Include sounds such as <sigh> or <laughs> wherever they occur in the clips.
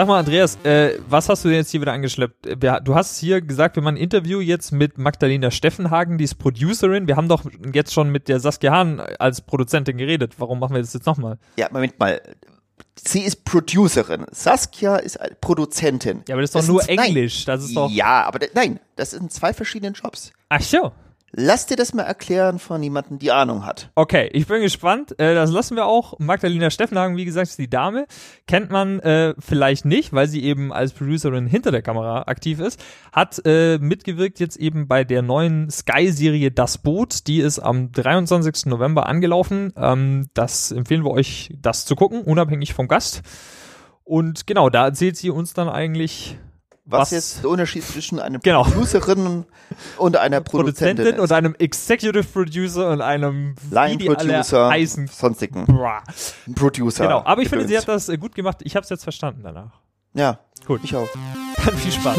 Sag mal, Andreas, äh, was hast du denn jetzt hier wieder angeschleppt? Wir, du hast hier gesagt, wir machen ein Interview jetzt mit Magdalena Steffenhagen, die ist Producerin. Wir haben doch jetzt schon mit der Saskia Hahn als Produzentin geredet. Warum machen wir das jetzt nochmal? Ja, Moment mal. Sie ist Producerin. Saskia ist Produzentin. Ja, aber das ist doch nur Englisch. Das ist doch. Ja, aber nein, das sind zwei verschiedene Jobs. Ach so. Lass dir das mal erklären von jemandem, die Ahnung hat. Okay, ich bin gespannt. Äh, das lassen wir auch. Magdalena Steffenhagen, wie gesagt, ist die Dame. Kennt man äh, vielleicht nicht, weil sie eben als Producerin hinter der Kamera aktiv ist. Hat äh, mitgewirkt jetzt eben bei der neuen Sky-Serie Das Boot. Die ist am 23. November angelaufen. Ähm, das empfehlen wir euch, das zu gucken, unabhängig vom Gast. Und genau, da erzählt sie uns dann eigentlich was, was, jetzt der Unterschied zwischen einem genau. Producerin und einer <laughs> Produzentin, Produzentin und einem Executive Producer und einem Line Producer, heißen sonstigen Producer. Genau, aber ich finde, sie hat das äh, gut gemacht. Ich habe es jetzt verstanden danach. Ja, gut. Ich auch. <laughs> Dann viel Spaß.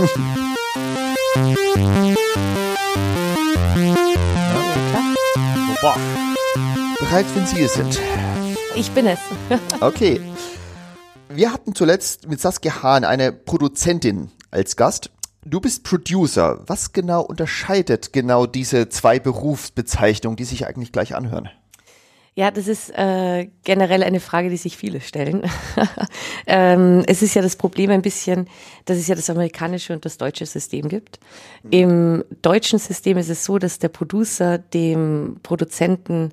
Bereit, wenn Sie es sind. Ich bin es. okay. Wir hatten zuletzt mit Saskia Hahn eine Produzentin als Gast. Du bist Producer. Was genau unterscheidet genau diese zwei Berufsbezeichnungen, die sich eigentlich gleich anhören? Ja, das ist äh, generell eine Frage, die sich viele stellen. <laughs> ähm, es ist ja das Problem ein bisschen, dass es ja das amerikanische und das deutsche System gibt. Mhm. Im deutschen System ist es so, dass der Producer dem Produzenten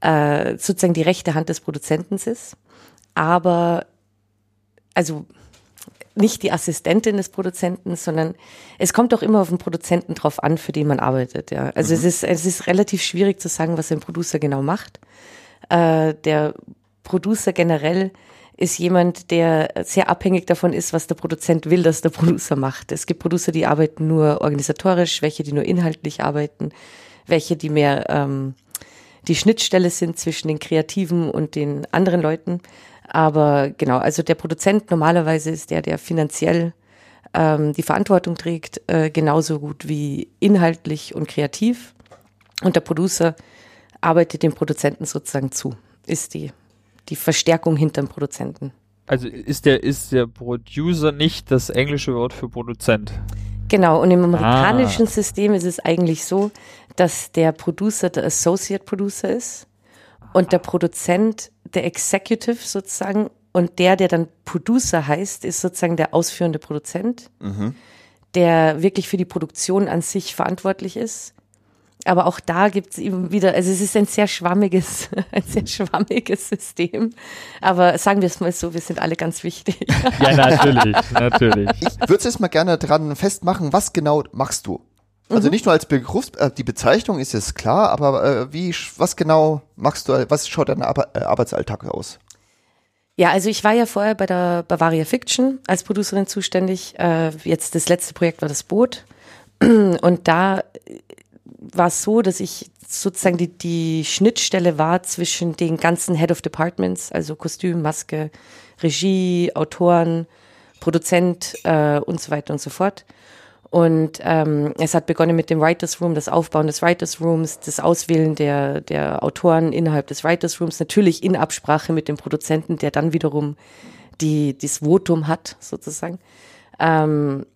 äh, sozusagen die rechte Hand des Produzenten ist. Aber, also nicht die Assistentin des Produzenten, sondern es kommt doch immer auf den Produzenten drauf an, für den man arbeitet. Ja. Also mhm. es, ist, es ist relativ schwierig zu sagen, was ein Producer genau macht. Äh, der Producer generell ist jemand, der sehr abhängig davon ist, was der Produzent will, dass der Producer macht. Es gibt Producer, die arbeiten nur organisatorisch, welche, die nur inhaltlich arbeiten, welche, die mehr ähm, die Schnittstelle sind zwischen den Kreativen und den anderen Leuten. Aber genau, also der Produzent normalerweise ist der, der finanziell ähm, die Verantwortung trägt, äh, genauso gut wie inhaltlich und kreativ. Und der Producer arbeitet dem Produzenten sozusagen zu, ist die, die Verstärkung hinterm Produzenten. Also ist der, ist der Producer nicht das englische Wort für Produzent? Genau, und im amerikanischen ah. System ist es eigentlich so, dass der Producer der Associate Producer ist und der Produzent der Executive sozusagen und der, der dann Producer heißt, ist sozusagen der ausführende Produzent, mhm. der wirklich für die Produktion an sich verantwortlich ist. Aber auch da gibt es eben wieder, also es ist ein sehr schwammiges, <laughs> ein sehr schwammiges System. Aber sagen wir es mal so, wir sind alle ganz wichtig. Ja, natürlich, natürlich. Ich würde es jetzt mal gerne dran festmachen, was genau machst du? Also mhm. nicht nur als Begriff, äh, die Bezeichnung ist jetzt klar, aber äh, wie, was genau machst du, was schaut dein äh, Arbeitsalltag aus? Ja, also ich war ja vorher bei der Bavaria Fiction als Producerin zuständig. Jetzt das letzte Projekt war das Boot. <clears throat> Und da war es so, dass ich sozusagen die, die Schnittstelle war zwischen den ganzen Head of Departments, also Kostüm, Maske, Regie, Autoren, Produzent äh, und so weiter und so fort. Und ähm, es hat begonnen mit dem Writers Room, das Aufbauen des Writers Rooms, das Auswählen der, der Autoren innerhalb des Writers Rooms, natürlich in Absprache mit dem Produzenten, der dann wiederum die, das Votum hat, sozusagen. Ähm,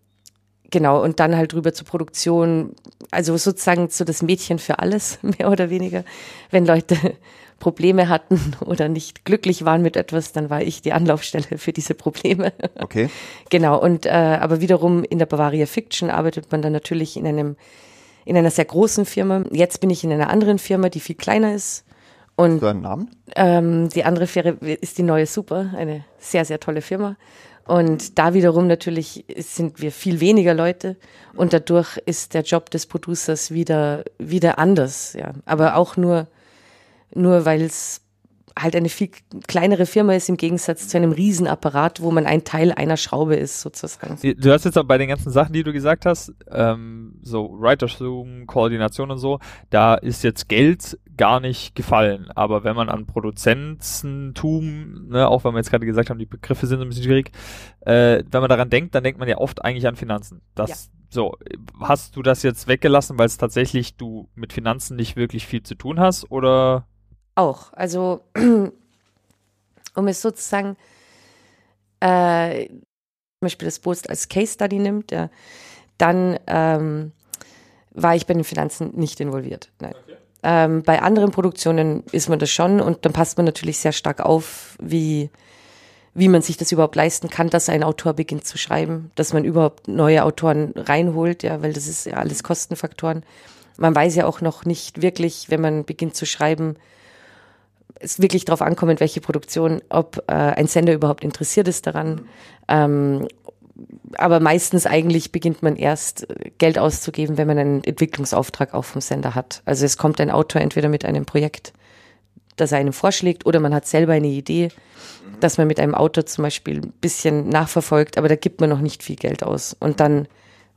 genau, und dann halt rüber zur Produktion, also sozusagen so das Mädchen für alles, <laughs> mehr oder weniger. Wenn Leute Probleme hatten <laughs> oder nicht glücklich waren mit etwas, dann war ich die Anlaufstelle für diese Probleme. <laughs> Okay. genau. Und äh, aber wiederum in der Bavaria Fiction arbeitet man dann natürlich in einem in einer sehr großen Firma. Jetzt bin ich in einer anderen Firma, die viel kleiner ist. Und einen Namen? Ähm, die andere Firma ist die neue Super, eine sehr sehr tolle Firma. Und da wiederum natürlich sind wir viel weniger Leute und dadurch ist der Job des Producers wieder wieder anders, ja. Aber auch nur nur weil es halt eine viel kleinere Firma ist im Gegensatz zu einem Riesenapparat, wo man ein Teil einer Schraube ist, sozusagen. Du hast jetzt aber bei den ganzen Sachen, die du gesagt hast, ähm, so Writers Room, Koordination und so, da ist jetzt Geld gar nicht gefallen. Aber wenn man an Produzententum, ne, auch wenn wir jetzt gerade gesagt haben, die Begriffe sind ein bisschen schwierig, äh, wenn man daran denkt, dann denkt man ja oft eigentlich an Finanzen. Das, ja. So, hast du das jetzt weggelassen, weil es tatsächlich du mit Finanzen nicht wirklich viel zu tun hast oder? Auch. Also, <clears throat> um es sozusagen, äh, Beispiel das Boot als Case Study nimmt, ja, dann ähm, war ich bei den Finanzen nicht involviert. Nein. Okay. Ähm, bei anderen Produktionen ist man das schon und dann passt man natürlich sehr stark auf, wie, wie man sich das überhaupt leisten kann, dass ein Autor beginnt zu schreiben, dass man überhaupt neue Autoren reinholt, ja, weil das ist ja alles Kostenfaktoren. Man weiß ja auch noch nicht wirklich, wenn man beginnt zu schreiben, es wirklich darauf ankommt, welche Produktion, ob äh, ein Sender überhaupt interessiert ist daran, ähm, aber meistens eigentlich beginnt man erst äh, Geld auszugeben, wenn man einen Entwicklungsauftrag auch vom Sender hat. Also es kommt ein Autor entweder mit einem Projekt, das er einem vorschlägt, oder man hat selber eine Idee, dass man mit einem Autor zum Beispiel ein bisschen nachverfolgt, aber da gibt man noch nicht viel Geld aus. Und dann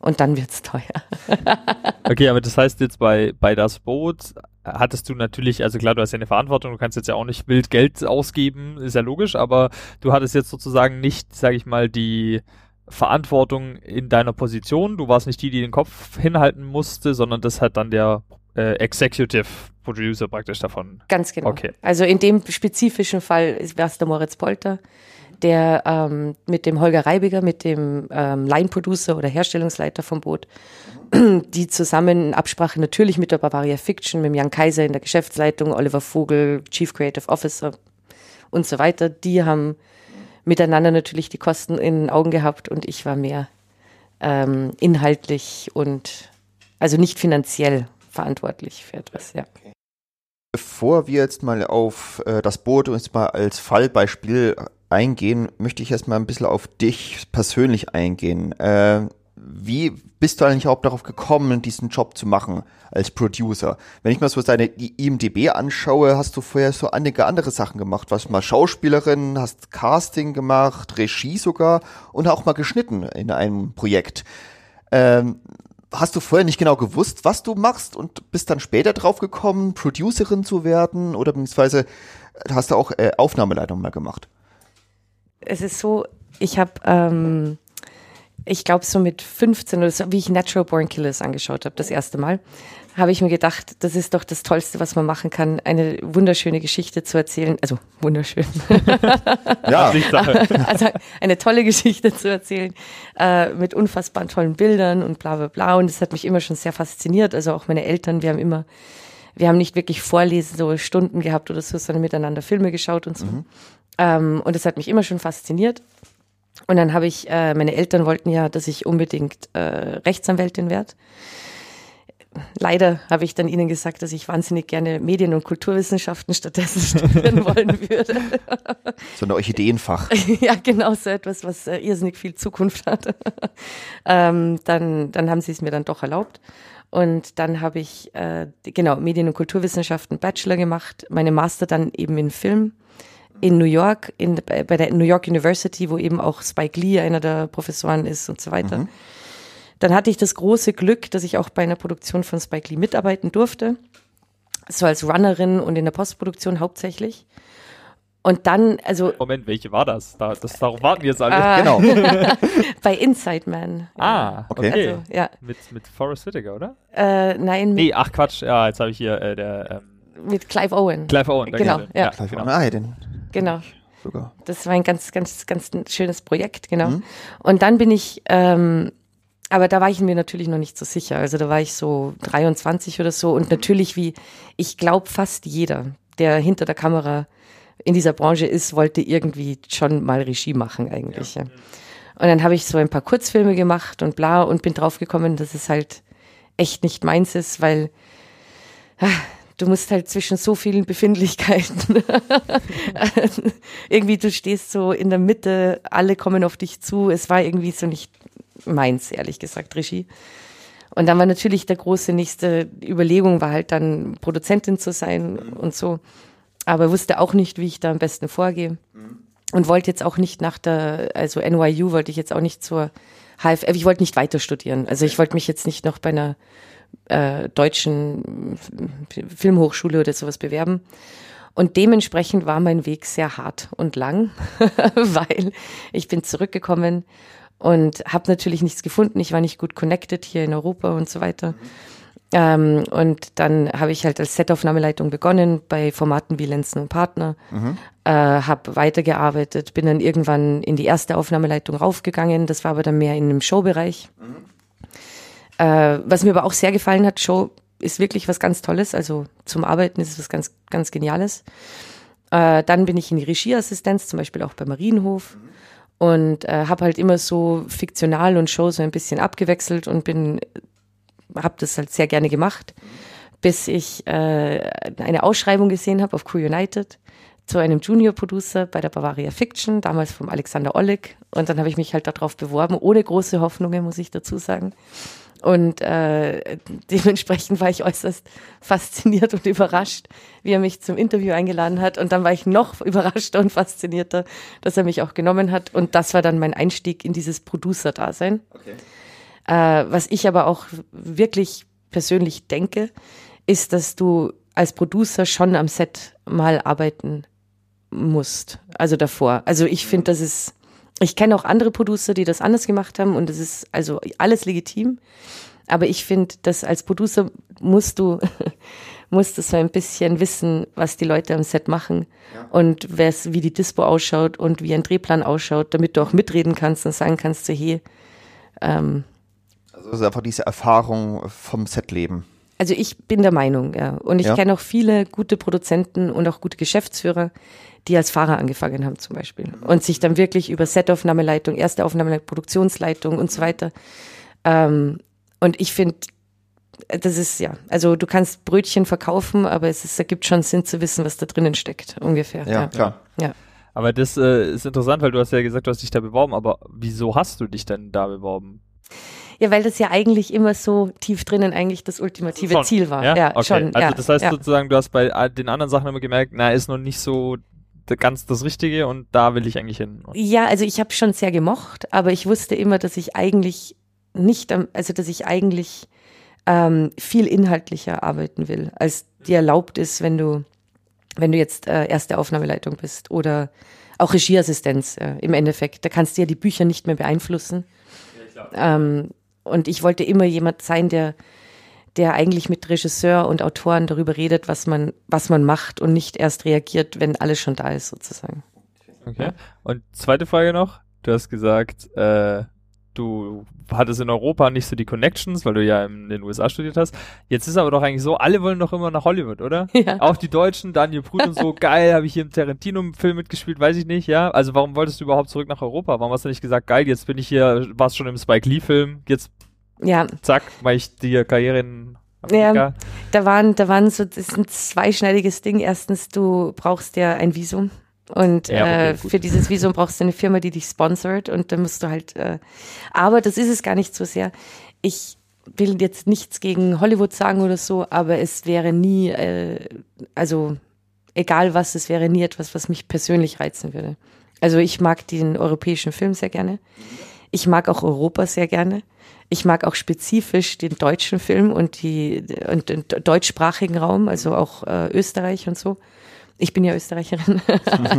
und dann wird's teuer. <laughs> okay, aber das heißt jetzt bei, bei das Boot hattest du natürlich, also klar, du hast ja eine Verantwortung, du kannst jetzt ja auch nicht wild Geld ausgeben, ist ja logisch, aber du hattest jetzt sozusagen nicht, sage ich mal, die Verantwortung in deiner Position. Du warst nicht die, die den Kopf hinhalten musste, sondern das hat dann der äh, Executive Producer praktisch davon. Ganz genau. Okay. Also in dem spezifischen Fall wäre es der Moritz Polter, der ähm, mit dem Holger Reibiger, mit dem ähm, Line-Producer oder Herstellungsleiter vom Boot, <clears throat> die zusammen in Absprache natürlich mit der Bavaria Fiction, mit dem Jan Kaiser in der Geschäftsleitung, Oliver Vogel, Chief Creative Officer und so weiter, die haben miteinander natürlich die Kosten in den Augen gehabt und ich war mehr ähm, inhaltlich und also nicht finanziell verantwortlich für etwas, ja. Bevor wir jetzt mal auf äh, das Boot uns mal als Fallbeispiel eingehen, möchte ich erstmal ein bisschen auf dich persönlich eingehen. Äh, wie bist du eigentlich auch darauf gekommen, diesen Job zu machen als Producer? Wenn ich mir so deine IMDB anschaue, hast du vorher so einige andere Sachen gemacht. Warst mal Schauspielerin, hast Casting gemacht, Regie sogar und auch mal geschnitten in einem Projekt. Ähm, hast du vorher nicht genau gewusst, was du machst und bist dann später drauf gekommen, Producerin zu werden oder beziehungsweise hast du auch äh, Aufnahmeleitung mal gemacht? Es ist so, ich habe ähm ich glaube, so mit 15 oder so, wie ich Natural Born Killers angeschaut habe, das erste Mal, habe ich mir gedacht, das ist doch das Tollste, was man machen kann, eine wunderschöne Geschichte zu erzählen. Also wunderschön. ja, <laughs> also eine tolle Geschichte zu erzählen äh, mit unfassbar tollen Bildern und bla bla bla. Und das hat mich immer schon sehr fasziniert. Also auch meine Eltern, wir haben immer, wir haben nicht wirklich Vorlesen, so Stunden gehabt oder so, sondern miteinander Filme geschaut und so. Mhm. Ähm, und das hat mich immer schon fasziniert. Und dann habe ich, äh, meine Eltern wollten ja, dass ich unbedingt äh, Rechtsanwältin werde. Leider habe ich dann ihnen gesagt, dass ich wahnsinnig gerne Medien- und Kulturwissenschaften stattdessen <laughs> studieren wollen würde. <laughs> So ein Orchideenfach. <laughs> ja, genau, so etwas, was äh, irrsinnig viel Zukunft hat. ähm, dann, dann haben sie es mir dann doch erlaubt. Und dann habe ich, äh, genau, Medien- und Kulturwissenschaften Bachelor gemacht, meine Master dann eben in Film in New York, in, bei der New York University, wo eben auch Spike Lee einer der Professoren ist und so weiter. Mhm. Dann hatte ich das große Glück, dass ich auch bei einer Produktion von Spike Lee mitarbeiten durfte. So als Runnerin und in der Postproduktion hauptsächlich. Und dann, also. Moment, welche war das? Da, das darauf warten wir jetzt alle. Ah, <laughs> genau. <laughs> bei Inside Man. Ah, okay. Also, ja. Mit, mit Forrest Whitaker, oder? Äh, nein. Nee, ach Quatsch, ja, jetzt habe ich hier äh, der. Ähm, mit Clive Owen. Clive Owen, genau. Ja. ja. Clive Owen, ah, den Genau. Sogar. Das war ein ganz, ganz, ganz schönes Projekt, genau. Mhm. Und dann bin ich, ähm, aber da war ich mir natürlich noch nicht so sicher. Also da war ich so 23 oder so und natürlich wie, ich glaube fast jeder, der hinter der Kamera in dieser Branche ist, wollte irgendwie schon mal Regie machen eigentlich. Ja. ja. Und dann habe ich so ein paar Kurzfilme gemacht und bla und bin draufgekommen, dass es halt echt nicht meins ist, weil ah, du musst halt zwischen so vielen Befindlichkeiten. <laughs> irgendwie, du stehst so in der Mitte, alle kommen auf dich zu. Es war irgendwie so nicht meins, ehrlich gesagt, Regie. Und dann war natürlich der große nächste Überlegung, war halt dann Produzentin zu sein und so. Aber wusste auch nicht, wie ich da am besten vorgehe. Und wollte jetzt auch nicht nach der, also NYU wollte ich jetzt auch nicht zur HFF, ich wollte nicht weiter studieren. Also ich wollte mich jetzt nicht noch bei einer äh, deutschen Filmhochschule oder sowas bewerben. Und dementsprechend war mein Weg sehr hart und lang, <laughs> weil ich bin zurückgekommen und habe natürlich nichts gefunden. Ich war nicht gut connected hier in Europa und so weiter. Ähm, und dann habe ich halt als Setaufnahmeleitung begonnen bei Formaten wie Lenzen und Partner, mhm. äh, habe weitergearbeitet, bin dann irgendwann in die erste Aufnahmeleitung raufgegangen. Das war aber dann mehr in einem Showbereich. Mhm. Äh, was mir aber auch sehr gefallen hat, Show ist wirklich was ganz Tolles. Also zum Arbeiten ist es was ganz, ganz Geniales. Äh, dann bin ich in die Regieassistenz, zum Beispiel auch bei Marienhof. Und äh, habe halt immer so fiktional und Show so ein bisschen abgewechselt und bin habe das halt sehr gerne gemacht, bis ich äh, eine Ausschreibung gesehen habe auf Crew United zu einem Junior Producer bei der Bavaria Fiction, damals vom Alexander Ollig. Und dann habe ich mich halt darauf beworben, ohne große Hoffnungen, muss ich dazu sagen. Und äh, dementsprechend war ich äußerst fasziniert und überrascht, wie er mich zum Interview eingeladen hat. Und dann war ich noch überraschter und faszinierter, dass er mich auch genommen hat. Und das war dann mein Einstieg in dieses Producer-Dasein. Okay. Äh, was ich aber auch wirklich persönlich denke, ist, dass du als Producer schon am Set mal arbeiten musst. Also davor. Also ich finde, das ist, ich kenne auch andere Producer, die das anders gemacht haben und das ist also alles legitim. Aber ich finde, dass als Producer musst du, <laughs> musst du so ein bisschen wissen, was die Leute am Set machen ja. und wie die Dispo ausschaut und wie ein Drehplan ausschaut, damit du auch mitreden kannst und sagen kannst, so, hey, ähm, also ist einfach diese Erfahrung vom Setleben. Also ich bin der Meinung, ja. Und ich ja. kenne auch viele gute Produzenten und auch gute Geschäftsführer, die als Fahrer angefangen haben zum Beispiel. Und sich dann wirklich über Setaufnahmeleitung, erste Aufnahmeleitung, Produktionsleitung und so weiter. Ähm, und ich finde, das ist ja, also du kannst Brötchen verkaufen, aber es ist, ergibt schon Sinn zu wissen, was da drinnen steckt, ungefähr. Ja, ja. klar. Ja. Aber das äh, ist interessant, weil du hast ja gesagt, du hast dich da beworben, aber wieso hast du dich denn da beworben? Ja, weil das ja eigentlich immer so tief drinnen eigentlich das ultimative schon, Ziel war. Ja, ja okay. schon. Also ja, das heißt ja. sozusagen, du hast bei den anderen Sachen immer gemerkt, na, ist noch nicht so ganz das Richtige und da will ich eigentlich hin. Ja, also ich habe schon sehr gemocht, aber ich wusste immer, dass ich eigentlich nicht, also dass ich eigentlich ähm, viel inhaltlicher arbeiten will, als dir erlaubt ist, wenn du, wenn du jetzt äh, erste Aufnahmeleitung bist oder auch Regieassistenz äh, im Endeffekt. Da kannst du ja die Bücher nicht mehr beeinflussen. Ja, ähm, und ich wollte immer jemand sein, der, der eigentlich mit Regisseur und Autoren darüber redet, was man, was man macht und nicht erst reagiert, wenn alles schon da ist, sozusagen. Okay. Und zweite Frage noch. Du hast gesagt, äh, du hattest in Europa nicht so die Connections, weil du ja in den USA studiert hast. Jetzt ist aber doch eigentlich so, alle wollen doch immer nach Hollywood, oder? <laughs> Ja. Auch die Deutschen, Daniel Brühl und so, <laughs> geil, habe ich hier im Tarantino-Film mitgespielt, weiß ich nicht, ja. Also warum wolltest du überhaupt zurück nach Europa? Warum hast du nicht gesagt, geil, jetzt bin ich hier, warst schon im Spike Lee-Film, jetzt ja. zack, mache ich die Karriere in Amerika. Ja, da waren, da waren so, das ist ein zweischneidiges Ding. Erstens, du brauchst ja ein Visum und ja, okay, äh, für dieses Visum brauchst du eine Firma, die dich sponsert und dann musst du halt, äh, aber das ist es gar nicht so sehr. Ich will jetzt nichts gegen Hollywood sagen oder so, aber es wäre nie, äh, also egal was, es wäre nie etwas, was mich persönlich reizen würde. Also ich mag den europäischen Film sehr gerne. Ich mag auch Europa sehr gerne. Ich mag auch spezifisch den deutschen Film und die und den deutschsprachigen Raum, also auch äh, Österreich und so. Ich bin ja Österreicherin.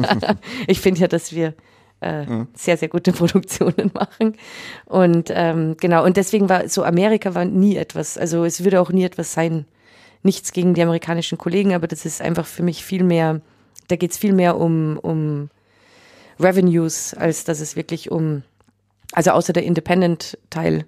<laughs> ich finde ja, dass wir äh, mhm. sehr, sehr gute Produktionen machen. Und ähm, genau, und deswegen war so Amerika war nie etwas, also es würde auch nie etwas sein. Nichts gegen die amerikanischen Kollegen, aber das ist einfach für mich viel mehr, da geht es viel mehr um, um Revenues, als dass es wirklich um, also außer der Independent-Teil,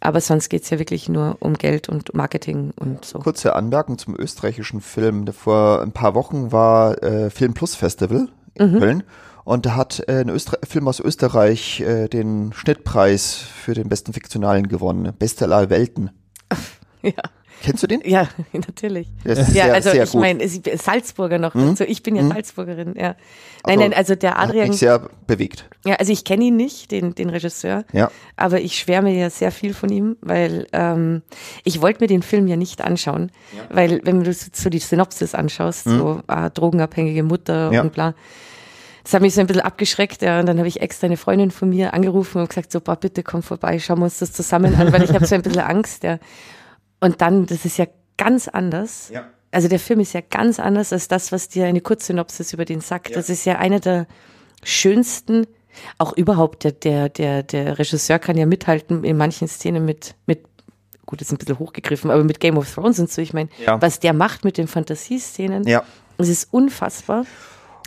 aber sonst geht es ja wirklich nur um Geld und Marketing und so. Kurze Anmerkung zum österreichischen Film. Vor ein paar Wochen war äh, Film Plus Festival in mhm. Köln. Und da hat äh, ein Öster Film aus Österreich äh, den Schnittpreis für den besten Fiktionalen gewonnen. Beste aller Welten. <laughs> ja. Kennst du den? Ja, <laughs> natürlich. Ja, sehr, also ich meine, Salzburger noch. Mhm. Also ich bin ja mhm. Salzburgerin, ja. Nein, also, nein, also der Adrian. Mich sehr bewegt. Ja, also ich kenne ihn nicht, den, den Regisseur. Ja. Aber ich schwärme ja sehr viel von ihm, weil ähm, ich wollte mir den Film ja nicht anschauen, ja. weil wenn du so die Synopsis anschaust, mhm. so ah, drogenabhängige Mutter ja. und bla. Das hat mich so ein bisschen abgeschreckt, ja. Und dann habe ich extra eine Freundin von mir angerufen und gesagt, so, boah, bitte komm vorbei, schauen wir uns das zusammen an, weil ich habe so ein bisschen Angst, ja. Und dann, das ist ja ganz anders. Ja. Also der Film ist ja ganz anders als das, was dir eine Kurzsynopsis über den sagt. Ja. Das ist ja einer der schönsten, auch überhaupt der, der, der, der Regisseur kann ja mithalten in manchen Szenen mit, mit gut, ist ein bisschen hochgegriffen, aber mit Game of Thrones und so, ich meine, Ja. was der macht mit den Fantasieszenen, Ja. es ist unfassbar.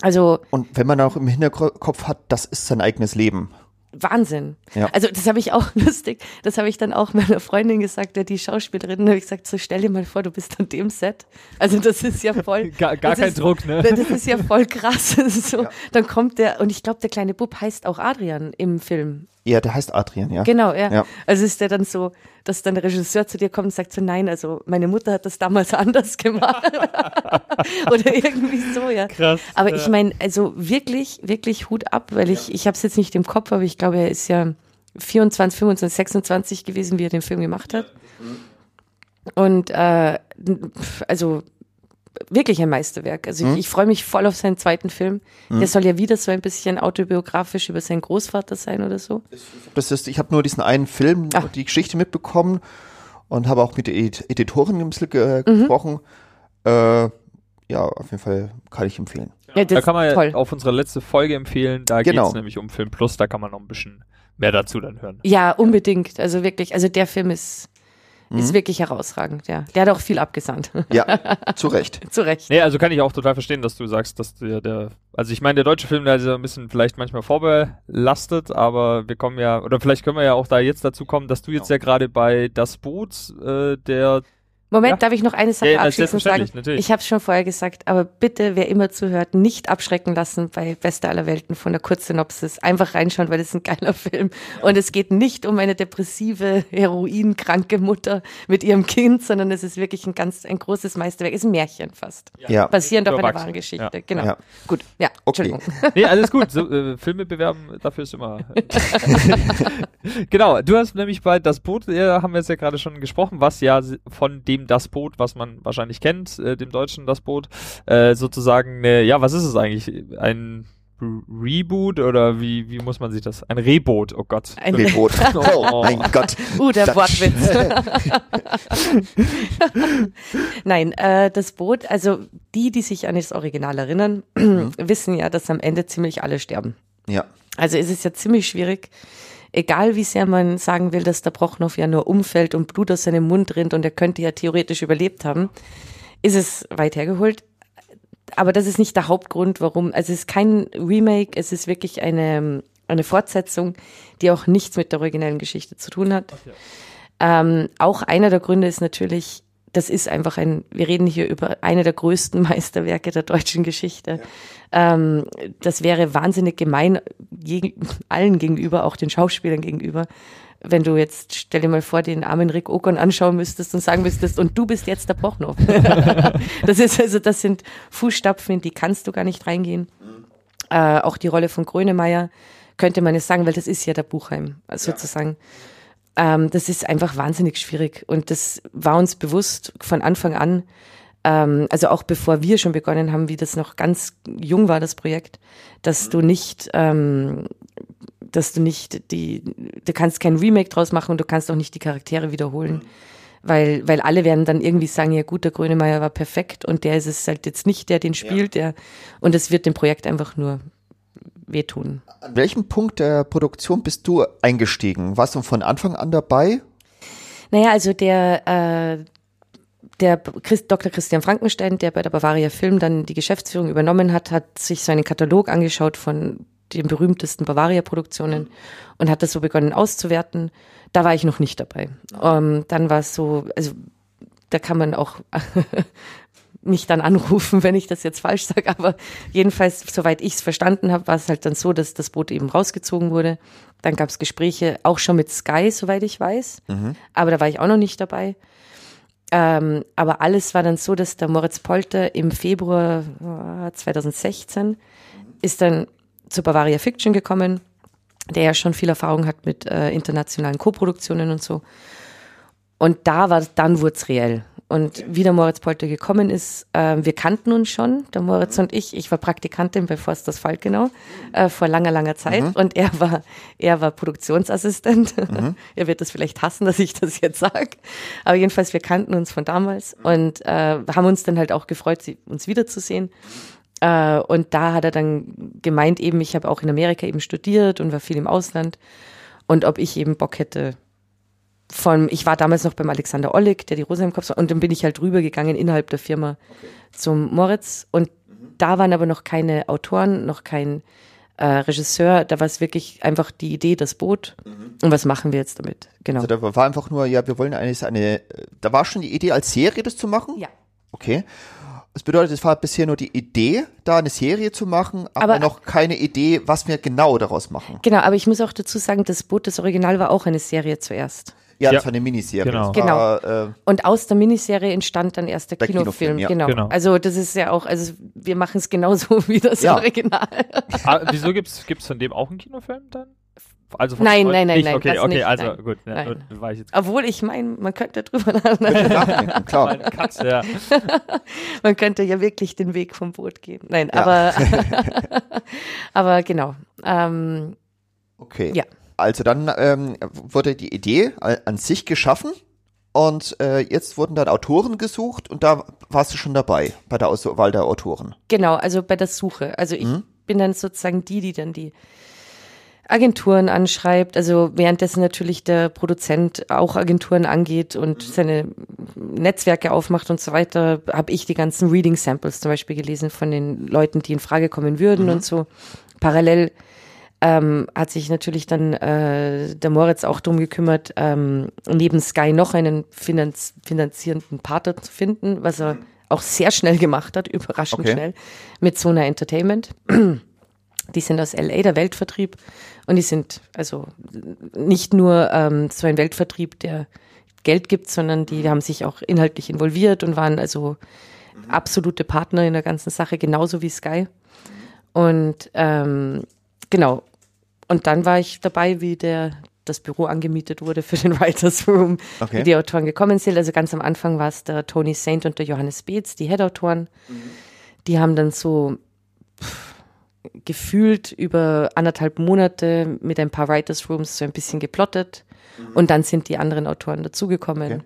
Also Und wenn man auch im Hinterkopf hat, das ist sein eigenes Leben. Wahnsinn. Ja. Also das habe ich auch <laughs> lustig, das habe ich dann auch meiner Freundin gesagt, der die Schauspielerin, habe ich gesagt, so stell dir mal vor, du bist an dem Set. Also das ist ja voll. <laughs> Gar- gar kein ist, Druck, ne? Das ist ja voll krass. <laughs> So, Ja. Dann kommt der, und ich glaube, der kleine Bub heißt auch Adrian im Film. Ja, der heißt Adrian, ja. Genau, ja. Ja. Also ist der dann so, dass dann der Regisseur zu dir kommt und sagt so, nein, also meine Mutter hat das damals <laughs> anders gemacht. <laughs> Oder irgendwie so, ja. Krass, Aber ja. ich meine, also wirklich, wirklich Hut ab, weil ich, ich habe es jetzt nicht im Kopf, aber ich glaube, er ist ja 24, 25, 26 gewesen, wie er den Film gemacht hat. Und äh, also wirklich ein Meisterwerk. Also ich, ich freue mich voll auf seinen zweiten Film. Der soll ja wieder so ein bisschen autobiografisch über seinen Großvater sein oder so. Das ist, ich habe nur diesen einen Film, Ah. die Geschichte mitbekommen und habe auch mit der Ed- Editorin ein bisschen ge Mhm. gesprochen. Äh, ja, auf jeden Fall kann ich empfehlen. Ja, das Da kann man toll. ja auf unsere letzte Folge empfehlen. Da Genau. geht es nämlich um Film Plus. Da kann man noch ein bisschen mehr dazu dann hören. Ja, unbedingt. Also wirklich, also der Film ist, Mhm. ist wirklich herausragend, ja. Der hat auch viel abgesandt. <laughs> Ja, zu Recht. <laughs> Zu Recht. Nee, also kann ich auch total verstehen, dass du sagst, dass der, der also ich meine, der deutsche Film, der ist ja ein bisschen vielleicht manchmal vorbelastet, aber wir kommen ja, oder vielleicht können wir ja auch da jetzt dazu kommen, dass du jetzt ja gerade bei Das Boot, äh, der Moment, Ja. darf ich noch eine Sache Ja, abschließend sagen? natürlich. Ich habe es schon vorher gesagt, aber bitte, wer immer zuhört, nicht abschrecken lassen bei Beste aller Welten von der Kurzsynopsis. Einfach reinschauen, weil es ist ein geiler <laughs> Film. Und es geht nicht um eine depressive, heroinkranke Mutter mit ihrem Kind, sondern es ist wirklich ein ganz, ein großes Meisterwerk. Es ist ein Märchen fast. Ja. Basierend auf einer wahren Geschichte. Ja. Genau. Ja. Gut. Ja, Okay. Entschuldigung. <laughs> Nee, alles gut. So, äh, Filme bewerben, dafür ist immer. <laughs> genau, du hast nämlich bei Das Boot, äh, haben wir jetzt ja gerade schon gesprochen, was ja von dem Das Boot, was man wahrscheinlich kennt, äh, dem deutschen Das Boot, äh, sozusagen, äh, ja, was ist es eigentlich? Ein Re- Reboot oder wie, wie muss man sich das? Ein Reboot, oh Gott. Ein- Reboot. <laughs> Oh mein Gott. <laughs> Uh, der Das- Wortwitz. <laughs> Nein, äh, das Boot, also die, die sich an das Original erinnern, <clears throat> wissen ja, dass am Ende ziemlich alle sterben. Ja. Also es ist ja ziemlich schwierig, egal wie sehr man sagen will, dass der Brochnow ja nur umfällt und Blut aus seinem Mund rinnt und er könnte ja theoretisch überlebt haben, ist es weit hergeholt. Aber das ist nicht der Hauptgrund, warum. Also es ist kein Remake, es ist wirklich eine, eine Fortsetzung, die auch nichts mit der originellen Geschichte zu tun hat. Ähm, auch einer der Gründe ist natürlich, das ist einfach ein, wir reden hier über eine der größten <laughs> Meisterwerke der deutschen Geschichte. Ähm, das wäre wahnsinnig gemein gegen, allen gegenüber, auch den Schauspielern gegenüber. Wenn du jetzt, stell dir mal vor, den armen Rick Okon anschauen müsstest und sagen müsstest, und du bist jetzt der Brochnow. <laughs> das ist also, das sind Fußstapfen, in die kannst du gar nicht reingehen. Äh, auch die Rolle von Grönemeyer könnte man jetzt sagen, weil das ist ja der Buchheim, sozusagen. Ähm, das ist einfach wahnsinnig schwierig. Und das war uns bewusst von Anfang an, ähm, also auch bevor wir schon begonnen haben, wie das noch ganz jung war, das Projekt, dass du nicht, ähm, dass du nicht die, du kannst kein Remake draus machen und du kannst auch nicht die Charaktere wiederholen. Weil, weil alle werden dann irgendwie sagen, ja gut, der Grönemeyer war perfekt und der ist es halt jetzt nicht, der den spielt, der, und es wird dem Projekt einfach nur wehtun. An welchem Punkt der Produktion bist du eingestiegen? Warst du von Anfang an dabei? Naja, also der, äh, der Christ, Dr. Christian Frankenstein, der bei der Bavaria Film dann die Geschäftsführung übernommen hat, hat sich so einen Katalog angeschaut von den berühmtesten Bavaria-Produktionen und hat das so begonnen auszuwerten. Da war ich noch nicht dabei. Ähm, dann war es so, also da kann man auch mich dann anrufen, <laughs> wenn ich das jetzt falsch sage, aber jedenfalls, soweit ich es verstanden habe, war es halt dann so, dass das Boot eben rausgezogen wurde. Dann gab es Gespräche auch schon mit Sky, soweit ich weiß, aber da war ich auch noch nicht dabei. Ähm, aber alles war dann so, dass der Moritz Polter im Februar äh, 2016 ist dann zur Bavaria Fiction gekommen, der ja schon viel Erfahrung hat mit äh, internationalen Koproduktionen und so. Und da war, dann wurde es reell. Und wie der Moritz Polter gekommen ist, äh, wir kannten uns schon, der Moritz und ich. Ich war Praktikantin bei Forsters Falkenau äh, vor langer, langer Zeit und er war, er war Produktionsassistent. <laughs> er wird das vielleicht hassen, dass ich das jetzt sage. Aber jedenfalls, wir kannten uns von damals und äh, haben uns dann halt auch gefreut, sie, uns wiederzusehen. Äh, und da hat er dann gemeint, eben, ich habe auch in Amerika eben studiert und war viel im Ausland. Und ob ich eben Bock hätte, von, ich war damals noch beim Alexander Ollig, der die Rosa im Kopf war, und dann bin ich halt rübergegangen innerhalb der Firma zum Moritz und da waren aber noch keine Autoren, noch kein äh, Regisseur, da war es wirklich einfach die Idee, das Boot und was machen wir jetzt damit, genau. Also da war einfach nur, ja, wir wollen eigentlich eine, da war schon die Idee als Serie das zu machen? ja. Okay. Das bedeutet, es war bisher nur die Idee, da eine Serie zu machen, aber, Aber- noch keine Idee, was wir genau daraus machen. Genau, aber ich muss auch dazu sagen, das Boot, das Original war auch eine Serie zuerst. Ja, Ja. das war eine Miniserie. Genau. Das war, äh, Und aus der Miniserie entstand dann erst der, Der Kinofilm. Kinofilm, ja. Genau. Genau. Also das ist ja auch, also wir machen es genauso <laughs> wie das Ja. Original. ah, wieso gibt's gibt's von dem auch einen Kinofilm dann? Also von Nein, nein, nein, nicht? nein, Okay, das okay, nicht, also nein. gut, ja, Nein. war ich jetzt Obwohl ich meine, man könnte drüber nachdenken. klar. Katze, ja. <laughs> Man könnte ja wirklich den Weg vom Boot gehen. Nein, Ja. aber <laughs> aber genau. Ähm, Okay. Ja. Also dann ähm, wurde die Idee an sich geschaffen und äh, jetzt wurden dann Autoren gesucht und da warst du schon dabei bei der Auswahl der Autoren. Genau, also bei der Suche. Also ich Mhm. bin dann sozusagen die, die dann die Agenturen anschreibt. Also währenddessen natürlich der Produzent auch Agenturen angeht und seine Netzwerke aufmacht und so weiter, habe ich die ganzen Reading Samples zum Beispiel gelesen von den Leuten, die in Frage kommen würden und so. Parallel ähm, hat sich natürlich dann äh, der Moritz auch drum gekümmert, ähm, neben Sky noch einen finanz finanzierenden Partner zu finden, was er auch sehr schnell gemacht hat, überraschend Okay. schnell, mit Sona Entertainment. <clears throat> Die sind aus LA, der Weltvertrieb. Und die sind also nicht nur ähm, so ein Weltvertrieb, der Geld gibt, sondern die haben sich auch inhaltlich involviert und waren also absolute Partner in der ganzen Sache, genauso wie Sky. Und ähm, genau. Und dann war ich dabei, wie der das Büro angemietet wurde für den <laughs> Writers Room, Okay. wie die Autoren gekommen sind. Also ganz am Anfang war es der Tony Saint und der Johannes Beetz, die Head-Autoren. Die haben dann so pff, gefühlt über anderthalb Monate mit ein paar Writers Rooms so ein bisschen geplottet. Und dann sind die anderen Autoren dazugekommen. Okay.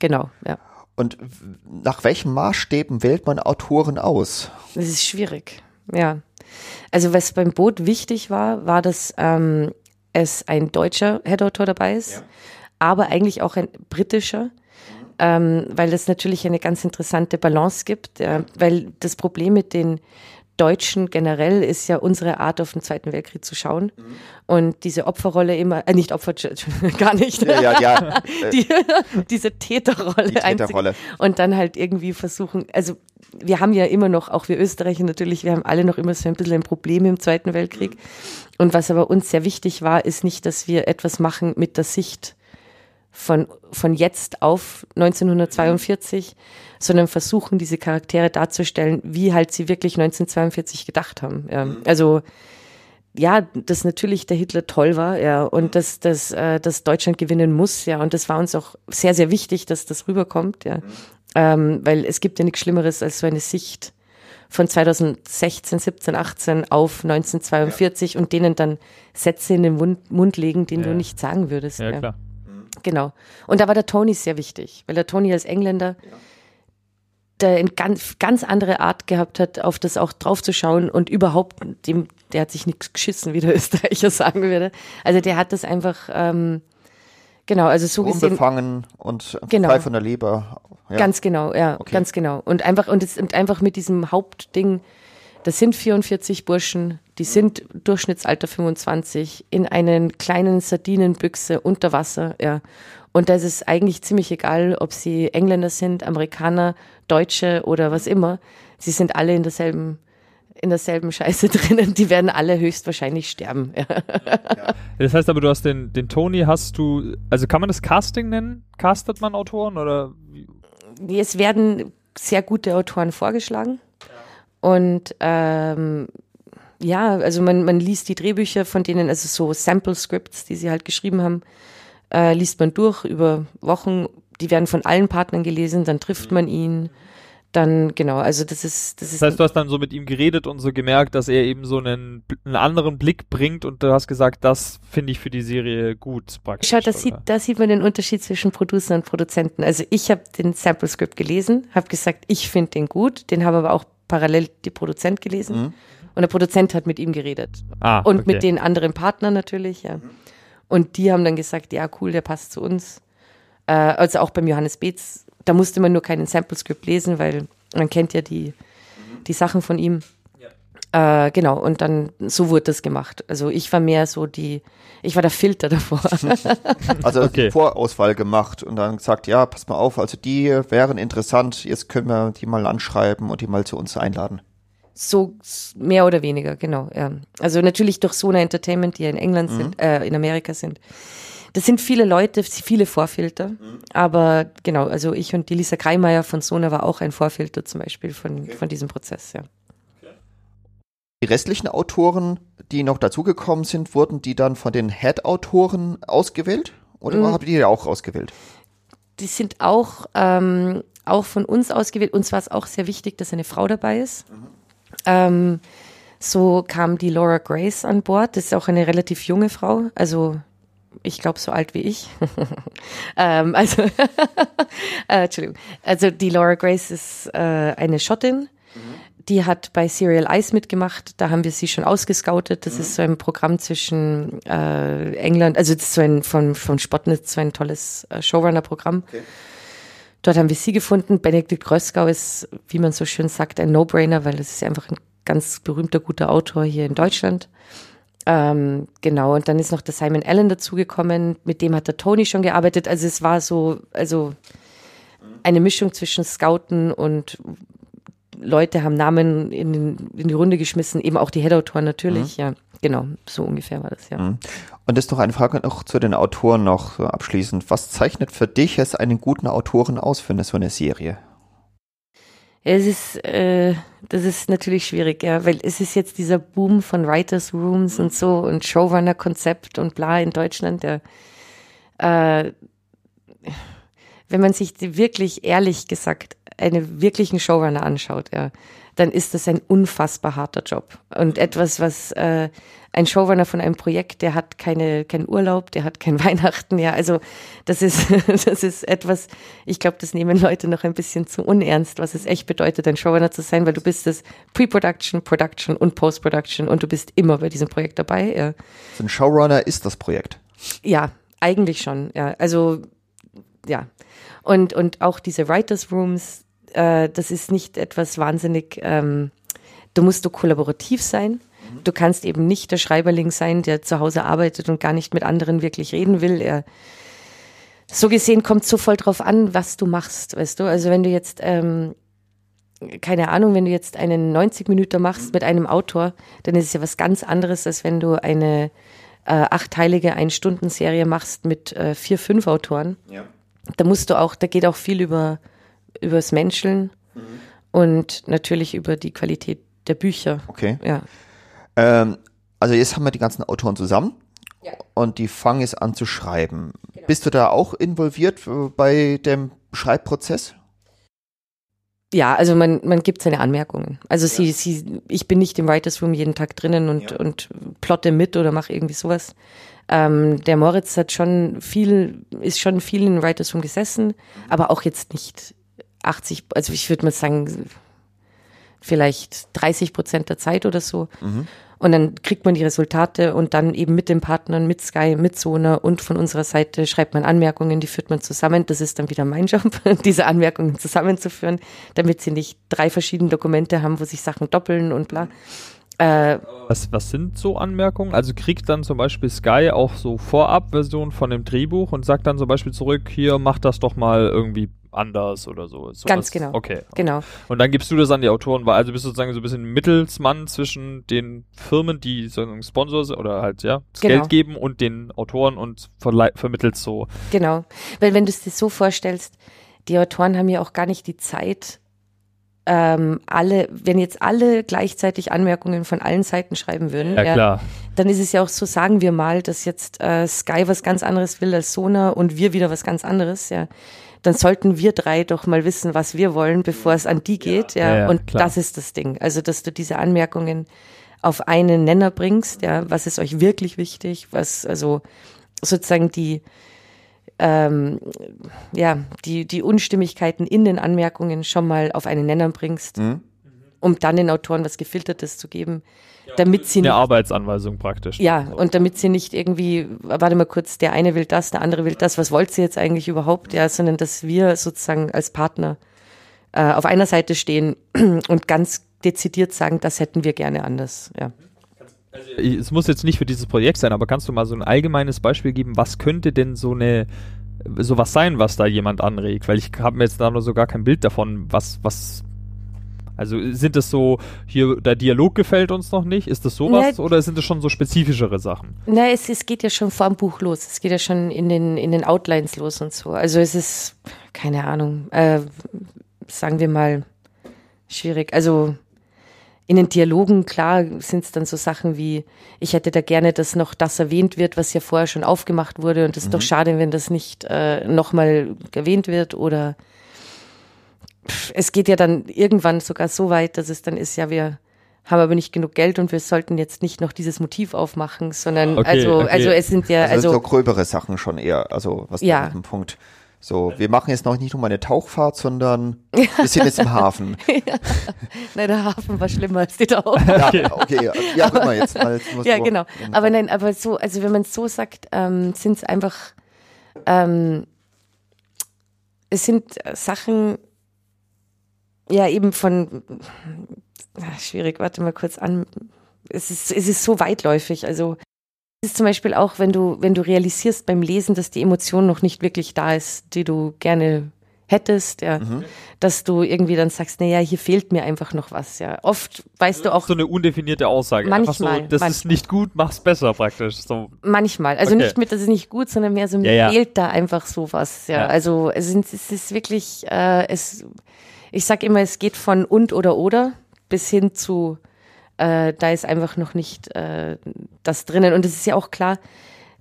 Genau, ja. Und nach welchen Maßstäben wählt man Autoren aus? Das ist schwierig, ja. Also was beim Boot wichtig war, war, dass ähm, es ein deutscher Head-Autor dabei ist, aber eigentlich auch ein britischer, ähm, weil es natürlich eine ganz interessante Balance gibt, ja, weil das Problem mit den Deutschen generell ist ja unsere Art, auf den Zweiten Weltkrieg zu schauen und diese Opferrolle immer, äh, nicht Opfer, <laughs> gar nicht, Ja, ja, ja. <laughs> Die, <laughs> diese Täterrolle, Die einzig- Täterrolle. und dann halt irgendwie versuchen, also wir haben ja immer noch, auch wir Österreicher natürlich, wir haben alle noch immer so ein bisschen ein Problem im Zweiten Weltkrieg. Und was aber uns sehr wichtig war, ist nicht, dass wir etwas machen mit der Sicht von, von jetzt auf 1942, sondern versuchen, diese Charaktere darzustellen, wie halt sie wirklich 1942 gedacht haben. Ja. Also ja, dass natürlich der Hitler toll war, ja, und dass, dass, äh, dass Deutschland gewinnen muss, ja, und das war uns auch sehr, sehr wichtig, dass das rüberkommt, ja, ähm, weil es gibt ja nichts Schlimmeres als so eine Sicht von 2016, 17, 18 auf 1942 und denen dann Sätze in den Mund, Mund legen, den Ja. du nicht sagen würdest. Ja, ja. klar. Genau. Und da war der Tony sehr wichtig, weil der Tony als Engländer der eine ganz, ganz andere Art gehabt hat, auf das auch draufzuschauen und überhaupt, dem, der hat sich nichts geschissen, wie der <laughs> Österreicher sagen würde. Also der hat das einfach, ähm, genau, also so gesehen, Unbefangen und Genau. frei von der Leber. Ja. ganz genau, ja, Okay. ganz genau. Und einfach, und, es, und einfach mit diesem Hauptding, das sind 44 Burschen, die sind Durchschnittsalter 25, in einen kleinen Sardinenbüchse unter Wasser, ja. Und da ist es eigentlich ziemlich egal, ob sie Engländer sind, Amerikaner, Deutsche oder was immer. Sie sind alle in derselben, in derselben Scheiße <laughs> drinnen. Die werden alle höchstwahrscheinlich sterben. Ja. Das heißt aber, du hast den, den Tony, hast du, also kann man das Casting nennen? Castet man Autoren oder? Es werden sehr gute Autoren vorgeschlagen. Und ähm, ja, also man, man liest die Drehbücher von denen, also so Sample Scripts, die sie halt geschrieben haben, äh, liest man durch über Wochen. Die werden von allen Partnern gelesen, dann trifft man ihn. Dann, genau, also das ist, das ist. Das heißt, du hast dann so mit ihm geredet und so gemerkt, dass er eben so einen, einen anderen Blick bringt und du hast gesagt, das finde ich für die Serie gut praktisch. Schau, das sieht, da sieut man den Unterschied zwischen Producer und Produzenten. Also ich habe den Sample Script gelesen, habe gesagt, ich finde den gut, den haben aber auch parallel die Produzent gelesen. Und der Produzent hat mit ihm geredet. ah, Und okay. mit den anderen Partnern natürlich, ja. Und die haben dann gesagt, ja, cool, der passt zu uns. Äh, also auch beim Johannes Beetz, da musste man nur keinen Sample-Script lesen, weil man kennt ja die, die Sachen von ihm. Äh, genau, und dann so wurde das gemacht. Also ich war mehr so die, ich war der Filter davor. <laughs> also okay. Vorauswahl gemacht und dann gesagt, ja, pass mal auf, also die wären interessant, jetzt können wir die mal anschreiben und die mal zu uns einladen. So mehr oder weniger, genau. Ja. Also natürlich durch Sona Entertainment, die ja in England mhm. sind, äh, in Amerika sind. Das sind viele Leute, viele Vorfilter. Mhm. Aber genau, also ich und die Lisa Kreimeier von Sona war auch ein Vorfilter zum Beispiel von, okay. von diesem Prozess, ja. Die restlichen Autoren, die noch dazugekommen sind, wurden die dann von den Head-Autoren ausgewählt? Oder mhm. habt ihr die auch ausgewählt? Die sind auch, ähm, auch von uns ausgewählt. Uns war es auch sehr wichtig, dass eine Frau dabei ist. Mhm. Ähm, so kam die Laura Grace an Bord. Das ist auch eine relativ junge Frau. Also ich glaube, so alt wie ich. <laughs> ähm, also, <laughs> äh, Entschuldigung. Also die Laura Grace ist äh, eine Schottin. Die hat bei Serial Ice mitgemacht. Da haben wir sie schon ausgescoutet. Das mhm. ist so ein Programm zwischen äh, England, also das ist so ein von, von Spotnitz, so ein tolles äh, Showrunner-Programm. Okay. Dort haben wir sie gefunden. Benedikt Gröskau ist, wie man so schön sagt, ein No-Brainer, weil das ist einfach ein ganz berühmter, guter Autor hier in Deutschland. Ähm, genau, und dann ist noch der Simon Allen dazugekommen, mit dem hat der Tony schon gearbeitet. Also es war so, also eine Mischung zwischen Scouten und Leute haben Namen in, in die Runde geschmissen, eben auch die Head-Autoren natürlich, mhm. ja. Genau, so ungefähr war das, ja. Mhm. Und das ist noch eine Frage noch zu den Autoren noch abschließend. Was zeichnet für dich als einen guten Autoren aus für eine, so eine Serie? Es ist, äh, das ist natürlich schwierig, ja, weil es ist jetzt dieser Boom von Writers Rooms und so und Showrunner-Konzept und bla in Deutschland, der, äh, wenn man sich wirklich ehrlich gesagt einen wirklichen Showrunner anschaut, ja, dann ist das ein unfassbar harter Job. Und etwas, was äh, ein Showrunner von einem Projekt, der hat keine, keinen Urlaub, der hat kein <laughs> Weihnachten, ja. Also das ist, <laughs> das ist etwas, ich glaube, das nehmen Leute noch ein bisschen zu unernst, was es echt bedeutet, ein Showrunner zu sein, weil du bist das Pre-Production, Production und Post-Production und du bist immer bei diesem Projekt dabei. Ja. So ein Showrunner ist das Projekt. Ja, eigentlich schon, ja. Also ja. Und, und auch diese Writers Rooms, äh, das ist nicht etwas wahnsinnig, ähm, du musst du kollaborativ sein. Du kannst eben nicht der Schreiberling sein, der zu Hause arbeitet und gar nicht mit anderen wirklich reden will. Er, so gesehen kommt so voll drauf an, was du machst, weißt du? Also wenn du jetzt, ähm, keine Ahnung, wenn du jetzt einen 90 Minuten machst mit einem Autor, dann ist es ja was ganz anderes, als wenn du eine äh, achtteilige Ein-Stunden-Serie machst mit äh, vier, fünf Autoren. Ja. Da musst du auch, da geht auch viel über übers Menscheln mhm. und natürlich über die Qualität der Bücher. Okay. Ja. Ähm, also jetzt haben wir die ganzen Autoren zusammen ja. und die fangen jetzt an zu schreiben. Genau. Bist du da auch involviert äh, bei dem Schreibprozess? Ja, also man, man gibt seine Anmerkungen. Also ja. sie, sie, ich bin nicht im Writers Room jeden Tag drinnen und, ja. und plotte mit oder mache irgendwie sowas. Ähm, der Moritz hat schon viel, ist schon viel in Writers Room gesessen, mhm. aber auch jetzt nicht 80, also ich würde mal sagen, vielleicht 30 Prozent der Zeit oder so. Mhm. Und dann kriegt man die Resultate und dann eben mit den Partnern, mit Sky, mit Sona und von unserer Seite schreibt man Anmerkungen, die führt man zusammen. Das ist dann wieder mein <laughs> Job, diese Anmerkungen zusammenzuführen, damit sie nicht drei verschiedene Dokumente haben, wo sich Sachen doppeln und bla. Äh, was, was sind so Anmerkungen? Also kriegt dann zum Beispiel Sky auch so Vorabversion von dem Drehbuch und sagt dann zum Beispiel zurück, hier mach das doch mal irgendwie anders oder so. so Ganz genau. Okay. Genau. Und dann gibst du das an die Autoren, weil also bist du sozusagen so ein bisschen Mittelsmann zwischen den Firmen, die sozusagen Sponsor sind oder halt ja das genau. Geld geben und den Autoren und vermittelst so. Genau. Weil wenn du es dir so vorstellst, die Autoren haben ja auch gar nicht die Zeit, ähm, alle, wenn jetzt alle gleichzeitig Anmerkungen von allen Seiten schreiben würden, ja, klar. dann ist es ja auch so, sagen wir mal, dass jetzt äh, Sky was ganz anderes will als Sona und wir wieder was ganz anderes, ja dann sollten wir drei doch mal wissen, was wir wollen, bevor es an die geht. Ja, ja. ja und klar. das ist das Ding. Also, dass du diese Anmerkungen auf einen Nenner bringst, ja, was ist euch wirklich wichtig, was, also sozusagen die, ähm, ja, die, die Unstimmigkeiten in den Anmerkungen schon mal auf einen Nenner bringst. Mhm. um dann den Autoren was Gefiltertes zu geben, damit sie Eine nicht, Arbeitsanweisung praktisch. ja, und damit sie nicht irgendwie, warte mal kurz, der eine will das, der andere will das, was wollt sie jetzt eigentlich überhaupt, ja, sondern dass wir sozusagen als Partner äh, auf einer Seite stehen <clears throat> und ganz dezidiert sagen, das hätten wir gerne anders, ja. Es muss jetzt nicht für dieses Projekt sein, aber kannst du mal so ein allgemeines Beispiel geben, was könnte denn so eine sowas sein, was da jemand anregt? Weil ich habe mir jetzt da noch so gar kein Bild davon, was, was also sind es so, hier, der Dialog gefällt uns noch nicht, ist das sowas Ja. oder sind es schon so spezifischere Sachen? Na, es, es geht ja schon vor dem Buch los. Es geht ja schon in den, in den Outlines los und so. Also es ist, keine Ahnung, äh, sagen wir mal, schwierig. Also in den Dialogen, klar, sind es dann so Sachen wie, ich hätte da gerne, dass noch das erwähnt wird, was ja vorher schon aufgemacht wurde und es ist doch schade, wenn das nicht äh, nochmal erwähnt wird oder es geht ja dann irgendwann sogar so weit, dass es dann ist, ja, wir haben aber nicht genug Geld und wir sollten jetzt nicht noch dieses Motiv aufmachen, sondern Okay, also, okay. also es sind ja, Also, also, so gröbere Sachen schon eher, also was Ja. ja. mit dem Punkt. So, wir machen jetzt noch nicht nur mal eine Tauchfahrt, sondern wir sind jetzt im Hafen. <laughs> nein, der Hafen war schlimmer als die Taufe. Ja, okay, ja, ja guck mal jetzt mal. Jetzt Ja, genau. Aber nein, aber so, also wenn man es so sagt, ähm, sind es einfach, ähm, es sind Sachen, ja, eben von, ah, schwierig, warte mal kurz an. Es ist, es ist so weitläufig. Also, es ist zum Beispiel auch, wenn du, wenn du realisierst beim Lesen, dass die Emotion noch nicht wirklich da ist, die du gerne hättest, ja, dass du irgendwie dann sagst, naja, hier fehlt mir einfach noch was, ja. Oft weißt du auch, so eine undefinierte Aussage. Einfach so, Manchmal, das ist manchmal. nicht gut, mach's besser praktisch. So, Manchmal. Also Okay. nicht mit, das ist nicht gut, sondern mehr so, mir Ja, ja. fehlt da einfach sowas. Ja, Ja. also es, sind, es ist wirklich, äh, es, ich sag immer, es geht von und oder oder bis hin zu, äh, da ist einfach noch nicht äh, das drinnen. Und es ist ja auch klar,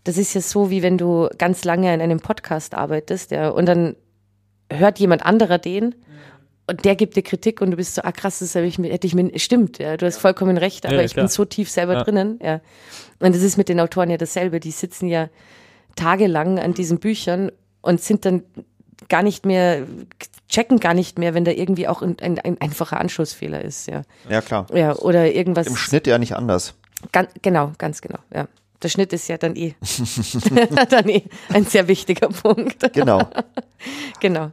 das ist ja so, wie wenn du ganz lange in einem Podcast arbeitest, ja, und dann hört jemand anderer den und der gibt dir Kritik und du bist so, ah krass, das ich mir, hätte ich mir, stimmt, ja, du hast vollkommen recht, aber Ja, ich bin so tief selber Ja. drinnen, ja. Und das ist mit den Autoren ja dasselbe, die sitzen ja tagelang an diesen Büchern und sind dann gar nicht mehr, checken gar nicht mehr, wenn da irgendwie auch ein, ein, ein einfacher Anschlussfehler ist, ja. Ja, klar. Ja, oder irgendwas. Im Schnitt ja nicht anders. Gan genau, ganz genau, ja. Der Schnitt ist ja dann eh, <laughs> dann eh ein sehr wichtiger Punkt. Genau. <laughs> Genau.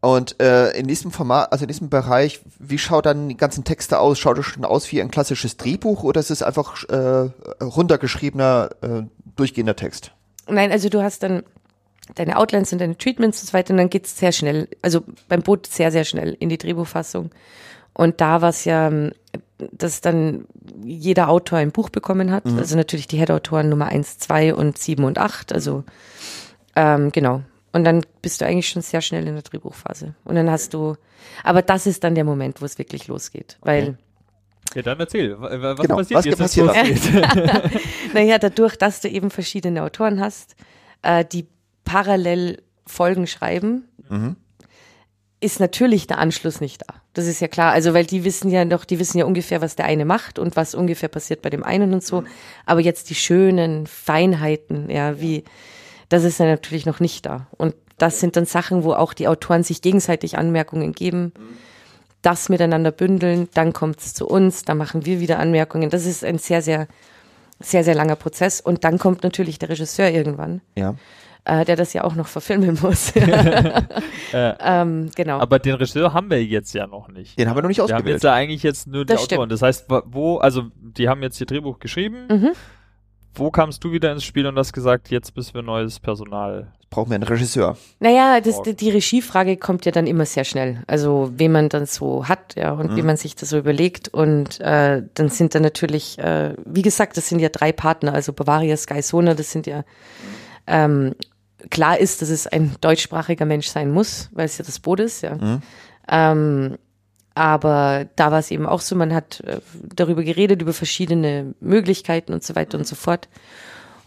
Und äh, in diesem Format, also in diesem Bereich, wie schaut dann die ganzen Texte aus? Schaut es schon aus wie ein klassisches Drehbuch oder ist es einfach äh, runtergeschriebener, äh, durchgehender Text? Nein, also du hast dann deine Outlines und deine Treatments und so weiter und dann geht's sehr schnell, also beim Boot sehr, sehr schnell in die Drehbuchfassung. Und da war es ja, dass dann jeder Autor ein Buch bekommen hat. Also natürlich die Head-Autoren Nummer eins, zwei und sieben und acht. Also ähm, genau. Und dann bist du eigentlich schon sehr schnell in der Drehbuchphase. Und dann hast du, aber das ist dann der Moment, wo es wirklich losgeht. Weil ja, dann erzähl. wa- wa- Was Genau, passiert was jetzt? es passiert da? losgeht? Naja, dadurch, dass du eben verschiedene Autoren hast, äh, die parallel Folgen schreiben, ist natürlich der Anschluss nicht da. Das ist ja klar. Also, weil die wissen ja noch, die wissen ja ungefähr, was der eine macht und was ungefähr passiert bei dem einen und so. Aber jetzt die schönen Feinheiten, ja, wie, das ist ja natürlich noch nicht da. Und das sind dann Sachen, wo auch die Autoren sich gegenseitig Anmerkungen geben, das miteinander bündeln, dann kommt es zu uns, dann machen wir wieder Anmerkungen. Das ist ein sehr, sehr, sehr, sehr langer Prozess. Und dann kommt natürlich der Regisseur irgendwann, Ja. Äh, der das ja auch noch verfilmen muss. <laughs> <laughs> ähm, genau. Aber den Regisseur haben wir jetzt ja noch nicht. Den haben wir noch nicht Wir haben ausgewählt. jetzt ja eigentlich jetzt nur die Das Autoren. Das heißt, wo, also die haben jetzt ihr Drehbuch geschrieben. Mhm. Wo kamst du wieder ins Spiel und hast gesagt, jetzt müssen wir neues Personal? Brauchen wir einen Regisseur. Naja, das, die, die Regiefrage kommt ja dann immer sehr schnell. Also, wen man dann so hat, ja, und wie man sich das so überlegt. Und äh, dann sind da natürlich, äh, wie gesagt, das sind ja drei Partner, also Bavaria, Sky Sona, das sind ja ähm, klar ist, dass es ein deutschsprachiger Mensch sein muss, weil es ja das Boot ist, ja. Ähm, aber da war es eben auch so, man hat äh, darüber geredet, über verschiedene Möglichkeiten und so weiter und so fort.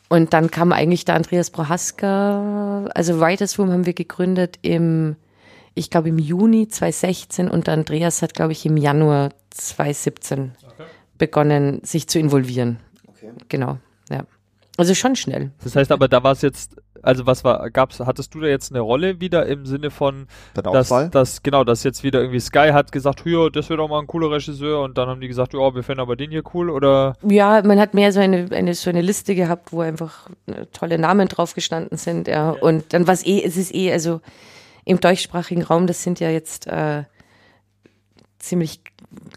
Und dann kam eigentlich der Andreas Prohaska, also Writers Room haben wir gegründet im, ich glaube im Juni 2016 und der Andreas hat, glaube ich, im Januar 2017 begonnen, sich zu involvieren. Okay. Genau, ja. Also schon schnell. Das heißt aber, da war es jetzt, also was war, gab's, hattest du da jetzt eine Rolle wieder im Sinne von, dass, dass, genau, dass jetzt wieder irgendwie Sky hat gesagt, ja, das wäre doch mal ein cooler Regisseur. Und dann haben die gesagt, ja, wir finden aber den hier cool oder, Ja, man hat mehr so eine, eine so eine Liste gehabt, wo einfach äh, tolle Namen drauf gestanden sind, ja. Und dann was eh, es ist eh, also im deutschsprachigen Raum, das sind ja jetzt äh, ziemlich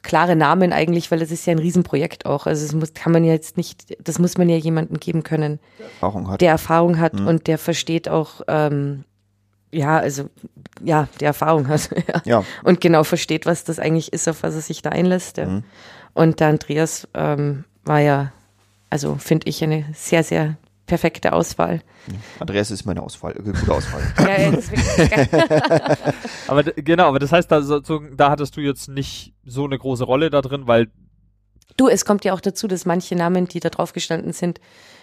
klare Namen eigentlich, weil das ist ja ein Riesenprojekt auch. Also es muss, kann man ja jetzt nicht, das muss man ja jemandem geben können, Erfahrung hat. der Erfahrung hat und der versteht auch, ähm, ja, also ja, der Erfahrung hat. <laughs> ja. Ja. Und genau versteht, was das eigentlich ist, auf was er sich da einlässt. Ja. Und der Andreas ähm, war ja, also finde ich, eine sehr, sehr perfekte Auswahl. Andreas ist meine Auswahl, äh, gute Auswahl. <laughs> Ja, ja, <laughs> aber genau, aber das heißt, da, so, da hattest du jetzt nicht so eine große Rolle da drin, weil, du, es kommt ja auch dazu, dass manche Namen, die da drauf gestanden sind,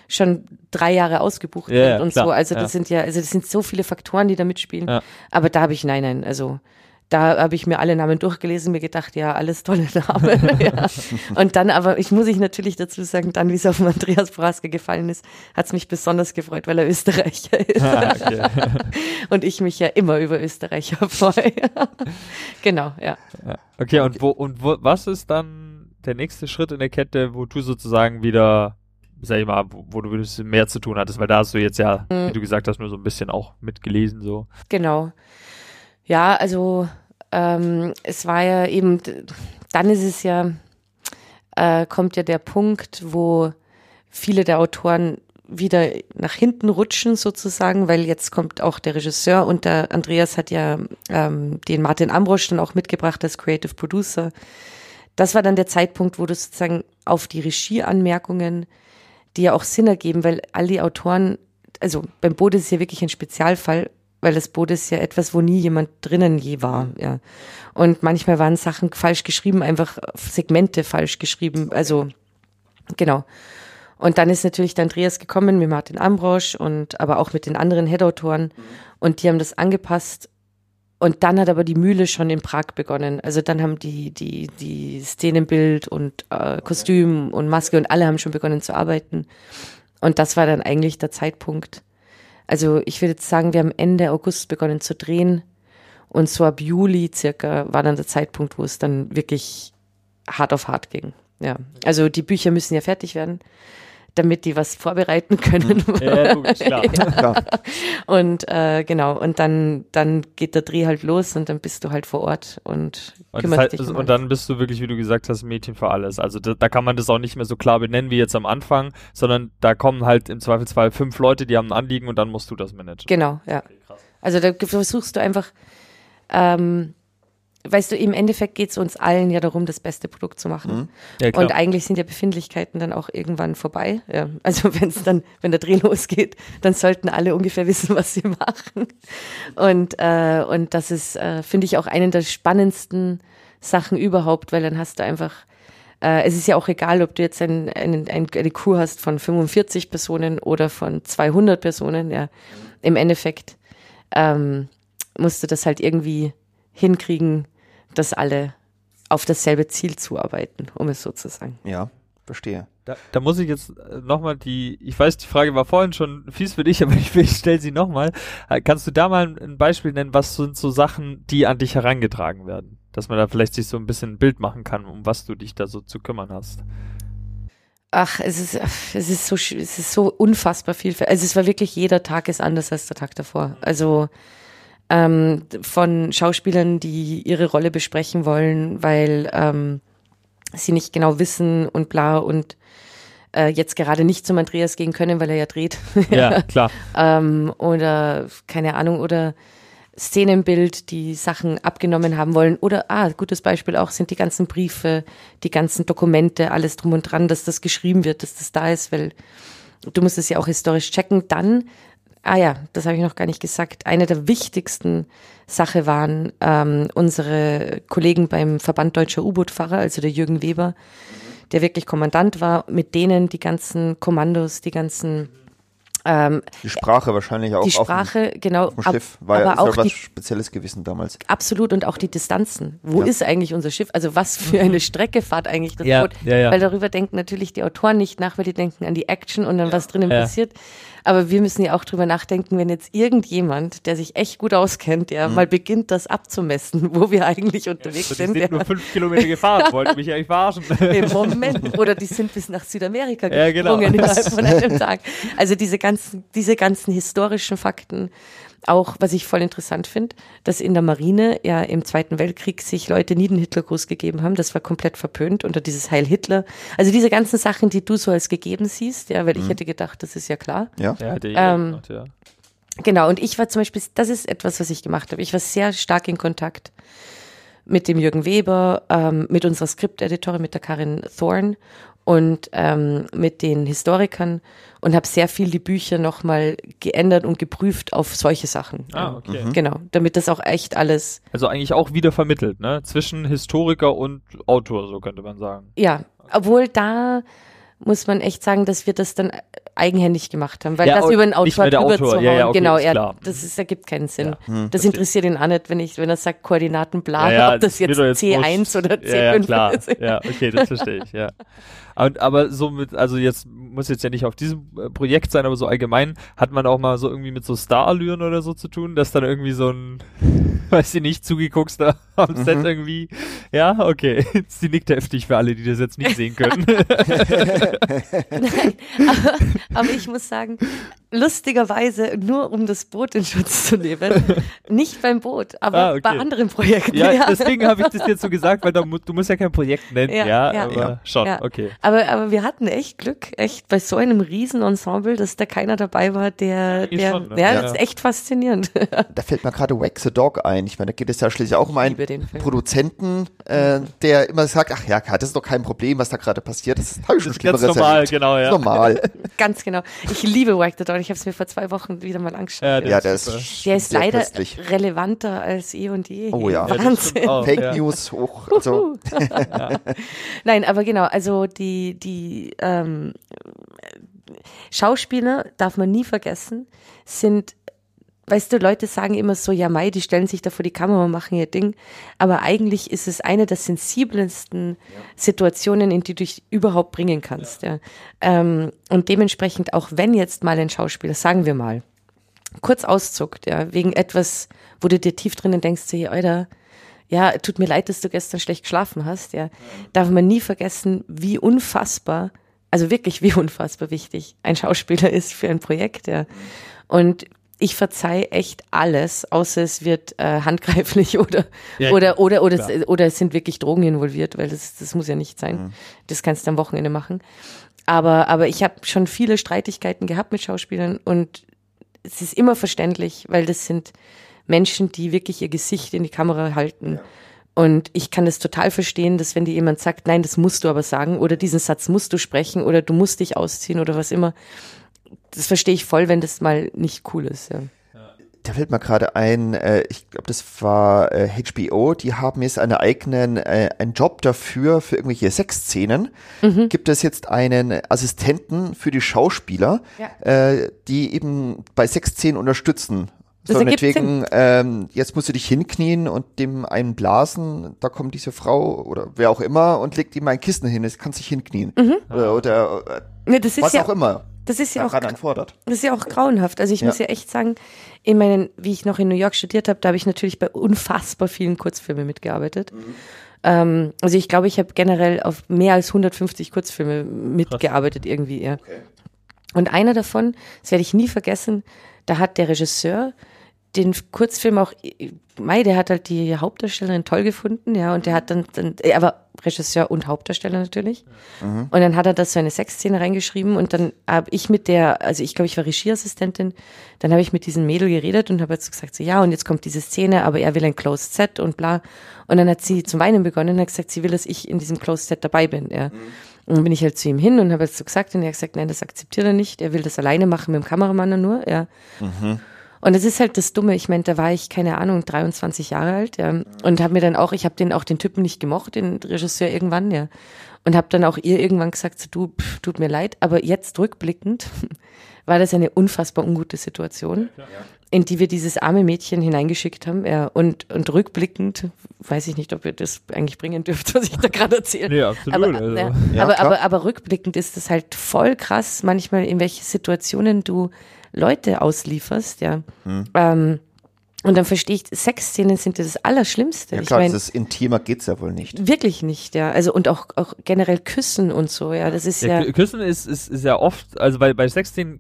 schon drei Jahre ausgebucht ja, sind und klar, so. Also das ja. sind ja, also das sind so viele Faktoren, die da mitspielen. Ja. Aber da habe ich, nein, nein, also da habe ich mir alle Namen durchgelesen, mir gedacht, ja, alles tolle <laughs> Namen. ja. Und dann aber, ich muss ich natürlich dazu sagen, dann, wie es auf Andreas Boraske gefallen ist, hat es mich besonders gefreut, weil er Österreicher ist. ah, okay. <laughs> Und ich mich ja immer über Österreicher freue. <laughs> genau, ja. okay, und wo, und wo, was ist dann der nächste Schritt in der Kette, wo du sozusagen wieder, sag ich mal, wo, wo du ein bisschen mehr zu tun hattest, weil da hast du jetzt ja, wie du gesagt hast, nur so ein bisschen auch mitgelesen, so. Genau. Ja, also ähm, es war ja eben, dann ist es ja, äh, kommt ja der Punkt, wo viele der Autoren wieder nach hinten rutschen sozusagen, weil jetzt kommt auch der Regisseur und der Andreas hat ja ähm, den Martin Ambrosch dann auch mitgebracht als Creative Producer. Das war dann der Zeitpunkt, wo du sozusagen auf die Regieanmerkungen, die ja auch Sinn ergeben, weil all die Autoren, also beim Boot ist es ja wirklich ein Spezialfall, weil das Boot ist ja etwas, wo nie jemand drinnen je war, ja. Und manchmal waren Sachen falsch geschrieben, einfach Segmente falsch geschrieben, also genau. Und dann ist natürlich der Andreas gekommen mit Martin Ambrosch und aber auch mit den anderen Head-Autoren und die haben das angepasst. Und dann hat aber die Mühle schon in Prag begonnen. Also dann haben die, die, die Szenenbild und äh, Kostüm und Maske und alle haben schon begonnen zu arbeiten. Und das war dann eigentlich der Zeitpunkt. Also ich würde jetzt sagen, wir haben Ende August begonnen zu drehen. Und so ab Juli circa war dann der Zeitpunkt, wo es dann wirklich hart auf hart ging. Ja, also die Bücher müssen ja fertig werden, damit die was vorbereiten können. Ja, logisch, <laughs> klar. Klar. Und äh, genau, und dann, dann geht der Dreh halt los und dann bist du halt vor Ort und, Und, das kümmerst heißt, dich um und dann bist du wirklich, wie du gesagt hast, Mädchen für alles. Also da, da kann man das auch nicht mehr so klar benennen wie jetzt am Anfang, sondern da kommen halt im Zweifelsfall fünf Leute, die haben ein Anliegen und dann musst du das managen. Genau, ja. Also da versuchst du einfach, ähm, weißt du, im Endeffekt geht es uns allen ja darum, das beste Produkt zu machen. Ja, klar. Und eigentlich sind ja Befindlichkeiten dann auch irgendwann vorbei. Ja. Also <laughs> wenn es dann, wenn der Dreh losgeht, dann sollten alle ungefähr wissen, was sie <laughs> machen. Und, äh, und das ist, äh, finde ich, auch eine der spannendsten Sachen überhaupt, weil dann hast du einfach, äh, es ist ja auch egal, ob du jetzt ein, ein, ein, eine Crew hast von 45 Personen oder von 200 Personen. Ja. Im Endeffekt ähm, musst du das halt irgendwie hinkriegen, dass alle auf dasselbe Ziel zuarbeiten, um es so zu sagen. Ja, verstehe. Da, da muss ich jetzt nochmal die, ich weiß, die Frage war vorhin schon fies für dich, <laughs> aber ich, ich stelle sie nochmal. Kannst du da mal ein, Beispiel nennen, was sind so Sachen, die an dich herangetragen werden? Dass man da vielleicht sich so ein bisschen ein Bild machen kann, um was du dich da so zu kümmern hast. Ach, es ist, es ist so, es ist so unfassbar viel. Also es war wirklich jeder Tag ist anders als der Tag davor. Also ähm, von Schauspielern, die ihre Rolle besprechen wollen, weil ähm, sie nicht genau wissen und bla und äh, jetzt gerade nicht zum Andreas gehen können, weil er ja dreht. <laughs> Ja, klar. <laughs> ähm, oder keine Ahnung, oder Szenenbild, die Sachen abgenommen haben wollen. Oder, ah, gutes Beispiel auch sind die ganzen Briefe, die ganzen Dokumente, alles drum und dran, dass das geschrieben wird, dass das da ist, weil du musst es ja auch historisch checken. Dann, ah ja, das habe ich noch gar nicht gesagt, eine der wichtigsten Sache waren ähm, unsere Kollegen beim Verband Deutscher U-Boot-Fahrer, also der Jürgen Weber, der wirklich Kommandant war, mit denen die ganzen Kommandos, die ganzen Ähm, Die Sprache wahrscheinlich auch die Sprache, auf dem, genau, auf dem ab- Schiff. War ja aber ist ja auch was die, Spezielles gewesen damals. absolut und auch die Distanzen. Wo Ja. ist eigentlich unser Schiff? Also was für eine Strecke fahrt eigentlich das Ja, Boot? ja, ja. Weil darüber denken natürlich die Autoren nicht nach, weil die denken an die Action und dann was drinnen Ja. passiert. Aber wir müssen ja auch drüber nachdenken, wenn jetzt irgendjemand, der sich echt gut auskennt, Mhm. ja, mal beginnt, das abzumessen, wo wir eigentlich unterwegs Die sind. sind Ja. nur fünf Kilometer gefahren, <laughs> wollten mich eigentlich verarschen. Im Moment. Oder die sind bis nach Südamerika Ja, genau. gesprungen innerhalb von einem Tag. Also diese ganzen, diese ganzen historischen Fakten. Auch, was ich voll interessant finde, dass in der Marine ja im Zweiten Weltkrieg sich Leute nie den Hitlergruß gegeben haben. Das war komplett verpönt unter dieses Heil Hitler. Also diese ganzen Sachen, die du so als gegeben siehst, ja, weil ich hätte gedacht, das ist ja klar. Ja. Ja, Ähm, gemacht, ja. Genau, und ich war zum Beispiel, das ist etwas, was ich gemacht habe. Ich war sehr stark in Kontakt mit dem Jürgen Weber, ähm, mit unserer Skripteditorin, mit der Karin Thorn und ähm, mit den Historikern und habe sehr viel die Bücher nochmal geändert und geprüft auf solche Sachen. Ah, okay. Genau, damit das auch echt alles, Also eigentlich auch wieder vermittelt, ne? Zwischen Historiker und Autor, so könnte man sagen. ja, obwohl da muss man echt sagen, dass wir das dann eigenhändig gemacht haben, weil Ja, das über einen nicht Autor zu Ja, ja, hauen, okay, genau, ist er, das ist, ergibt keinen Sinn. Ja. das interessiert ihn auch nicht, wenn ich, wenn er sagt Koordinaten bla, Ja, ja, ob das jetzt doch jetzt C1 wurscht. oder C5 ja, ja, klar. ist. Ja, okay, das verstehe ich, ja. Und, aber so mit, also jetzt muss jetzt ja nicht auf diesem äh, Projekt sein, aber so allgemein hat man auch mal so irgendwie mit so Starallüren oder so zu tun, dass dann irgendwie so ein, <laughs> weiß ich nicht, zugeguckst da am Mhm. Set irgendwie. Ja, okay. <laughs> Sie nickt heftig für alle, die das jetzt nicht sehen können. <laughs> aber, aber ich muss sagen, lustigerweise, nur um das Boot in Schutz zu nehmen, <laughs> nicht beim Boot, aber Ah, okay. bei anderen Projekten. ja, deswegen habe ich das jetzt so <laughs> gesagt, weil da, du musst ja kein Projekt nennen, ja, Ja, ja. aber Ja. schon, Ja. okay. Aber, aber wir hatten echt Glück, echt bei so einem Riesenensemble, dass da keiner dabei war, der, eigentlich der, schon, ne? ja, Ja. das ist echt faszinierend. <laughs> Da fällt mir gerade Wag the Dog ein. Ich meine, da geht es ja schließlich auch um einen. Produzenten, äh, der immer sagt, ach ja, das ist doch kein Problem, was da gerade passiert. Das habe ich schon Das ist ganz normal, erlebt. genau, ja. Das ist normal. Ganz genau. Ich liebe Wag the Dog. Ich habe es mir vor zwei Wochen wieder mal angeschaut. Ja, ja, der ist. Der ist leider köstlich. relevanter als eh und je. Oh ja. Ja, Wahnsinn. auch, Fake ja. News hoch. Also, <laughs> Nein, aber genau, also die, die ähm, Schauspieler, darf man nie vergessen, sind, weißt du, Leute sagen immer so, ja Mai, die stellen sich da vor die Kamera und machen ihr Ding, aber eigentlich ist es eine der sensibelsten Situationen, in die du dich überhaupt bringen kannst. Ja. Ähm, und dementsprechend, auch wenn jetzt mal ein Schauspieler, sagen wir mal, kurz auszuckt, ja, wegen etwas, wo du dir tief drinnen denkst, so, hey, Alter, ja, tut mir leid, dass du gestern schlecht geschlafen hast, ja, darf man nie vergessen, wie unfassbar, also wirklich wie <laughs> unfassbar wichtig ein Schauspieler ist für ein Projekt, ja. Und ich verzeih echt alles, außer es wird äh, handgreiflich <laughs> oder Ja, oder oder oder klar. es, oder es sind wirklich Drogen involviert, weil das das muss ja nicht sein. Das kannst du am Wochenende machen. Aber aber ich habe schon viele Streitigkeiten gehabt mit Schauspielern und es ist immer verständlich, weil das sind Menschen, die wirklich ihr Gesicht in die Kamera halten. Und ich kann das total verstehen, dass wenn dir jemand sagt, nein, das musst du aber sagen oder diesen Satz musst du sprechen oder du musst dich ausziehen oder was immer, das verstehe ich voll, wenn das mal nicht cool ist. Ja. da fällt mir gerade ein, äh, ich glaube, das war äh, HBO, die haben jetzt einen eigenen, äh, einen Job dafür, für irgendwelche Sexszenen. Mhm. Gibt es jetzt einen Assistenten für die Schauspieler, äh, die eben bei Sexszenen unterstützen. Das So, meinetwegen, ähm, jetzt musst du dich hinknien und dem einen blasen, da kommt diese Frau oder wer auch immer und legt ihm ein Kissen hin, es kann sich hinknien. Oder, oder äh, Ne, das Mhm. ist was ja auch immer Das ist ja auch daran anfordert. Das ist ja auch grauenhaft. Also ich Ja. muss ja echt sagen, in meinen, wie ich noch in New York studiert habe, da habe ich natürlich bei unfassbar vielen Kurzfilmen mitgearbeitet. Ähm, also ich glaube, ich habe generell auf mehr als 150 Kurzfilme mitgearbeitet irgendwie. Ja. Und einer davon, das werde ich nie vergessen, da hat der Regisseur den Kurzfilm auch, Mai, der hat halt die Hauptdarstellerin toll gefunden, ja, und der hat dann, dann er war Regisseur und Hauptdarsteller natürlich. Und dann hat er da so eine Sexszene reingeschrieben und dann habe ich mit der, also ich glaube, ich war Regieassistentin, dann habe ich mit diesem Mädel geredet und habe jetzt gesagt, so ja, und jetzt kommt diese Szene, aber er will ein Closed Set und bla. Und dann hat sie zum Weinen begonnen und hat gesagt, sie will, dass ich in diesem Closed Set dabei bin, ja. Und dann bin ich halt zu ihm hin und habe jetzt so gesagt und er hat gesagt, nein, das akzeptiert er nicht, er will das alleine machen mit dem Kameramann nur, ja. Und es ist halt das Dumme, ich meine, da war ich, keine Ahnung, 23 Jahre alt, ja, und habe mir dann auch, ich habe den auch den Typen nicht gemocht, den Regisseur irgendwann, ja. Und habe dann auch ihr irgendwann gesagt, so, du, pff, tut mir leid, aber jetzt rückblickend <laughs> war das eine unfassbar ungute Situation, in die wir dieses arme Mädchen hineingeschickt haben. Ja. Und, und rückblickend, weiß ich nicht, ob ihr das eigentlich bringen dürft, <laughs> was ich da gerade erzähle. Nee, absolut. Aber, also. ja, Ja, aber, aber, aber rückblickend ist es halt voll krass, manchmal in welche Situationen du Leute auslieferst, ja. Hm. Ähm, und dann verstehe ich, Sexszenen sind ja das Allerschlimmste. Ja ich klar, meine, das ist intimer geht's ja wohl nicht. wirklich nicht, ja. Also und auch, auch generell Küssen und so, ja. Das ist Ja, ja, Kü- Küssen ist, ist, ist ja oft, also bei, bei Sexszenen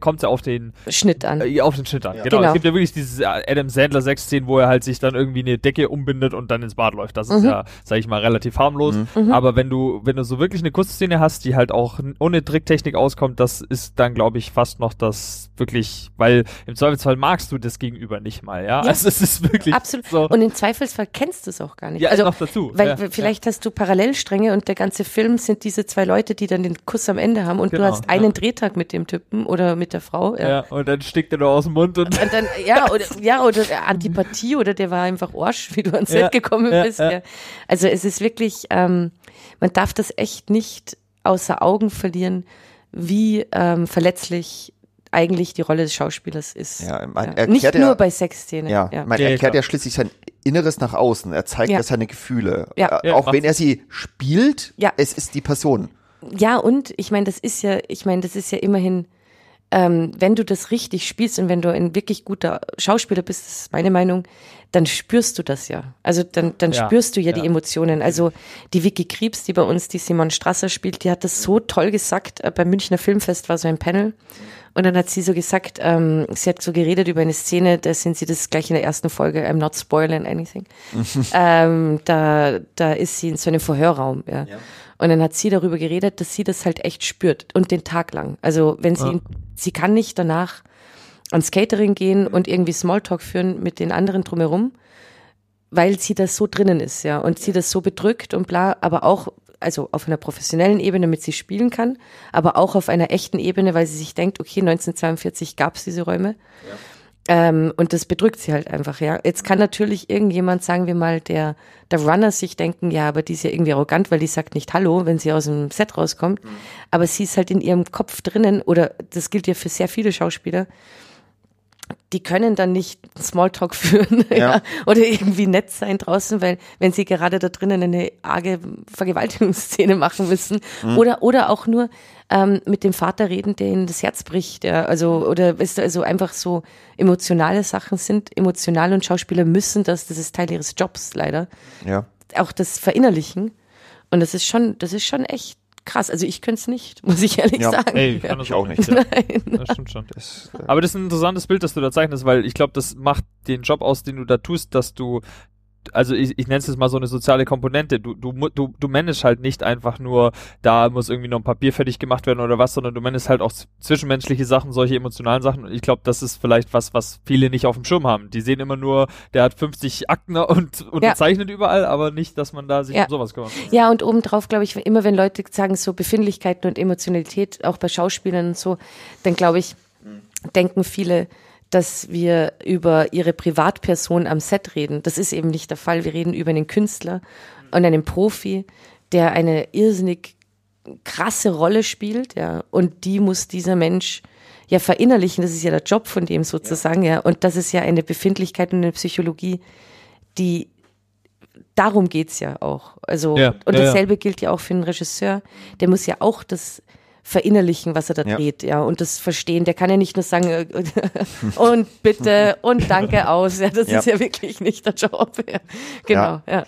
kommt es ja auf den, Schnitt an. äh, auf den Schnitt an. Genau. Genau. Es gibt ja wirklich diese Adam Sandler Sexszenen, wo er halt sich dann irgendwie eine Decke umbindet und dann ins Bad läuft. Das ist Mhm. ja, sag ich mal, relativ harmlos. Aber wenn du, wenn du so wirklich eine Kussszene hast, die halt auch ohne Tricktechnik auskommt, das ist dann, glaube ich, fast noch das wirklich, weil im Zweifelsfall magst du das Gegenüber nicht mal, ja. Ja. Also es ist wirklich Absolut. so. Und im Zweifelsfall kennst du es auch gar nicht. ja, also, noch dazu. weil ja, vielleicht hast du Parallelstränge und der ganze Film sind diese zwei Leute, die dann den Kuss am Ende haben und Genau, du hast ja. einen Drehtag mit dem Typen oder mit der Frau. ja. Ja. ja, und dann stickt er nur aus dem Mund und Und dann, ja, <laughs> oder, ja, oder Antipathie oder der war einfach Arsch, wie du ans Ja, Set gekommen ja, bist. ja. Ja. Also es ist wirklich, ähm, man darf das echt nicht außer Augen verlieren, wie ähm, verletzlich eigentlich die Rolle des Schauspielers ist. Ja, man Ja. Nicht ja- nur bei Sexszenen. Ja, ja. man erklärt ja schließlich sein Inneres nach außen. Er zeigt ja, seine Gefühle. Ja. Äh, Ja, auch wenn er sie spielt, Ja. es ist die Person. Ja, und ich meine, das ist ja, ich meine, das ist ja immerhin, ähm, wenn du das richtig spielst und wenn du ein wirklich guter Schauspieler bist, das ist meine Meinung, dann spürst du das ja. Also dann, dann Ja, spürst du ja, ja. die Emotionen. Also die Vicky Kriebs, die bei uns die Simon Strasser spielt, die hat das so toll gesagt. Äh, Beim Münchner Filmfest war so ein Panel. Und dann hat sie so gesagt, ähm, sie hat so geredet über eine Szene, da sind sie das gleich in der ersten Folge, I'm not spoiling anything. <laughs> ähm, da, da ist sie in so einem Verhörraum, ja. Und dann hat sie darüber geredet, dass sie das halt echt spürt und den Tag lang. Also wenn sie, sie kann nicht danach ans Catering gehen und irgendwie Smalltalk führen mit den anderen drumherum, weil sie das so drinnen ist, ja, und sie das so bedrückt und bla, aber auch, also auf einer professionellen Ebene, damit sie spielen kann, aber auch auf einer echten Ebene, weil sie sich denkt, okay, 1942 gab es diese Räume. Ähm, und das bedrückt sie halt einfach, ja. Jetzt kann natürlich irgendjemand, sagen wir mal, der, der Runner sich denken, ja, aber die ist ja irgendwie arrogant, weil die sagt nicht Hallo, wenn sie aus dem Set rauskommt. Aber sie ist halt in ihrem Kopf drinnen, oder das gilt ja für sehr viele Schauspieler, die können dann nicht Smalltalk <laughs> führen ja. Ja. oder irgendwie nett sein draußen, weil wenn sie gerade da drinnen eine arge Vergewaltigungsszene machen müssen oder oder auch nur ähm, mit dem Vater reden, der ihnen das Herz bricht, ja, also oder weißt du, also einfach so emotionale Sachen sind emotional und Schauspieler müssen das, das ist Teil ihres Jobs leider, Ja. auch das verinnerlichen und das ist schon, das ist schon echt krass. Also ich könnte es nicht, muss ich ehrlich Ja. sagen. Ey, ich ja. kann das Ich auch nicht. Ja. <laughs> Nein. Das stimmt schon. Das, äh, Aber das ist ein interessantes Bild, das du da zeichnest, weil ich glaube, das macht den Job aus, den du da tust, dass du, also ich, ich nenne es jetzt mal so eine soziale Komponente. Du, du, du, du managst halt nicht einfach nur, da muss irgendwie noch ein Papier fertig gemacht werden oder was, sondern du managst halt auch zwischenmenschliche Sachen, solche emotionalen Sachen. Und ich glaube, das ist vielleicht was, was viele nicht auf dem Schirm haben. Die sehen immer nur, der hat 50 Akten <laughs> und unterzeichnet überall, aber nicht, dass man da sich Ja. um sowas kümmert. Ja, und obendrauf, glaube ich, immer wenn Leute sagen, so Befindlichkeiten und Emotionalität, auch bei Schauspielern und so, dann glaube ich, denken viele, dass wir über ihre Privatperson am Set reden. Das ist eben nicht der Fall. Wir reden über einen Künstler und einen Profi, der eine irrsinnig krasse Rolle spielt, ja, und die muss dieser Mensch ja verinnerlichen. Das ist ja der Job von dem sozusagen, ja. Und das ist ja eine Befindlichkeit und eine Psychologie, die darum geht's ja auch. Also, Ja, und ja, ja. dasselbe gilt ja auch für einen Regisseur. Der muss ja auch das verinnerlichen, was er da Ja. dreht, ja, und das verstehen. Der kann ja nicht nur sagen, äh, <laughs> und bitte und danke aus. Ja, das Ja. ist ja wirklich nicht der Job. <laughs> Ja. Genau, ja.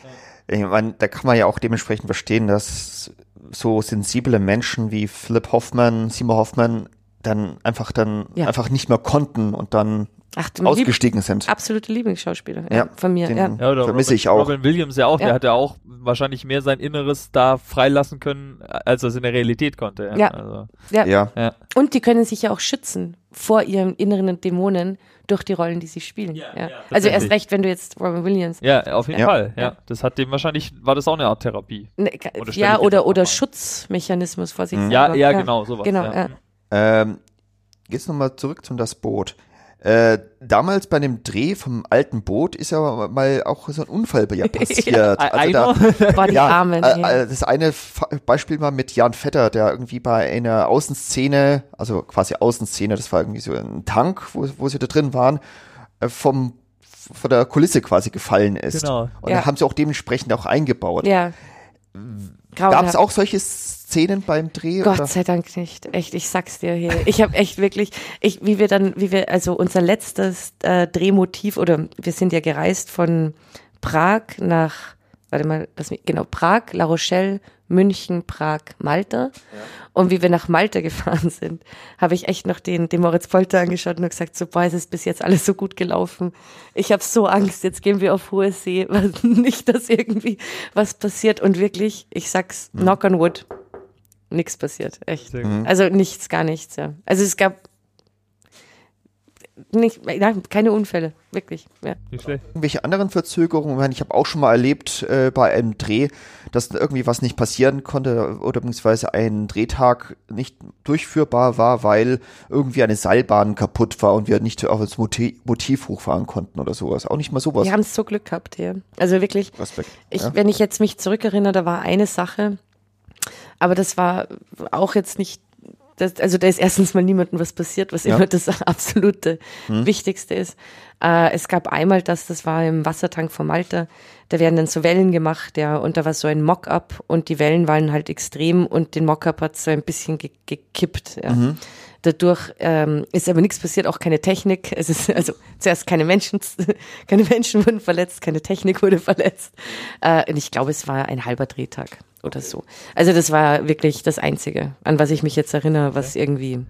ich meine, da kann man ja auch dementsprechend verstehen, dass so sensible Menschen wie Philipp Hoffmann, Simon Hoffmann dann einfach dann einfach nicht mehr konnten und dann Ach, du ausgestiegen sind. absolute Lieblingsschauspieler ja, Ja, von mir. Ja. Ja, oder Vermisse Robin, ich auch. Robin Williams ja auch, Ja. der hat ja auch wahrscheinlich mehr sein Inneres da freilassen können, als er es in der Realität konnte. Ja. Also, Ja. Ja, ja. Und die können sich ja auch schützen vor ihren inneren Dämonen durch die Rollen, die sie spielen. Ja, also erst recht, wenn du jetzt Robin Williams ja, auf jeden Ja. Fall. Ja. Ja. Das hat dem wahrscheinlich, war das auch eine Art Therapie. Ne, Oder ja, oder, oder. Schutzmechanismus vor sich Ja, selber. ja, genau, sowas. Genau, ja. ja. ähm, jetzt nochmal zurück zum Das Boot. Äh, damals bei dem Dreh vom alten Boot ist ja mal auch so ein Unfall <laughs> ja passiert. Also da, War <laughs> die ja, Armen. äh, ja. äh, das eine Beispiel war mit Jan Vetter, der irgendwie bei einer Außenszene, also quasi Außenszene, das war irgendwie so ein Tank, wo, wo sie da drin waren, äh, vom von der Kulisse quasi gefallen ist. Genau. Und Ja. da haben sie auch dementsprechend auch eingebaut. ja. Gab es auch solche Szenen beim Dreh? Gott oder? sei Dank nicht. Echt, ich sag's dir hier. Ich habe echt wirklich, ich, wie wir dann, wie wir, also unser letztes äh, Drehmotiv oder wir sind ja gereist von Prag nach, warte mal, lass mich, genau, Prag, La Rochelle, München, Prag, Malta. Und wie wir nach Malta <laughs> gefahren sind, habe ich echt noch den, den Moritz Polter angeschaut und gesagt, so, boah, es ist bis jetzt alles so gut gelaufen. Ich habe so Angst, jetzt gehen wir auf hohe See, <laughs> was, nicht, dass irgendwie was passiert. Und wirklich, ich sag's, knock on wood, nichts passiert, echt. Gut. Also nichts, gar nichts, ja. Also es gab nicht, ja, keine Unfälle, wirklich. Ja. Nicht schlecht. irgendwelche anderen Verzögerungen? Ich, habe auch schon mal erlebt äh, bei einem Dreh, dass irgendwie was nicht passieren konnte oder beziehungsweise ein Drehtag nicht durchführbar war, weil irgendwie eine Seilbahn kaputt war und wir nicht auf das Motiv, Motiv hochfahren konnten oder sowas. Auch nicht mal sowas. Wir haben so Glück gehabt hier. Also wirklich, Respekt. ich, ja. wenn ich jetzt mich zurückerinnere, da war eine Sache, aber das war auch jetzt nicht, das, also da ist erstens mal niemandem was passiert, was Ja. immer das <laughs> absolute Wichtigste ist. Äh, es gab einmal das, das war im Wassertank von Malta, da werden dann so Wellen gemacht, ja, und da war so ein Mock-up und die Wellen waren halt extrem und den Mock-up hat so ein bisschen ge gekippt, ja. Dadurch ähm, ist aber nichts passiert, auch keine Technik. <laughs> Es ist also zuerst keine Menschen, <laughs> keine Menschen wurden verletzt, keine Technik wurde verletzt. Äh, und ich glaube, es war ein halber Drehtag oder so. Also das war wirklich das Einzige, an was ich mich jetzt erinnere, was irgendwie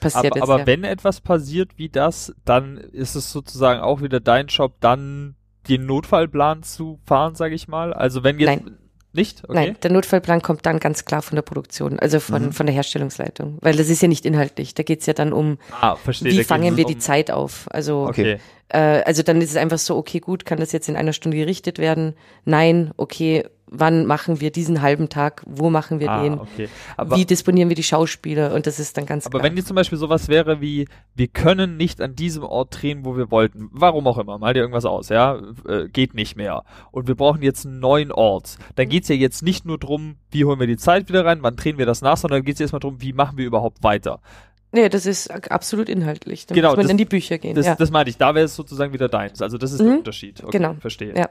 passiert Aber, ist. aber ja. wenn etwas passiert wie das, dann ist es sozusagen auch wieder dein Job, dann den Notfallplan zu fahren, sage ich mal. Also wenn jetzt Nein. nicht, okay. Nein, der Notfallplan kommt dann ganz klar von der Produktion, also von, von der Herstellungsleitung. Weil das ist ja nicht inhaltlich. Da geht's ja dann um, Ah, verstehe. wie da fangen wir um- die Zeit auf. Also Okay. Äh, also dann ist es einfach so, okay, gut, kann das jetzt in einer Stunde gerichtet werden? Nein, okay, wann machen wir diesen halben Tag? Wo machen wir Ah, den? okay. Wie disponieren wir die Schauspieler? Und das ist dann ganz aber klar. wenn jetzt zum Beispiel sowas wäre wie, wir können nicht an diesem Ort drehen, wo wir wollten, warum auch immer, mal dir irgendwas aus, ja, äh, geht nicht mehr. Und wir brauchen jetzt einen neuen Ort. Dann geht's ja jetzt nicht nur drum, wie holen wir die Zeit wieder rein, wann drehen wir das nach, sondern geht's erstmal drum, wie machen wir überhaupt weiter. nee, das ist absolut inhaltlich. Da Genau, muss man das- in die Bücher gehen. Das, ja. das meine ich, da wäre es sozusagen wieder deins. Also das ist der Mhm. Unterschied. Okay, Genau. Verstehe. Ja.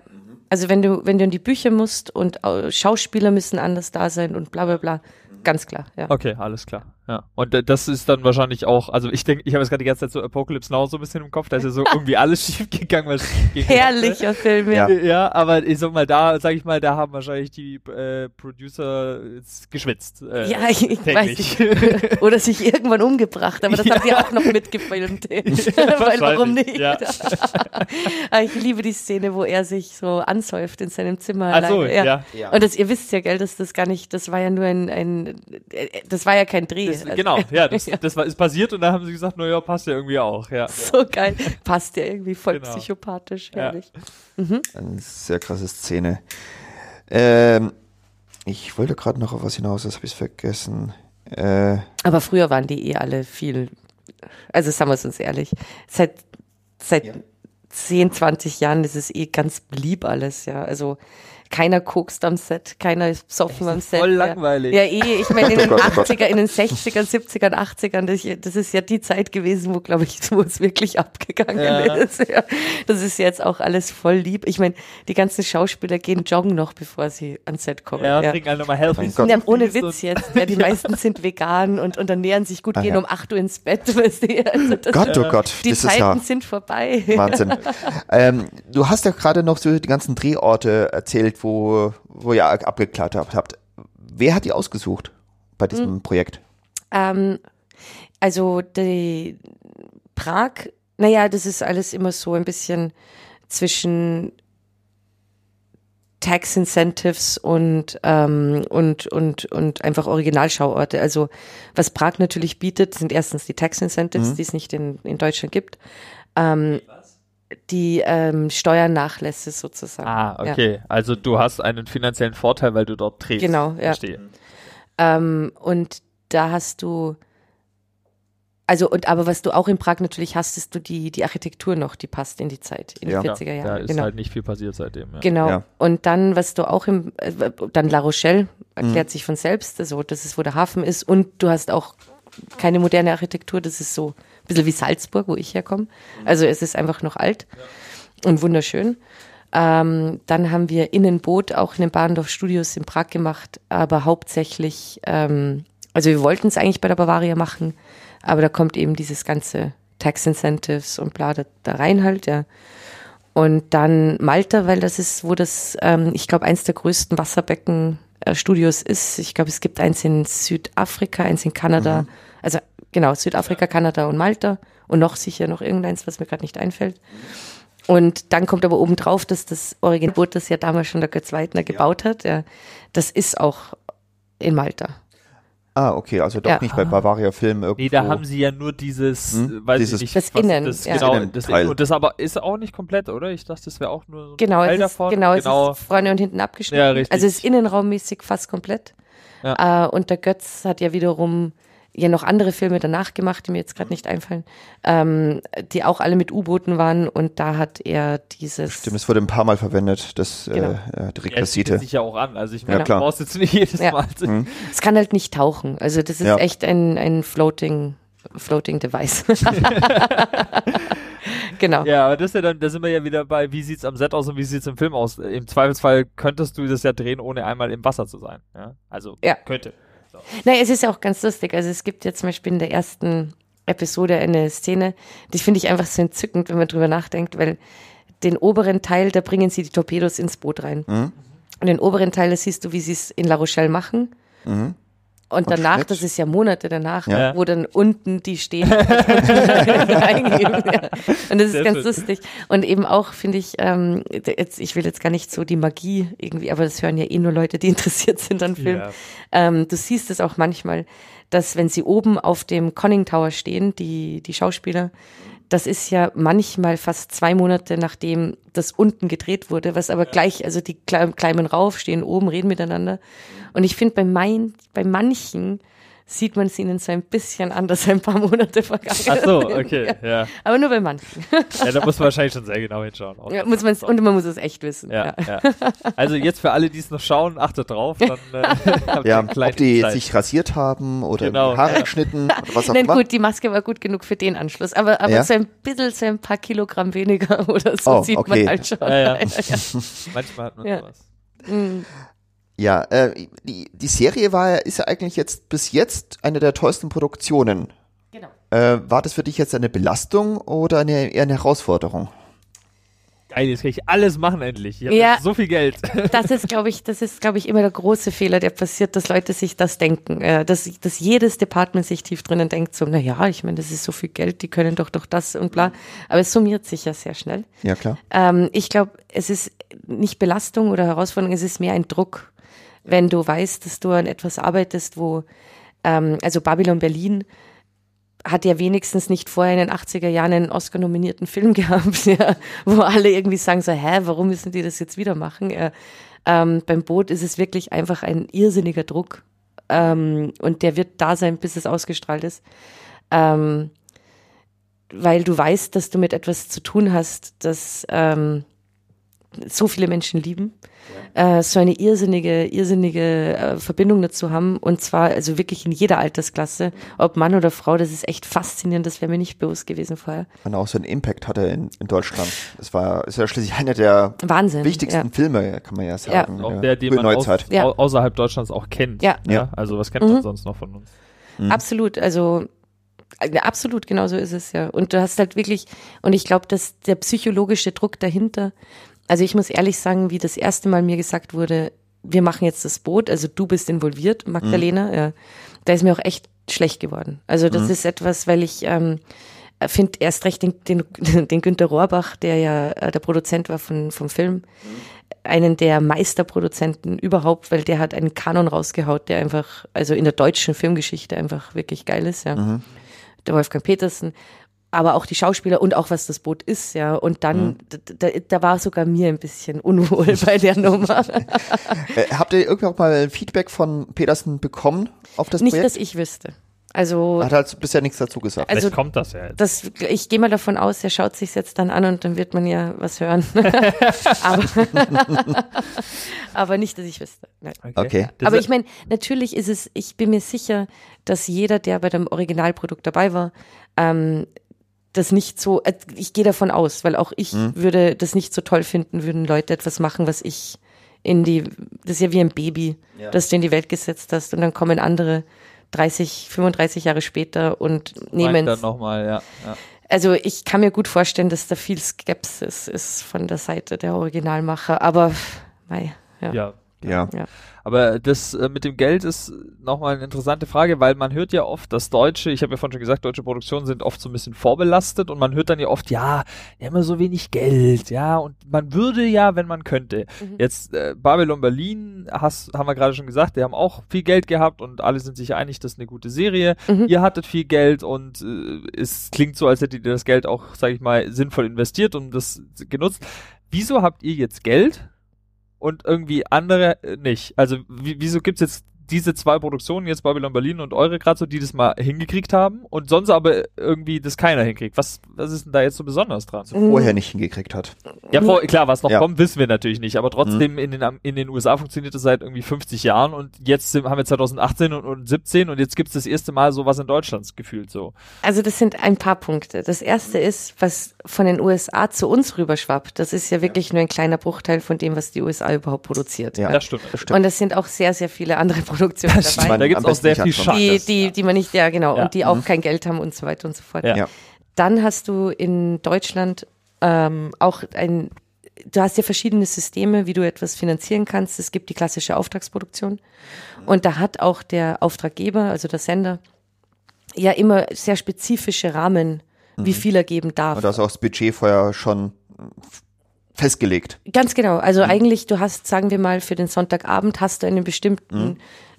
Also wenn du, wenn du in die Bücher musst und äh, Schauspieler müssen anders da sein und bla bla bla, ganz klar, ja. Okay, alles klar. Ja. Und äh, das ist dann wahrscheinlich auch, also ich denke, ich habe jetzt gerade die ganze Zeit so Apocalypse Now so ein bisschen im Kopf, da ist ja so <laughs> irgendwie alles schief gegangen, was schief ging. Herrlicher Film, ja. Ja. Ja, aber ich sag mal, da, sag ich mal, da haben wahrscheinlich die äh, Producer jetzt geschwitzt. Äh, Ja, ich, ich weiß nicht. Oder sich irgendwann umgebracht, aber das <laughs> Ja. haben die auch noch mitgefilmt. <laughs> Weil warum nicht? ja. Aber ich liebe die Szene, wo er sich so ansäuft in seinem Zimmer. Ach so, ja. Ja. Und das, ihr wisst ja, gell, dass das gar nicht, das war ja nur ein, ein äh, das war ja kein Dreh. Das, Also- genau, ja, das, <laughs> das war, ist passiert und da haben sie gesagt, naja, passt ja irgendwie auch, ja. So geil. Passt ja irgendwie voll Genau. psychopathisch, Ja. herrlich. Eine sehr krasse Szene. Ähm, ich wollte gerade noch auf was hinaus, das habe ich vergessen. Äh, Aber früher waren die eh alle viel, also sagen wir es uns ehrlich, seit, seit Ja. 10, 20 Jahren ist es eh ganz lieb alles, ja. Also keiner kokst am Set, keiner ist besoffen am Set. voll ja. langweilig. Ja, eh, ich meine in <laughs> den Oh Gott. 80er, in den 60ern, 70ern, 80ern, das, das ist ja die Zeit gewesen, wo, glaube ich, <laughs> wo es wirklich abgegangen Ja. ist. Ja. Das ist jetzt auch alles voll lieb. Ich meine, die ganzen Schauspieler gehen joggen noch, bevor sie ans Set kommen. Ja, ja. trinken halt nochmal Healthy. Ja, ohne Witz jetzt. <laughs> Ja, die meisten sind vegan und, und ernähren sich gut, Ah, gehen ja. um 8 Uhr ins Bett. Weißt du? also das, Gott, oh Gott, die Zeiten ja sind vorbei. Wahnsinn. ähm, du hast ja gerade noch so die ganzen Drehorte erzählt, wo, wo ihr abgeklattert habt. Wer hat die ausgesucht bei diesem Hm. Projekt? Ähm, also die Prag, naja, das ist alles immer so ein bisschen zwischen Tax Incentives und, ähm, und, und, und einfach Originalschauorte. Also was Prag natürlich bietet, sind erstens die Tax Incentives, die es nicht in, in Deutschland gibt. Ähm, die ähm, Steuernachlässe sozusagen. Ah, Ja. okay. Also du hast einen finanziellen Vorteil, weil du dort drehst. Genau, ja. Verstehe. Ähm, und da hast du Also, und aber was du auch in Prag natürlich hast, ist du die, die Architektur noch, die passt in die Zeit, in Ja. die Ja, 40er da Jahre. ist genau. halt nicht viel passiert seitdem. Ja. Genau. Ja. Und dann, was du auch im, äh, dann La Rochelle Mhm. erklärt sich von selbst, also das ist, wo der Hafen ist und du hast auch keine moderne Architektur, das ist so ein bisschen wie Salzburg, wo ich herkomme. Also es ist einfach noch alt und wunderschön. Ähm, dann haben wir Innenboot auch in den Bahndorf Studios in Prag gemacht, aber hauptsächlich, ähm, also wir wollten es eigentlich bei der Bavaria machen, aber da kommt eben dieses ganze Tax Incentives und bla da, da rein halt, ja. Und dann Malta, weil das ist, wo das, ähm, ich glaube, eins der größten Wasserbecken-Studios ist. Ich glaube, es gibt eins in Südafrika, eins in Kanada. Also genau, Südafrika, Kanada und Malta. Und noch sicher noch irgendeins, was mir gerade nicht einfällt. Und dann kommt aber obendrauf, dass das Originalboot, das ja damals schon der Götz Weidner gebaut hat, ja, das ist auch in Malta. Ah, okay, also doch Ja. nicht bei Bavaria Film irgendwo. Nee, da haben sie ja nur dieses, Hm? äh, weiß Dieses- ich nicht, Das was Innen, das, ja. genau, Das Innenteil. und das aber ist auch nicht komplett, oder? Ich dachte, das wäre auch nur so ein Genau, Teil es ist, davon. genau, es genau. ist vorne und hinten abgeschnitten. Ja, richtig. Also es ist innenraummäßig fast komplett. Äh, und der Götz hat ja wiederum ja noch andere Filme danach gemacht, die mir jetzt gerade nicht einfallen, ähm, die auch alle mit U-Booten waren und da hat er dieses Stimmt, es wurde ein paar Mal verwendet, das Genau. äh, äh, die ja, es Requisite. bietet sich ja auch an. Also ich meine, Ja, klar. du brauchst jetzt nicht jedes Ja. Mal. Mhm. Es kann halt nicht tauchen. Also das ist Ja. echt ein, ein floating, floating Device. <laughs> genau. Ja, aber das ist ja dann, da sind wir ja wieder bei, wie sieht's am Set aus und wie sieht's im Film aus. Im Zweifelsfall könntest du das ja drehen, ohne einmal im Wasser zu sein. Ja? Also Ja. könnte. Nein, es ist ja auch ganz lustig. Also es gibt ja zum Beispiel in der ersten Episode eine Szene, die finde ich einfach so entzückend, wenn man drüber nachdenkt, weil den oberen Teil, da bringen sie die Torpedos ins Boot rein. Mhm. Und den oberen Teil, da siehst du, wie sie es in La Rochelle machen. Mhm. Und Und danach, Schnitt. das ist ja Monate danach, Ja. wo dann unten die stehen. ja. <laughs> <laughs> Und das ist Sehr ganz schön. lustig. Und eben auch, finde ich, ähm, jetzt, ich will jetzt gar nicht so die Magie irgendwie, aber das hören ja eh nur Leute, die <laughs> interessiert sind an Film. Ja. Ähm, du siehst es auch manchmal, dass wenn sie oben auf dem Conning Tower stehen, die, die Schauspieler, das ist ja manchmal fast zwei Monate nachdem das unten gedreht wurde, was aber gleich, also die kle- kleimen rauf, stehen oben, reden miteinander. Und ich finde, bei, mein, bei manchen sieht man es ihnen so ein bisschen an, dass ein paar Monate vergangen Ach so, <laughs> sind. okay, Ja. ja. Aber nur bei manchen. Ja, da muss man wahrscheinlich schon sehr genau hinschauen. Ja, muss man's, und man muss es echt wissen. Ja, ja. Also jetzt für alle, die es noch schauen, achtet drauf, dann äh, <laughs> <laughs> habt ihr Ja, ob die Insight. sich rasiert haben oder Genau, Haare ja. geschnitten oder was auch Nein, immer. gut, die Maske war gut genug für den Anschluss, aber, aber Ja? so ein bisschen, so ein paar Kilogramm weniger oder so Oh, sieht okay. man halt schon. Ja, ja. ja. Manchmal hat man Ja. sowas. Mm. Ja, äh, die, die Serie war ja, ist ja eigentlich jetzt bis jetzt eine der tollsten Produktionen. Genau. Äh, war das für dich jetzt eine Belastung oder eine, eher eine Herausforderung? Geil, jetzt kann ich alles machen endlich. Ich Ja. so viel Geld. <laughs> Das ist, glaube ich, das ist, glaube ich, immer der große Fehler, der passiert, dass Leute sich das denken, äh, dass, dass jedes Department sich tief drinnen denkt, so, na ja, ich meine, das ist so viel Geld, die können doch doch das und bla. Aber es summiert sich ja sehr schnell. Ja, klar. Ähm, ich glaube, es ist nicht Belastung oder Herausforderung, es ist mehr ein Druck, wenn du weißt, dass du an etwas arbeitest, wo, ähm, also Babylon Berlin hat ja wenigstens nicht vorher in den 80er Jahren einen Oscar-nominierten Film <laughs> gehabt, ja, wo alle irgendwie sagen so, hä, warum müssen die das jetzt wieder machen? Ja, ähm, beim Boot ist es wirklich einfach ein irrsinniger Druck ähm, und der wird da sein, bis es ausgestrahlt ist. Ähm, weil du weißt, dass du mit etwas zu tun hast, das ähm, so viele Menschen lieben, äh, so eine irrsinnige, irrsinnige äh, Verbindung dazu haben und zwar also wirklich in jeder Altersklasse, ob Mann oder Frau, das ist echt faszinierend, das wäre mir nicht bewusst gewesen vorher. Und auch so einen Impact hatte in, in Deutschland. Das war, ist ja schließlich einer der Wahnsinn. wichtigsten ja. Filme, kann man ja sagen. Auch in der, den man aus, Neuzeit. Ja. au außerhalb Deutschlands auch kennt. Ja. Ne? Also was kennt man sonst noch von uns? Absolut, also äh, absolut, genau so ist es ja. Und du hast halt wirklich, und ich glaube, dass der psychologische Druck dahinter, also ich muss ehrlich sagen, wie das erste Mal mir gesagt wurde, wir machen jetzt das Boot, also du bist involviert, Magdalena, ja, da ist mir auch echt schlecht geworden. Also das ist etwas, weil ich ähm, finde erst recht den, den, <laughs> den Günter Rohrbach, der ja äh, der Produzent war von, vom Film, einen der Meisterproduzenten überhaupt, weil der hat einen Kanon rausgehaut, der einfach, also in der deutschen Filmgeschichte einfach wirklich geil ist, ja. Der Wolfgang Petersen, aber auch die Schauspieler und auch was das Boot ist, ja. Und dann, da, da, da war sogar mir ein bisschen unwohl <laughs> bei der Nummer. Äh, habt ihr irgendwie auch mal Feedback von Petersen bekommen auf das Nicht, Projekt? dass ich wüsste. Also Hat halt bisher nichts dazu gesagt. Also- Vielleicht kommt das ja jetzt. das, ich gehe mal davon aus, er schaut sich jetzt dann an und dann wird man ja was hören. <laughs> aber, <laughs> aber nicht, dass ich wüsste. Nein. Okay. Das aber ich meine, natürlich ist es, ich bin mir sicher, dass jeder, der bei dem Originalprodukt dabei war, ähm, das nicht so, äh, ich gehe davon aus, weil auch ich würde das nicht so toll finden, würden Leute etwas machen, was ich in die, das ist ja wie ein Baby, Ja. das du in die Welt gesetzt hast und dann kommen andere 30, 35 Jahre später und nehmen dann nochmal, ja. ja. also ich kann mir gut vorstellen, dass da viel Skepsis ist von der Seite der Originalmacher, aber mei, ja. ja. Ja. Aber das äh, mit dem Geld ist nochmal eine interessante Frage, weil man hört ja oft, dass Deutsche, ich habe ja vorhin schon gesagt, deutsche Produktionen sind oft so ein bisschen vorbelastet und man hört dann ja oft, ja, die haben ja so wenig Geld, ja, und man würde ja, wenn man könnte. Mhm. Jetzt äh, Babylon Berlin, hast, haben wir gerade schon gesagt, die haben auch viel Geld gehabt und alle sind sich einig, das ist eine gute Serie. Mhm. Ihr hattet viel Geld und äh, es klingt so, als hättet ihr das Geld auch, sage ich mal, sinnvoll investiert und das genutzt. Wieso habt ihr jetzt Geld und irgendwie andere äh, nicht? Also wie, wieso gibt's jetzt diese zwei Produktionen, jetzt Babylon Berlin und eure gerade so, die das mal hingekriegt haben und sonst aber irgendwie das keiner hinkriegt? Was, was ist denn da jetzt so besonders dran? Mhm. Vorher nicht hingekriegt hat. Ja, vor, klar, was noch Ja. kommt, wissen wir natürlich nicht, aber trotzdem in, den, in den USA funktioniert das seit irgendwie 50 Jahren und jetzt sind, haben wir 2018 und, und 17 und jetzt gibt's das erste Mal sowas in Deutschland gefühlt so. Also das sind ein paar Punkte. Das erste ist, was von den USA zu uns rüberschwappt. Das ist ja wirklich nur ein kleiner Bruchteil von dem, was die USA überhaupt produziert. Ja. Das stimmt. Das stimmt. Und es sind auch sehr, sehr viele andere Produktionen Das dabei. stimmt. Da gibt's am auch sehr viel anschauen. die, die, die man nicht, ja genau, Ja. und die auch kein Geld haben und so weiter und so fort. Ja. Ja. Dann hast du in Deutschland ähm, auch ein, du hast ja verschiedene Systeme, wie du etwas finanzieren kannst. Es gibt die klassische Auftragsproduktion und da hat auch der Auftraggeber, also der Sender, ja immer sehr spezifische Rahmen, wie viel er geben darf. Und da ist auch das Budget vorher schon festgelegt. Ganz genau. Also eigentlich, du hast, sagen wir mal, für den Sonntagabend hast du einen bestimmten,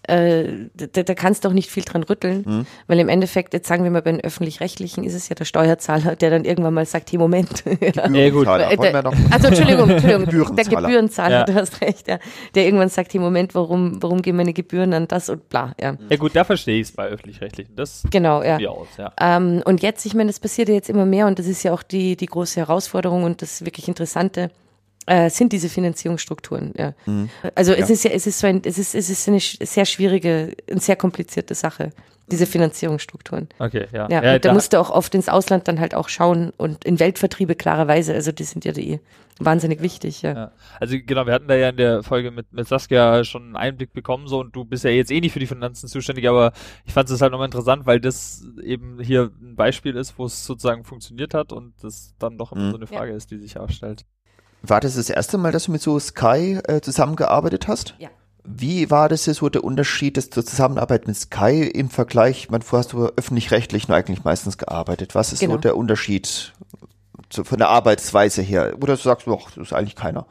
äh, da, da kannst du auch nicht viel dran rütteln, weil im Endeffekt, jetzt sagen wir mal, bei den Öffentlich-Rechtlichen ist es ja der Steuerzahler, der dann irgendwann mal sagt, hey, Moment. <laughs> Ja, gut. Gebührenzahler. Äh, der, also Entschuldigung, Entschuldigung, <laughs> der Gebührenzahler. Gebührenzahler, Ja. du hast recht, ja, der irgendwann sagt, hey, Moment, warum, warum gehen meine Gebühren an das und bla, ja. Ja gut, da verstehe ich es bei öffentlich-rechtlichen. Das Genau, ja. ja aus, ja. Ähm, und jetzt, ich meine, das passiert ja jetzt immer mehr und das ist ja auch die, die große Herausforderung und das wirklich Interessante, äh, sind diese Finanzierungsstrukturen. Ja. Also es Ja. ist ja, es ist so ein, es ist, es ist eine sehr schwierige, eine sehr komplizierte Sache, diese Finanzierungsstrukturen. Okay, ja. Ja, und da musst du auch oft ins Ausland dann halt auch schauen und in Weltvertriebe klarerweise, also die sind ja die wahnsinnig wichtig, ja. Ja. Also genau, wir hatten da ja in der Folge mit, mit Saskia schon einen Einblick bekommen, so und du bist ja jetzt eh nicht für die Finanzen zuständig, aber ich fand es halt nochmal interessant, weil das eben hier ein Beispiel ist, wo es sozusagen funktioniert hat und das dann doch immer Mhm. so eine Frage ist, die sich auch stellt. War das das erste Mal, dass du mit so Sky äh, zusammengearbeitet hast? Ja. Wie war das so der Unterschied des, zur Zusammenarbeit mit Sky im Vergleich? Man vorher hast du öffentlich-rechtlich nur eigentlich meistens gearbeitet. Was ist so Genau. der Unterschied zu, von der Arbeitsweise her? Oder du sagst, doch, das ist eigentlich keiner.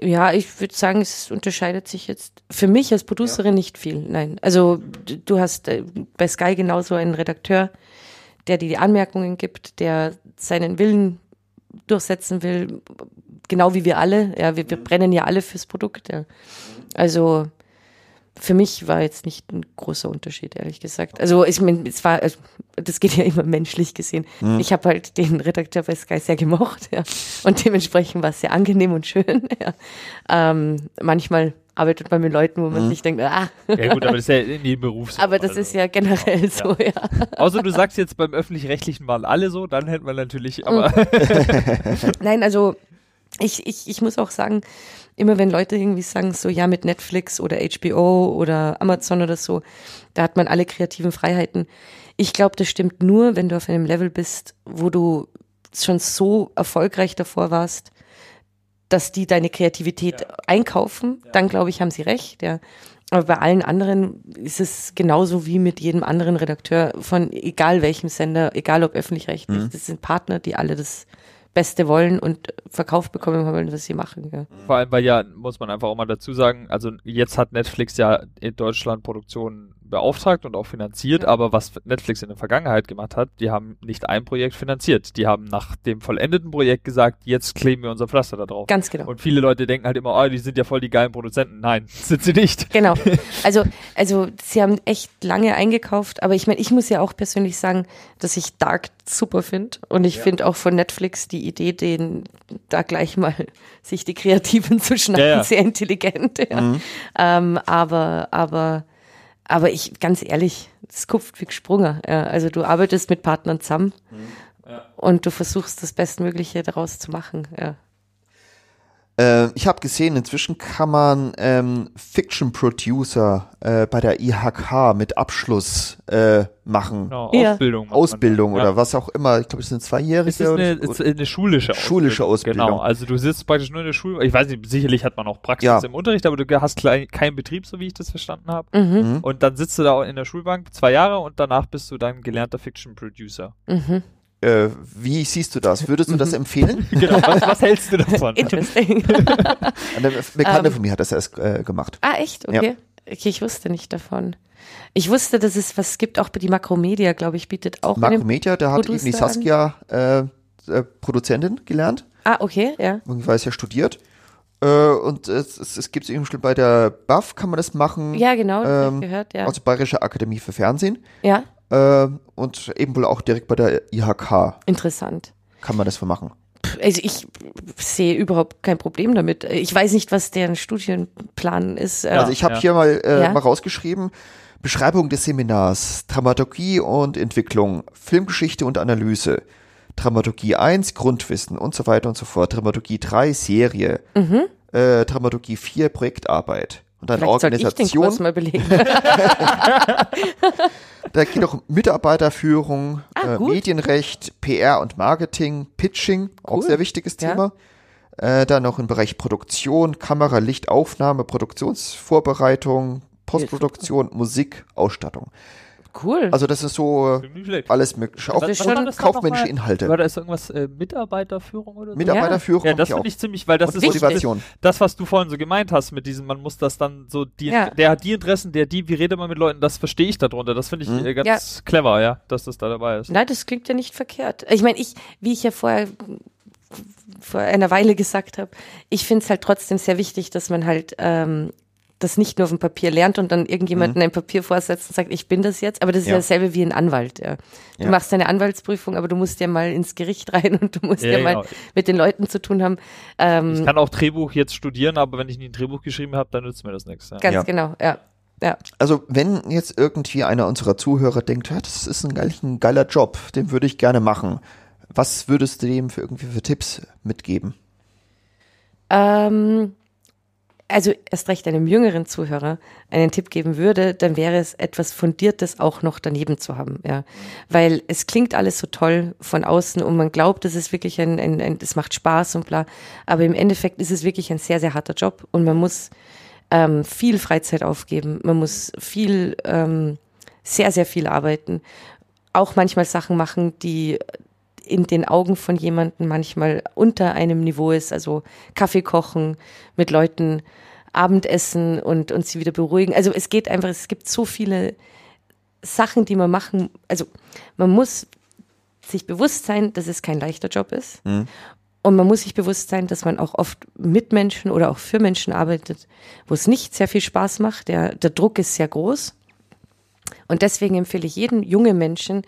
Ja, ich würde sagen, es unterscheidet sich jetzt für mich als Producerin nicht viel. Nein. Also du hast äh, bei Sky genauso einen Redakteur, der dir die Anmerkungen gibt, der seinen Willen durchsetzen will, genau wie wir alle. Ja, wir, wir brennen ja alle fürs Produkt. Ja. Also für mich war jetzt nicht ein großer Unterschied, ehrlich gesagt. Also ich meine, es war, also, das geht ja immer menschlich gesehen. Ich habe halt den Redakteur bei Sky sehr gemocht, ja. Und dementsprechend war es sehr angenehm und schön. <laughs> Ja. Ähm, manchmal arbeitet man mit Leuten, wo man sich denkt, ah, Ja gut, aber das ist ja in jedem Beruf so. aber das also. ist ja generell so, ja. Außer du sagst jetzt beim Öffentlich-Rechtlichen waren alle so, dann hätten wir natürlich, aber <laughs> Nein, also ich, ich, ich muss auch sagen, immer wenn Leute irgendwie sagen, so ja, mit Netflix oder HBO oder Amazon oder so, da hat man alle kreativen Freiheiten. Ich glaube, das stimmt nur, wenn du auf einem Level bist, wo du schon so erfolgreich davor warst, dass die deine Kreativität einkaufen, dann glaube ich, haben sie recht, ja. Aber bei allen anderen ist es genauso wie mit jedem anderen Redakteur von egal welchem Sender, egal ob öffentlich-rechtlich. Das sind Partner, die alle das Beste wollen und verkauft bekommen wollen, was sie machen. Ja. vor allem, weil ja, muss man einfach auch mal dazu sagen, also jetzt hat Netflix ja in Deutschland Produktionen beauftragt und auch finanziert, Ja. aber was Netflix in der Vergangenheit gemacht hat, die haben nicht ein Projekt finanziert. Die haben nach dem vollendeten Projekt gesagt, jetzt kleben wir unser Pflaster da drauf. Ganz genau. Und viele Leute denken halt immer, oh, die sind ja voll die geilen Produzenten. Nein, <laughs> sind sie nicht. Genau. <laughs> Also, also sie haben echt lange eingekauft, aber ich meine, ich muss ja auch persönlich sagen, dass ich Dark super finde. Und ich finde auch von Netflix die Idee, den da gleich mal sich die Kreativen zu schnappen, Ja, ja. sehr intelligent. Ja. Ähm, aber, aber, aber ich, ganz ehrlich, es kupft wie gesprungen. Ja. Also du arbeitest mit Partnern zusammen und du versuchst das Bestmögliche daraus zu machen. Ja. Äh, ich habe gesehen, inzwischen kann man ähm, Fiction Producer äh, bei der IHK mit Abschluss äh, machen. Genau, Ja. Ausbildung. Ausbildung oder was auch immer. Ich glaube, es sind zweijährige. Es ist eine, ist eine schulische Ausbildung. Schulische Ausbildung. Genau, also du sitzt praktisch nur in der Schule. Ich weiß nicht, sicherlich hat man auch Praxis Ja. im Unterricht, aber du hast klein, keinen Betrieb, so wie ich das verstanden habe. Mhm. Und dann sitzt du da in der Schulbank zwei Jahre und danach bist du dann gelernter Fiction Producer. Mhm. Äh, wie siehst du das? Würdest du das empfehlen? <laughs> Genau, was, was hältst du davon? <laughs> Interesting. Eine <laughs> Bekannte Ähm. von mir hat das erst äh, gemacht. Ah, echt? Okay. Okay, ich wusste nicht davon. Ich wusste, dass es was gibt, auch die Makromedia, glaube ich, bietet auch. Marco einen- Media, der hat eben die Saskia äh, äh, Produzentin gelernt. Ah, okay, ja. Irgendwie weiß ja studiert. Äh, und es, es, es gibt eben schon bei der BAF kann man das machen. Ja, genau, das hab Ähm, ich gehört, ja. Also Bayerische Akademie für Fernsehen. ja, Äh, und eben wohl auch direkt bei der IHK interessant. kann man das vermachen. Pff, Also ich sehe überhaupt kein Problem damit. Ich weiß nicht, was deren Studienplan ist. Äh, Also ich habe ja. hier mal, äh, Ja. mal rausgeschrieben, Beschreibung des Seminars, Dramaturgie und Entwicklung, Filmgeschichte und Analyse, Dramaturgie 1, Grundwissen und so weiter und so fort, Dramaturgie 3, Serie, äh, Dramaturgie 4, Projektarbeit. Und dann Vielleicht sollte ich den Organisation, Kurs mal belegen. <laughs> da geht auch Mitarbeiterführung, Ah, äh. Medienrecht, PR und Marketing, Pitching, auch Cool. sehr wichtiges Ja. Thema. Äh, dann noch im Bereich Produktion, Kamera, Licht, Aufnahme, Produktionsvorbereitung, Postproduktion, Musik, Ausstattung. Cool. Also das ist so äh, alles mögliche, auch Das ist Was schon war das noch kaufmännische? Inhalte. War da ist irgendwas äh, Mitarbeiterführung oder so? Mitarbeiterführung ja, kommt das finde auch. ich ziemlich, weil das und ist. Motivation. das, was du vorhin so gemeint hast mit diesem, man muss das dann so, die, Ja. der hat die Interessen, der die, wie redet man mit Leuten, das verstehe ich darunter. Das finde ich Mhm. äh, ganz clever, ja, dass das da dabei ist. Nein, das klingt ja nicht verkehrt. Ich meine, ich, wie ich ja vorher vor einer Weile gesagt habe, ich finde es halt trotzdem sehr wichtig, dass man halt ähm, das nicht nur auf dem Papier lernt und dann irgendjemanden ein Papier vorsetzt und sagt, ich bin das jetzt. Aber das ist ja, Ja. dasselbe wie ein Anwalt. Ja. Du Ja. machst deine Anwaltsprüfung, aber du musst ja mal ins Gericht <laughs> rein und du musst ja, Ja, mal genau. mit den Leuten zu tun haben. Ähm, Ich kann auch Drehbuch jetzt studieren, aber wenn ich nie ein Drehbuch geschrieben habe, dann nützt mir das nichts. Ja. ganz Ja. genau, ja. Ja. Also wenn jetzt irgendwie einer unserer Zuhörer denkt, ja, das ist ein, geil, ein geiler Job, den würde ich gerne machen. Was würdest du dem für irgendwie für Tipps mitgeben? Ähm, also erst recht einem jüngeren Zuhörer einen Tipp geben würde, dann wäre es etwas Fundiertes auch noch daneben zu haben, ja. Weil es klingt alles so toll von außen und man glaubt, es ist wirklich ein, ein, ein es macht Spaß und bla. Aber im Endeffekt ist es wirklich ein sehr, sehr harter Job und man muss ähm, viel Freizeit aufgeben, man muss viel, ähm, sehr, sehr viel arbeiten. Auch manchmal Sachen machen, die in den Augen von jemandem manchmal unter einem Niveau ist, also Kaffee kochen, mit Leuten Abendessen und, und sie wieder beruhigen. Also es geht einfach, es gibt so viele Sachen, die man machen, also man muss sich bewusst sein, dass es kein leichter Job ist. Und man muss sich bewusst sein, dass man auch oft mit Menschen oder auch für Menschen arbeitet, wo es nicht sehr viel Spaß macht. Der, der Druck ist sehr groß. Und deswegen empfehle ich jedem jungen Menschen,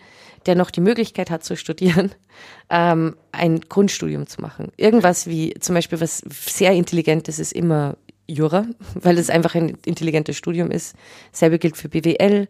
der noch die Möglichkeit hat zu studieren, <laughs> ähm, ein Grundstudium zu machen. Irgendwas wie zum Beispiel was sehr intelligentes ist immer Jura, <laughs> weil es einfach ein intelligentes Studium ist. Selbe gilt für BWL.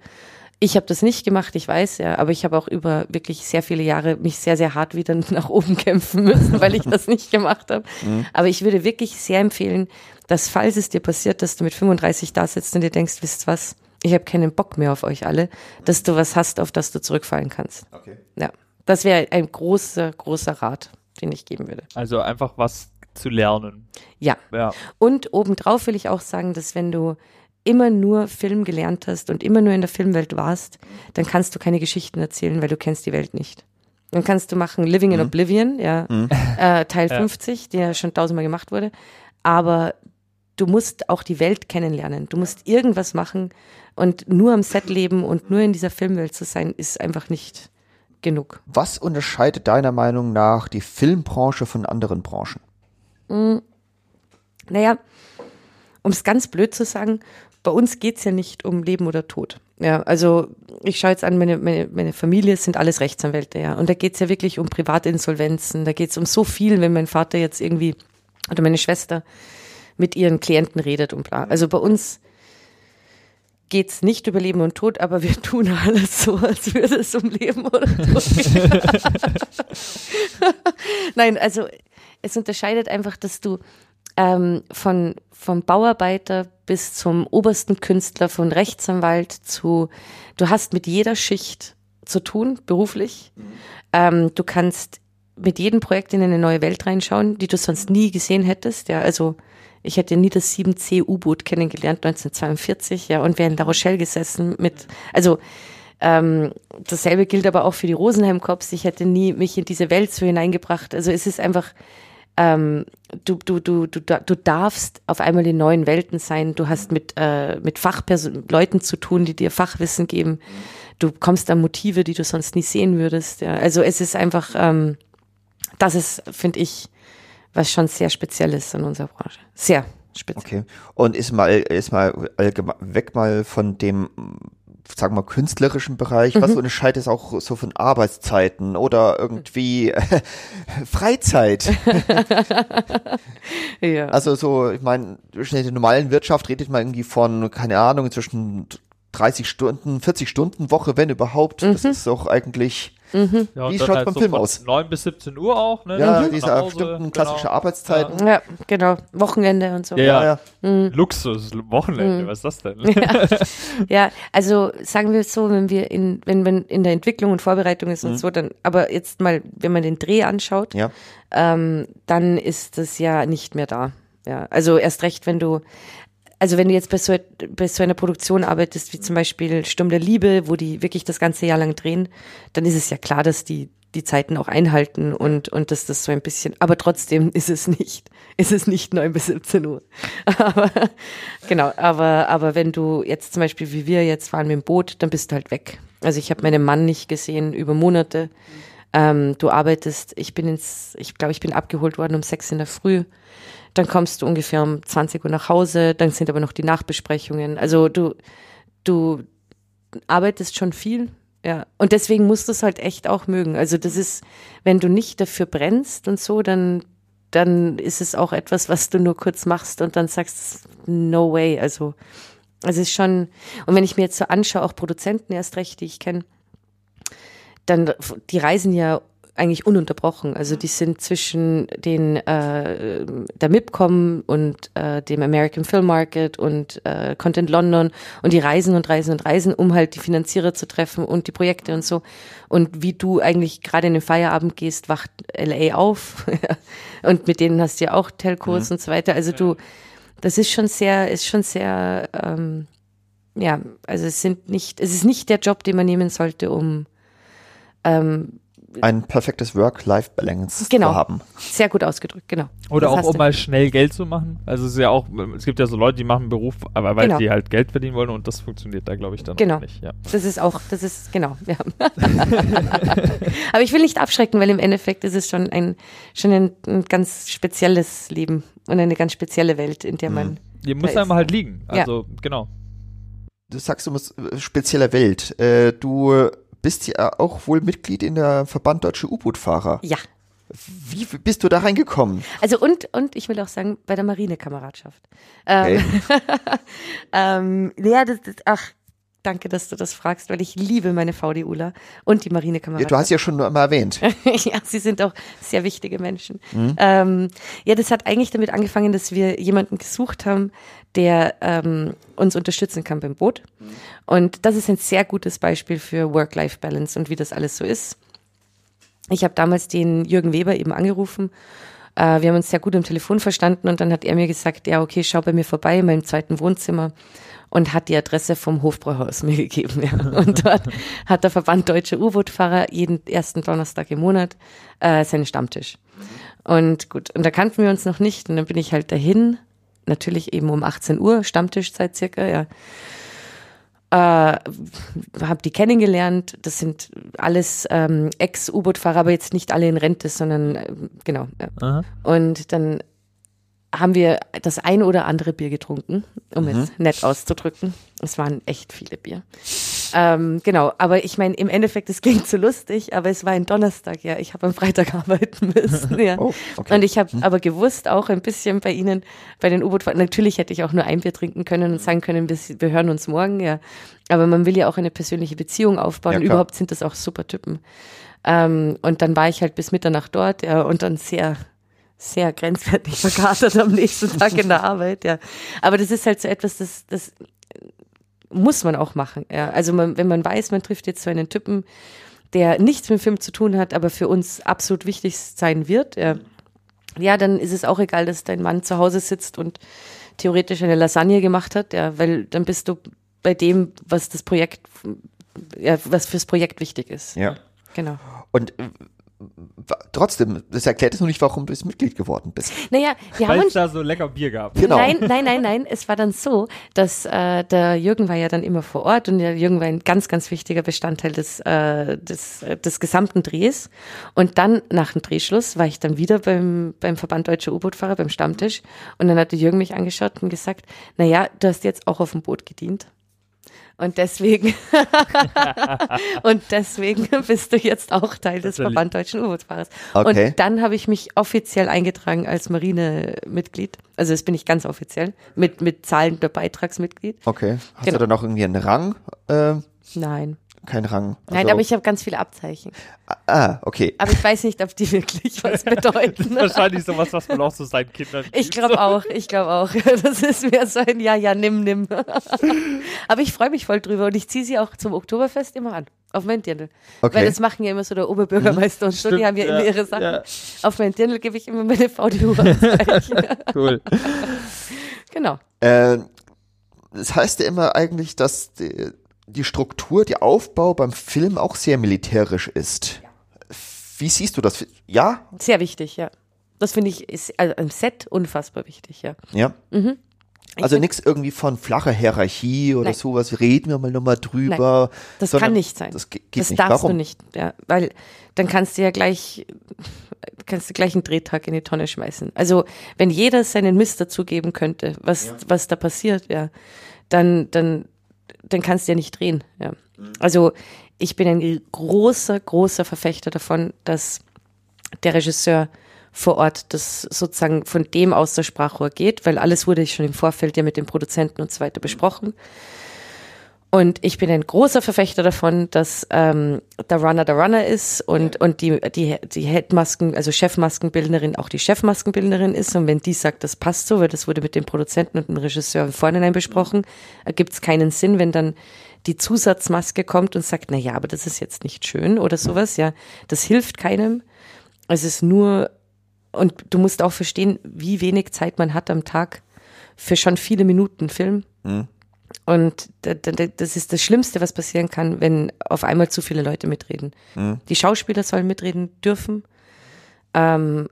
Ich habe das nicht gemacht, ich weiß ja, aber ich habe auch über wirklich sehr viele Jahre mich sehr, sehr hart wieder <laughs> nach oben kämpfen müssen, weil ich das nicht gemacht habe. Aber ich würde wirklich sehr empfehlen, dass falls es dir passiert, dass du mit 35 da sitzt und dir denkst, wisst was, ich habe keinen Bock mehr auf euch alle, dass du was hast, auf das du zurückfallen kannst. Okay. Ja, das wäre ein großer, großer Rat, den ich geben würde. Also einfach was zu lernen. Ja. Ja. Und obendrauf will ich auch sagen, dass wenn du immer nur Film gelernt hast und immer nur in der Filmwelt warst, dann kannst du keine Geschichten erzählen, weil du kennst die Welt nicht. Dann kannst du machen Living in Oblivion, ja, äh, Teil <laughs> Ja. 50, der schon tausendmal gemacht wurde. Aber du musst auch die Welt kennenlernen. Du musst irgendwas machen und nur am Set leben und nur in dieser Filmwelt zu sein, ist einfach nicht genug. Was unterscheidet deiner Meinung nach die Filmbranche von anderen Branchen? Naja, um es ganz blöd zu sagen, bei uns geht's ja nicht um Leben oder Tod. Ja, also ich schaue jetzt an, meine, meine, meine Familie sind alles Rechtsanwälte, ja. Und da geht's ja wirklich um Privatinsolvenzen, da geht's um so viel, wenn mein Vater jetzt irgendwie oder meine Schwester mit ihren Klienten redet und bla. Also bei uns geht's nicht über Leben und Tod, aber wir <laughs> tun alles so, als würde es um Leben oder Tod gehen. <laughs> Nein, also es unterscheidet einfach, dass du ähm, von vom Bauarbeiter bis zum obersten Künstler, von Rechtsanwalt zu, du hast mit jeder Schicht zu tun, beruflich. Ähm, du kannst mit jedem Projekt in eine neue Welt reinschauen, die du sonst nie gesehen hättest. Ja, also ich hätte nie das 7C U-Boot kennengelernt 1942, ja, und wäre in La Rochelle gesessen mit, also ähm, dasselbe gilt aber auch für die Rosenheim-Cops. Ich hätte nie mich in diese Welt so hineingebracht. Also es ist einfach, ähm, du, du, du, du, du darfst auf einmal in neuen Welten sein. Du hast mit, äh, mit Fachleuten zu tun, die dir Fachwissen geben. Du kommst an Motive, die du sonst nie sehen würdest. Ja. Also es ist einfach, ähm, das ist, finde ich, was schon sehr speziell ist in unserer Branche. Sehr speziell. Okay. Und ist mal, ist mal allgemein weg mal von dem, sagen wir mal, künstlerischen Bereich. Was unterscheidet es auch so von Arbeitszeiten oder irgendwie <laughs> Freizeit? <laughs> Ja. Also so, ich meine, durch die normalen Wirtschaft redet man irgendwie von, keine Ahnung, zwischen 30 Stunden, 40 Stunden Woche, wenn überhaupt. Das ist auch eigentlich, Ja, Wie schaut's halt beim so Film von aus? 9 bis 17 Uhr auch, ne? ja, Dann diese bestimmten klassische genau. Arbeitszeiten. ja, genau. Wochenende und so. Ja, ja. ja. Luxus, Wochenende, was ist das denn? <laughs> <laughs> Ja, also sagen wir es so, wenn wir in, wenn man in der Entwicklung und Vorbereitung ist und so, dann, aber jetzt mal, wenn man den Dreh anschaut, Ja. ähm, dann ist das ja nicht mehr da. Ja, also erst recht, wenn du, also wenn du jetzt bei so, bei so einer Produktion arbeitest, wie zum Beispiel Sturm der Liebe, wo die wirklich das ganze Jahr lang drehen, dann ist es ja klar, dass die die Zeiten auch einhalten und, und dass das so ein bisschen, aber trotzdem <laughs> ist es nicht, ist es nicht 9 bis 17 Uhr. <laughs> Aber, genau, aber, aber wenn du jetzt zum Beispiel, wie wir jetzt fahren mit dem Boot, dann bist du halt weg. Also ich habe meinen Mann nicht gesehen über Monate. Ähm, du arbeitest, ich bin ins, ich glaube, ich bin abgeholt worden um sechs in der Früh. Dann kommst du ungefähr um 20 Uhr nach Hause, dann sind aber noch die Nachbesprechungen. Also du, du arbeitest schon viel, ja. Und deswegen musst du es halt echt auch mögen. Also das ist, wenn du nicht dafür brennst und so, dann, dann ist es auch etwas, was du nur kurz machst und dann sagst, no way. Also, es ist schon, und wenn ich mir jetzt so anschaue, auch Produzenten erst recht, die ich kenne, dann, die reisen ja eigentlich ununterbrochen. Also die sind zwischen den äh, der MIPCOM und äh, dem American Film Market und äh, Content London und die reisen und reisen und reisen, um halt die Finanzierer zu treffen und die Projekte und so. Und wie du eigentlich gerade in den Feierabend gehst, wacht LA auf <laughs> und mit denen hast du ja auch Telcos und so weiter. Also du, das ist schon sehr, ist schon sehr, ähm, ja, also es sind nicht, es ist nicht der Job, den man nehmen sollte, um ähm, Ein perfektes Work-Life-Balance Genau. zu haben. sehr gut ausgedrückt, genau. Oder Das auch, um du. mal schnell Geld zu machen. Also es ist ja auch, es gibt ja so Leute, die machen einen Beruf, aber weil Genau. die halt Geld verdienen wollen und das funktioniert da, glaube ich, dann Genau. auch nicht. Ja. Das ist auch, das ist, genau, ja. <laughs> Aber ich will nicht abschrecken, weil im Endeffekt ist es schon ein, schon ein, ein ganz spezielles Leben und eine ganz spezielle Welt, in der man, Die muss Da einem halt liegen. Ja. Also, genau. Du sagst, du musst äh, spezieller Welt. Äh, du bist ja auch wohl Mitglied in der Verband Deutsche U-Boot-Fahrer. ja. Wie bist du da reingekommen? Also und, und ich will auch sagen, bei der Marinekameradschaft. Ähm, <laughs> ähm, ja, das, das, ach, danke, dass du das fragst, weil ich liebe meine VDUler und die Ja, Marinekameradschaft. du hast ja schon nur mal erwähnt. <laughs> ja, sie sind auch sehr wichtige Menschen. Ähm, ja, das hat eigentlich damit angefangen, dass wir jemanden gesucht haben, der ähm, uns unterstützen kann beim Boot. Und das ist ein sehr gutes Beispiel für Work-Life-Balance und wie das alles so ist. Ich habe damals den Jürgen Weber eben angerufen. Äh, wir haben uns sehr gut am Telefon verstanden und dann hat er mir gesagt, ja, okay, schau bei mir vorbei in meinem zweiten Wohnzimmer und hat die Adresse vom Hofbräuhaus mir <laughs> gegeben. Ja. Und dort hat der Verband Deutsche U-Boot-Fahrer jeden ersten Donnerstag im Monat äh, seinen Stammtisch. Und gut, und da kannten wir uns noch nicht und dann bin ich halt dahin natürlich eben um 18 Uhr, Stammtischzeit circa, ja. Äh, habe die kennengelernt. Das sind alles ähm, Ex-U-Boot-Fahrer, aber jetzt nicht alle in Rente, sondern äh, genau. Ja. Und dann haben wir das ein oder andere Bier getrunken, um es nett auszudrücken. Es waren echt viele Bier. Ähm, genau, aber ich meine, im Endeffekt, es <laughs> klingt so lustig, aber es war ein Donnerstag, ja. Ich habe am Freitag <laughs> arbeiten müssen, ja. Oh, okay. Und ich habe aber gewusst, auch ein bisschen bei Ihnen, bei den U-Boot-Fahrern, natürlich hätte ich auch nur ein Bier trinken können und sagen können, wir, wir hören uns morgen, ja. Aber man will ja auch eine persönliche Beziehung aufbauen. Ja. Überhaupt sind das auch super Typen. Ähm, und dann war ich halt bis Mitternacht dort, ja, und dann sehr, sehr grenzwertig verkatert am nächsten Tag in der Arbeit, ja. Aber das ist halt so etwas, das, das muss man auch machen, ja. Also man, wenn man weiß, man trifft jetzt so einen Typen, der nichts mit dem Film zu tun hat, aber für uns absolut wichtig sein wird, ja, ja, dann ist es auch egal, dass dein Mann zu Hause sitzt und theoretisch eine Lasagne gemacht hat, ja, weil dann bist du bei dem, was das Projekt, ja, was fürs Projekt wichtig ist. Ja. Genau. Und trotzdem, das erklärt es nur nicht, warum du jetzt Mitglied geworden bist. Naja, wir haben Weil es uns da so lecker Bier gab. Genau. Nein, nein, nein, nein. Es war dann so, dass äh, der Jürgen war ja dann immer vor Ort und der Jürgen war ein ganz, ganz wichtiger Bestandteil des, äh, des, äh, des gesamten Drehs. Und dann nach dem Drehschluss war ich dann wieder beim, beim Verband Deutscher U-Boot-Fahrer, beim Stammtisch. Und dann hat der Jürgen mich angeschaut und gesagt, na ja, du hast jetzt auch auf dem Boot gedient. Und deswegen, <laughs> und deswegen bist du jetzt auch Teil des. Verband Deutschen U-Boot-Fahrers. Okay. Und dann habe ich mich offiziell eingetragen als Marinemitglied. Also das bin ich ganz offiziell. Mit, mit zahlender Beitragsmitglied. Okay. Hast Genau. du dann auch irgendwie einen Rang? Äh, Nein. Kein Rang. Nein, Also- aber ich habe ganz viele Abzeichen. Ah, okay. Aber ich weiß nicht, ob die wirklich <laughs> was bedeuten. Wahrscheinlich sowas, was man auch so seinen Kindern Ich gibt. glaube auch, ich glaube auch. <laughs> Das ist mehr so ein Ja, ja, nimm, nimm. <laughs> Aber ich freue mich voll drüber und ich ziehe sie auch zum Oktoberfest immer an. Auf mein Dirndl. Okay. Weil das machen ja immer so der Oberbürgermeister und so, die haben ja, immer ja, ihre Sachen. ja. Auf mein Dirndl gebe ich immer meine VDU-Abzeichen. Cool. genau. Äh, das heißt ja immer eigentlich, dass die, die Struktur, der Aufbau beim Film auch sehr militärisch ist. Wie siehst du das? Ja? Sehr wichtig, ja. Das finde ich ist also im Set unfassbar wichtig, ja. Ja. Mhm. Also nichts irgendwie von flacher Hierarchie oder Nein. sowas. Reden wir mal nochmal drüber. Das sondern kann nicht sein. Das ge- geht das nicht. darfst Warum? du nicht, ja, weil dann kannst du ja gleich kannst du gleich einen Drehtag in die Tonne schmeißen. Also wenn jeder seinen Mist dazugeben könnte, was was da passiert, ja, dann dann dann kannst du ja nicht drehen, ja. Also ich bin ein großer großer Verfechter davon, dass der Regisseur vor Ort das sozusagen von dem aus der Sprachrohr geht, weil alles wurde schon im Vorfeld ja mit den Produzenten und so weiter besprochen. Und ich bin ein großer Verfechter davon, dass ähm, der Runner der Runner ist und, und die, die, die Headmasken, also Chefmaskenbildnerin auch die Chefmaskenbildnerin ist. Und wenn die sagt, das passt so, weil das wurde mit dem Produzenten und dem Regisseur im Vorhinein besprochen, ergibt es keinen Sinn, wenn dann die Zusatzmaske kommt und sagt, na ja, aber das ist jetzt nicht schön oder sowas, ja. Das hilft keinem. Es ist nur, und du musst auch verstehen, wie wenig Zeit man hat am Tag für schon viele Minuten Film. Und da- da- da- das ist das Schlimmste, was passieren kann, wenn auf einmal zu viele Leute mitreden. Die Schauspieler sollen mitreden dürfen. Ähm,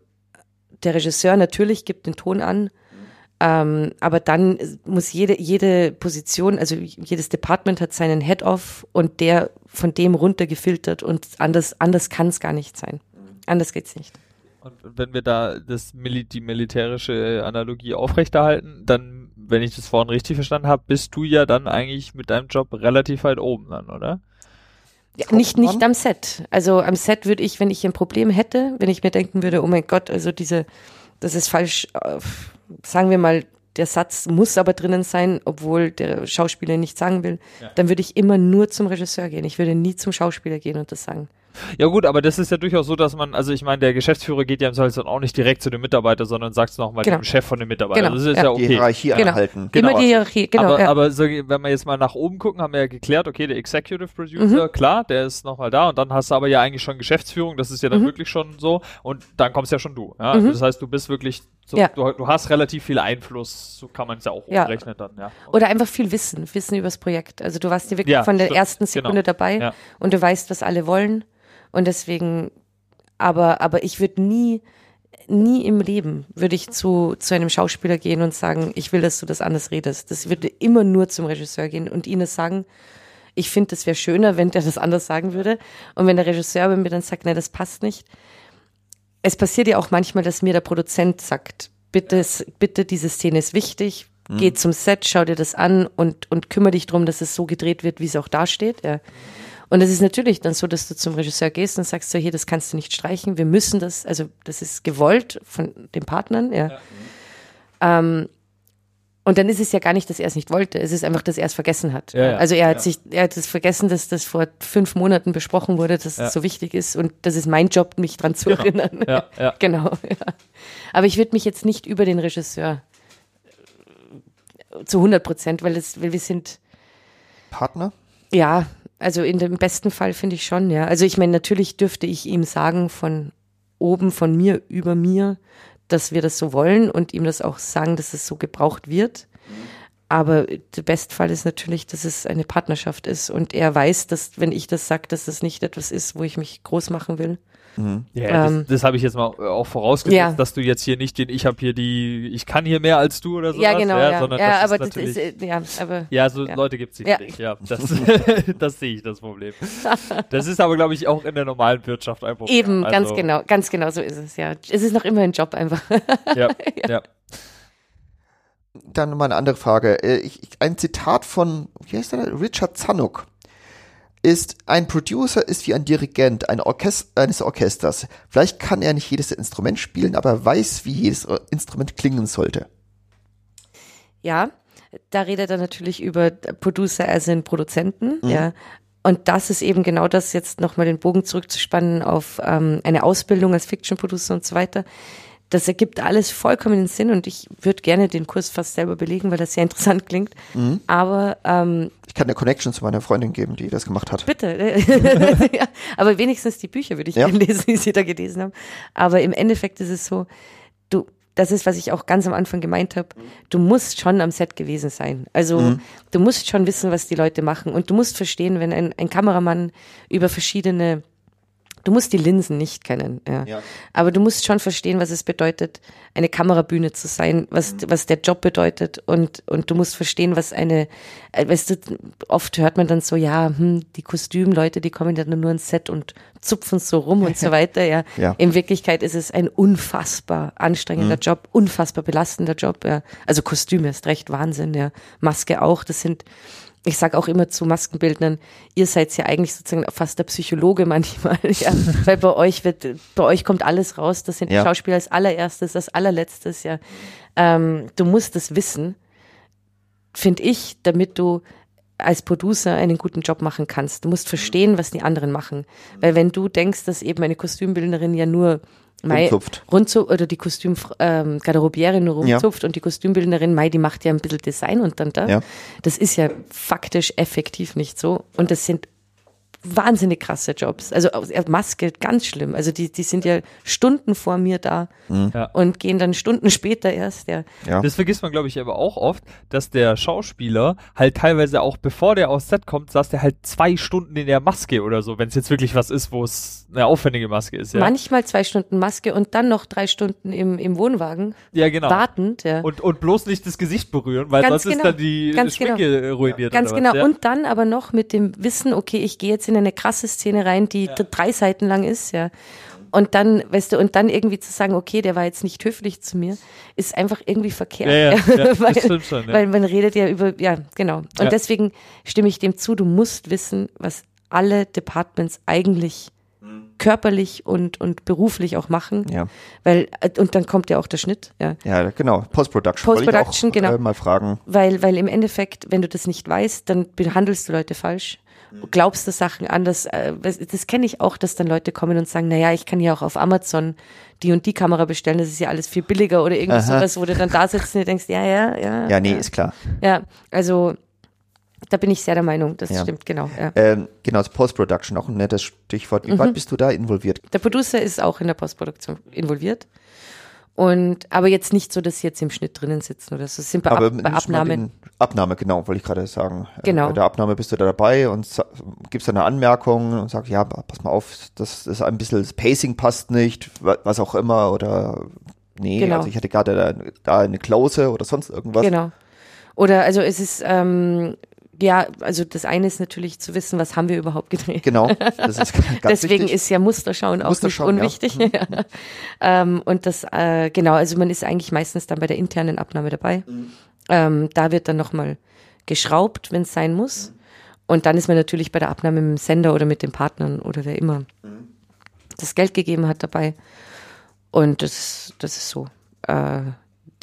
der Regisseur natürlich gibt den Ton an. Ähm, aber dann muss jede, jede Position, also jedes Department hat seinen Head-Off und der von dem runter gefiltert und anders, anders kann es gar nicht sein. Anders geht's nicht. Und wenn wir da das die militärische Analogie aufrechterhalten, dann, wenn ich das vorhin richtig verstanden habe, bist du ja dann eigentlich mit deinem Job relativ weit oben dann, oder? Ja, nicht, nicht am Set. Also am Set würde ich, wenn ich ein Problem hätte, wenn ich mir denken würde, oh mein Gott, also diese, das ist falsch, sagen wir mal, der Satz muss aber drinnen sein, obwohl der Schauspieler nicht sagen will, dann würde ich immer nur zum Regisseur gehen. Ich würde nie zum Schauspieler gehen und das sagen. Ja gut, aber das ist ja durchaus so, dass man, also ich meine, der Geschäftsführer geht ja im Zweifelsfall auch nicht direkt zu dem Mitarbeiter, sondern sagt es nochmal Genau. dem Chef von dem Mitarbeiter. Genau, Das ist ja. ja, Die okay. Hierarchie Genau. anhalten. Genau. Immer die Hierarchie, genau. aber, ja. aber so, wenn wir jetzt mal nach oben gucken, haben wir ja geklärt, okay, der Executive Producer, klar, der ist nochmal da und dann hast du aber ja eigentlich schon Geschäftsführung, das ist ja dann Mhm. wirklich schon so und dann kommst ja schon du. Ja? Also das heißt, du bist wirklich, so, Ja. du, du hast relativ viel Einfluss, so kann man es ja auch Ja. umrechnen dann, ja. Oder einfach viel Wissen, Wissen über das Projekt. Also du warst ja wirklich Ja, von der stimmt. ersten Sekunde Genau. dabei Ja. und du weißt, was alle wollen. Und deswegen, aber, aber ich würde nie, nie im Leben würde ich zu, zu einem Schauspieler gehen und sagen, ich will, dass du das anders redest. Das würde immer nur zum Regisseur gehen und ihnen sagen, ich finde, das wäre schöner, wenn der das anders sagen würde. Und wenn der Regisseur mir dann sagt, nein, das passt nicht. Es passiert ja auch manchmal, dass mir der Produzent sagt, bitte, bitte, diese Szene ist wichtig, mhm. geh zum Set, schau dir das an und, und kümmere dich darum, dass es so gedreht wird, wie es auch da steht. Ja. Und es ist natürlich dann so, dass du zum Regisseur gehst und sagst so, hier, das kannst du nicht streichen, wir müssen das, also das ist gewollt von den Partnern, ja. ja. Ähm, und dann ist es ja gar nicht, dass er es nicht wollte, es ist einfach, dass er es vergessen hat. Ja, ja. Also er hat sich, er hat es vergessen, dass das vor fünf Monaten besprochen wurde, dass es so wichtig ist und das ist mein Job, mich dran zu genau. erinnern. Ja, ja. <laughs> genau. Ja. Aber ich würde mich jetzt nicht über den Regisseur äh, zu 100 Prozent, weil, es, weil wir sind Partner? Ja, also in dem besten Fall finde ich schon, ja. Also ich meine, natürlich dürfte ich ihm sagen von oben, von mir, über mir, dass wir das so wollen und ihm das auch sagen, dass es so gebraucht wird. Aber der Bestfall ist natürlich, dass es eine Partnerschaft ist und er weiß, dass, wenn ich das sage, dass das nicht etwas ist, wo ich mich groß machen will. Mhm. Ja, ähm, das, das habe ich jetzt mal äh, auch vorausgesetzt, ja. dass du jetzt hier nicht den, ich habe hier die, ich kann hier mehr als du oder so. Ja, genau, ja, sondern ja, das aber ist das ist, äh, ja, aber. Ja, so Leute gibt es nicht, ja. ja. Das, <laughs> <laughs> das sehe ich, das Problem. Das ist aber, glaube ich, auch in der normalen Wirtschaft ein Problem. Eben, also, ganz genau, ganz genau so ist es, ja. Es ist noch immer ein Job einfach. ja. <laughs> ja. Dann mal eine andere Frage. Äh, ich, ein Zitat von, wie heißt der? Richard Zanuck ist, ein Producer ist wie ein Dirigent ein Orchest eines Orchesters. Vielleicht kann er nicht jedes Instrument spielen, aber er weiß, wie jedes Instrument klingen sollte. Ja, da redet er natürlich über Producer als in Produzenten, mhm. ja. Und das ist eben genau das, jetzt nochmal den Bogen zurückzuspannen auf ähm, eine Ausbildung als Fiction-Producer und so weiter das ergibt alles vollkommen Sinn und ich würde gerne den Kurs fast selber belegen, weil das sehr interessant klingt. Mhm. Aber ähm, ich kann eine Connection zu meiner Freundin geben, die das gemacht hat. Bitte. <laughs> <laughs> ja, aber wenigstens die Bücher würde ich ja. gerne lesen, <laughs> die sie da gelesen haben. Aber im Endeffekt ist es so, du, das ist, was ich auch ganz am Anfang gemeint habe, du musst schon am Set gewesen sein. Also mhm. du musst schon wissen, was die Leute machen und du musst verstehen, wenn ein, ein Kameramann über verschiedene Du musst die Linsen nicht kennen, ja. ja. Aber du musst schon verstehen, was es bedeutet, eine Kamerabühne zu sein, was, mhm. was der Job bedeutet und, und du musst verstehen, was eine, äh, weißt du, oft hört man dann so, ja, hm, die Kostümleute, die kommen ja nur ins Set und zupfen so rum und so <laughs> weiter, ja. ja. In Wirklichkeit ist es ein unfassbar anstrengender mhm. Job, unfassbar belastender Job, ja. Also Kostüme ist recht Wahnsinn, ja. Maske auch, das sind, ich sage auch immer zu Maskenbildnern, ihr seid ja eigentlich sozusagen fast der Psychologe manchmal, <laughs> ja, weil bei euch wird, bei euch kommt alles raus. Das sind ja. Schauspieler als allererstes, als allerletztes, ja. Ähm, du musst es wissen, finde ich, damit du als Producer einen guten Job machen kannst. Du musst verstehen, was die anderen machen. Weil wenn du denkst, dass eben eine Kostümbildnerin ja nur Mai, Rundzupft. oder die Kostüm ähm, Garderobierin rumzupft ja. und die Kostümbildnerin Mai, die macht ja ein bisschen Design und dann da. Ja. Das ist ja faktisch effektiv nicht so. Und das sind wahnsinnig krasse Jobs. Also Maske, ganz schlimm. Also die, die sind ja Stunden vor mir da mhm. und gehen dann Stunden später erst. Ja. ja. Das vergisst man, glaube ich, aber auch oft, dass der Schauspieler halt teilweise auch, bevor der aus Set kommt, saß der halt zwei Stunden in der Maske oder so, wenn es jetzt wirklich was ist, wo es eine aufwendige Maske ist. Ja. Manchmal zwei Stunden Maske und dann noch drei Stunden im, im Wohnwagen. Ja, genau. Wartend. Ja. Und, und bloß nicht das Gesicht berühren, weil Ganz sonst genau. ist dann die Ganz Schminke genau. ruiniert. Ganz genau. Ja. Und dann aber noch mit dem Wissen, okay, ich gehe jetzt in eine krasse Szene rein, die ja. drei Seiten lang ist, ja. Und dann, weißt du, und dann irgendwie zu sagen, okay, der war jetzt nicht höflich zu mir, ist einfach irgendwie verkehrt. Ja, ja, <laughs> ja weil, das stimmt schon, ja. weil man redet ja über, ja, genau. Und ja. deswegen stimme ich dem zu, du musst wissen, was alle Departments eigentlich mhm. körperlich und, und beruflich auch machen. Ja. Weil, äh, und dann kommt ja auch der Schnitt, ja. Ja, genau. Post-Production. Post-Production, genau. Äh, mal fragen. Weil, weil im Endeffekt, wenn du das nicht weißt, dann behandelst du Leute falsch glaubst du Sachen anders. Äh, das, das kenne ich auch, dass dann Leute kommen und sagen, naja, ich kann ja auch auf Amazon die und die Kamera bestellen, das ist ja alles viel billiger oder irgendwas sowas, wo du dann da sitzt und denkst, ja, ja, ja. Ja, nee, ist klar. Ja, also da bin ich sehr der Meinung, das ja. stimmt, genau. Ja. Ähm, genau, das Post-Production, auch ein nettes Stichwort. Wie mhm. weit bist du da involviert? Der Producer ist auch in der Postproduktion involviert. Und aber jetzt nicht so, dass sie jetzt im Schnitt drinnen sitzen oder so. Das sind bei, Aber Ab, bei den- Abnahme, genau, wollte ich gerade sagen. Äh, Genau. Bei der Abnahme bist du da dabei und gibst eine Anmerkung und sagst, ja, pass mal auf, das ist ein bisschen, das Pacing passt nicht, wa- was auch immer, oder nee, Genau. also ich hatte gerade da, da eine Klause oder sonst irgendwas. Genau. Oder also es ist ähm, ja, also das eine ist natürlich zu wissen, was haben wir überhaupt gedreht. Genau, das <laughs> ist ganz Deswegen wichtig. ist ja Musterschauen auch Musterschauen, ja. nicht unwichtig. <laughs> ähm, und das, äh, genau, also man ist eigentlich meistens dann bei der internen Abnahme dabei. Mhm. Ähm, da wird dann nochmal geschraubt, wenn es sein muss. Und dann ist man natürlich bei der Abnahme mit dem Sender oder mit den Partnern oder wer immer Mhm. das Geld gegeben hat dabei. Und das, das ist so. Äh,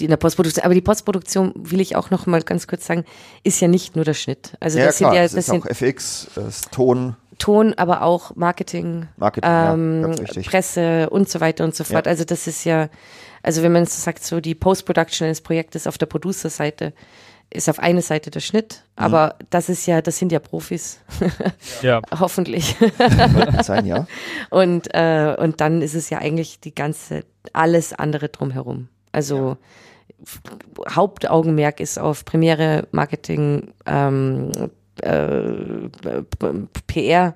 die in der Postproduktion. Aber die Postproduktion, will ich auch noch mal ganz kurz sagen, ist ja nicht nur der Schnitt. Also ja, das klar, sind ja, das, das ist sind auch FX, das Ton, Ton, aber auch Marketing, Marketing, ja, ähm, wichtig. Presse und so weiter und so fort. Ja. Also das ist ja, also wenn man so sagt, so die Post-Production eines Projektes auf der Producer-Seite ist auf eine Seite der Schnitt, Mhm. aber das ist ja, das sind ja Profis, Ja. <laughs> hoffentlich. Sein, ja. <laughs> Und, äh, und dann ist es ja eigentlich die ganze, alles andere drumherum. Also f- Hauptaugenmerk ist auf Premiere, Marketing, ähm, äh, PR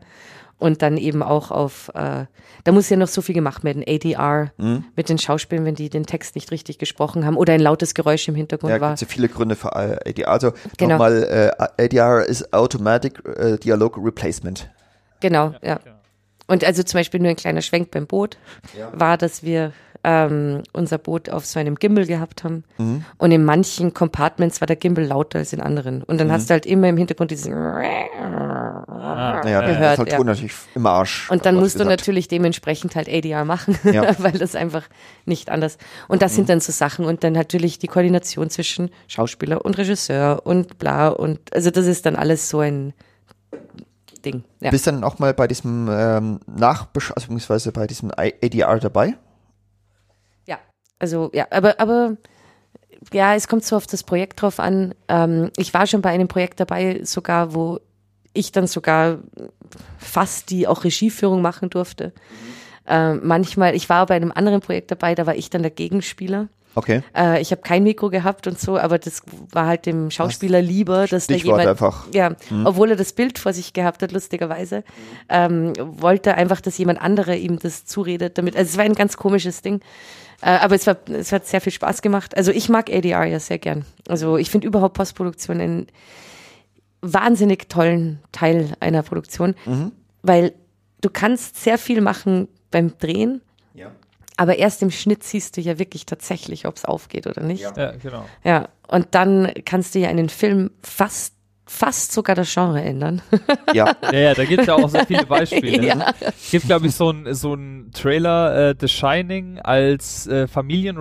und dann eben auch auf, äh, da muss ja noch so viel gemacht werden, ADR Mhm. mit den Schauspielern, wenn die den Text nicht richtig gesprochen haben oder ein lautes Geräusch im Hintergrund Ja, war. gibt ja viele Gründe für äh, ADR. Also Genau. nochmal, äh, ADR ist Automatic äh, Dialog Replacement. Genau, ja. Und also zum Beispiel nur ein kleiner Schwenk beim Boot war, dass wir ähm, unser Boot auf so einem Gimbal gehabt haben. Mhm. Und in manchen Compartments war der Gimbal lauter als in anderen. Und dann hast du halt immer im Hintergrund dieses Naja, dann Gehört, ist halt ja. Natürlich im Arsch. und dann musst du gesagt. natürlich dementsprechend halt ADR machen, Ja. <laughs> weil das einfach nicht anders. Und das sind dann so Sachen und dann natürlich die Koordination zwischen Schauspieler und Regisseur und bla und also das ist dann alles so ein Ding. Ja. Bist dann auch mal bei diesem ähm, Nachbesch also beziehungsweise bei diesem ADR dabei? Also ja, aber, aber ja, es kommt so auf das Projekt drauf an. Ähm, ich war schon bei einem Projekt dabei, sogar, wo ich dann sogar fast die auch Regieführung machen durfte. Ähm, manchmal, ich war bei einem anderen Projekt dabei, da war ich dann der Gegenspieler. Okay. Äh, ich habe kein Mikro gehabt und so, aber das war halt dem Schauspieler lieber, dass da Stichwort jemand, einfach. ja, obwohl er das Bild vor sich gehabt hat, lustigerweise, ähm, wollte einfach, dass jemand anderer ihm das zuredet, damit, also es war ein ganz komisches Ding. Äh, aber es war, es hat sehr viel Spaß gemacht. Also ich mag ADR ja sehr gern. Also ich finde überhaupt Postproduktion einen wahnsinnig tollen Teil einer Produktion, weil du kannst sehr viel machen beim Drehen, Ja. aber erst im Schnitt siehst du ja wirklich tatsächlich, ob es aufgeht oder nicht. Ja. Ja, genau. und dann kannst du ja einen Film fast, fast sogar das Genre ändern. <laughs> Ja. Ja, ja, da gibt es ja auch so viele Beispiele. <laughs> Ja. Es gibt, glaube ich, so ein so ein Trailer, äh, The Shining als äh,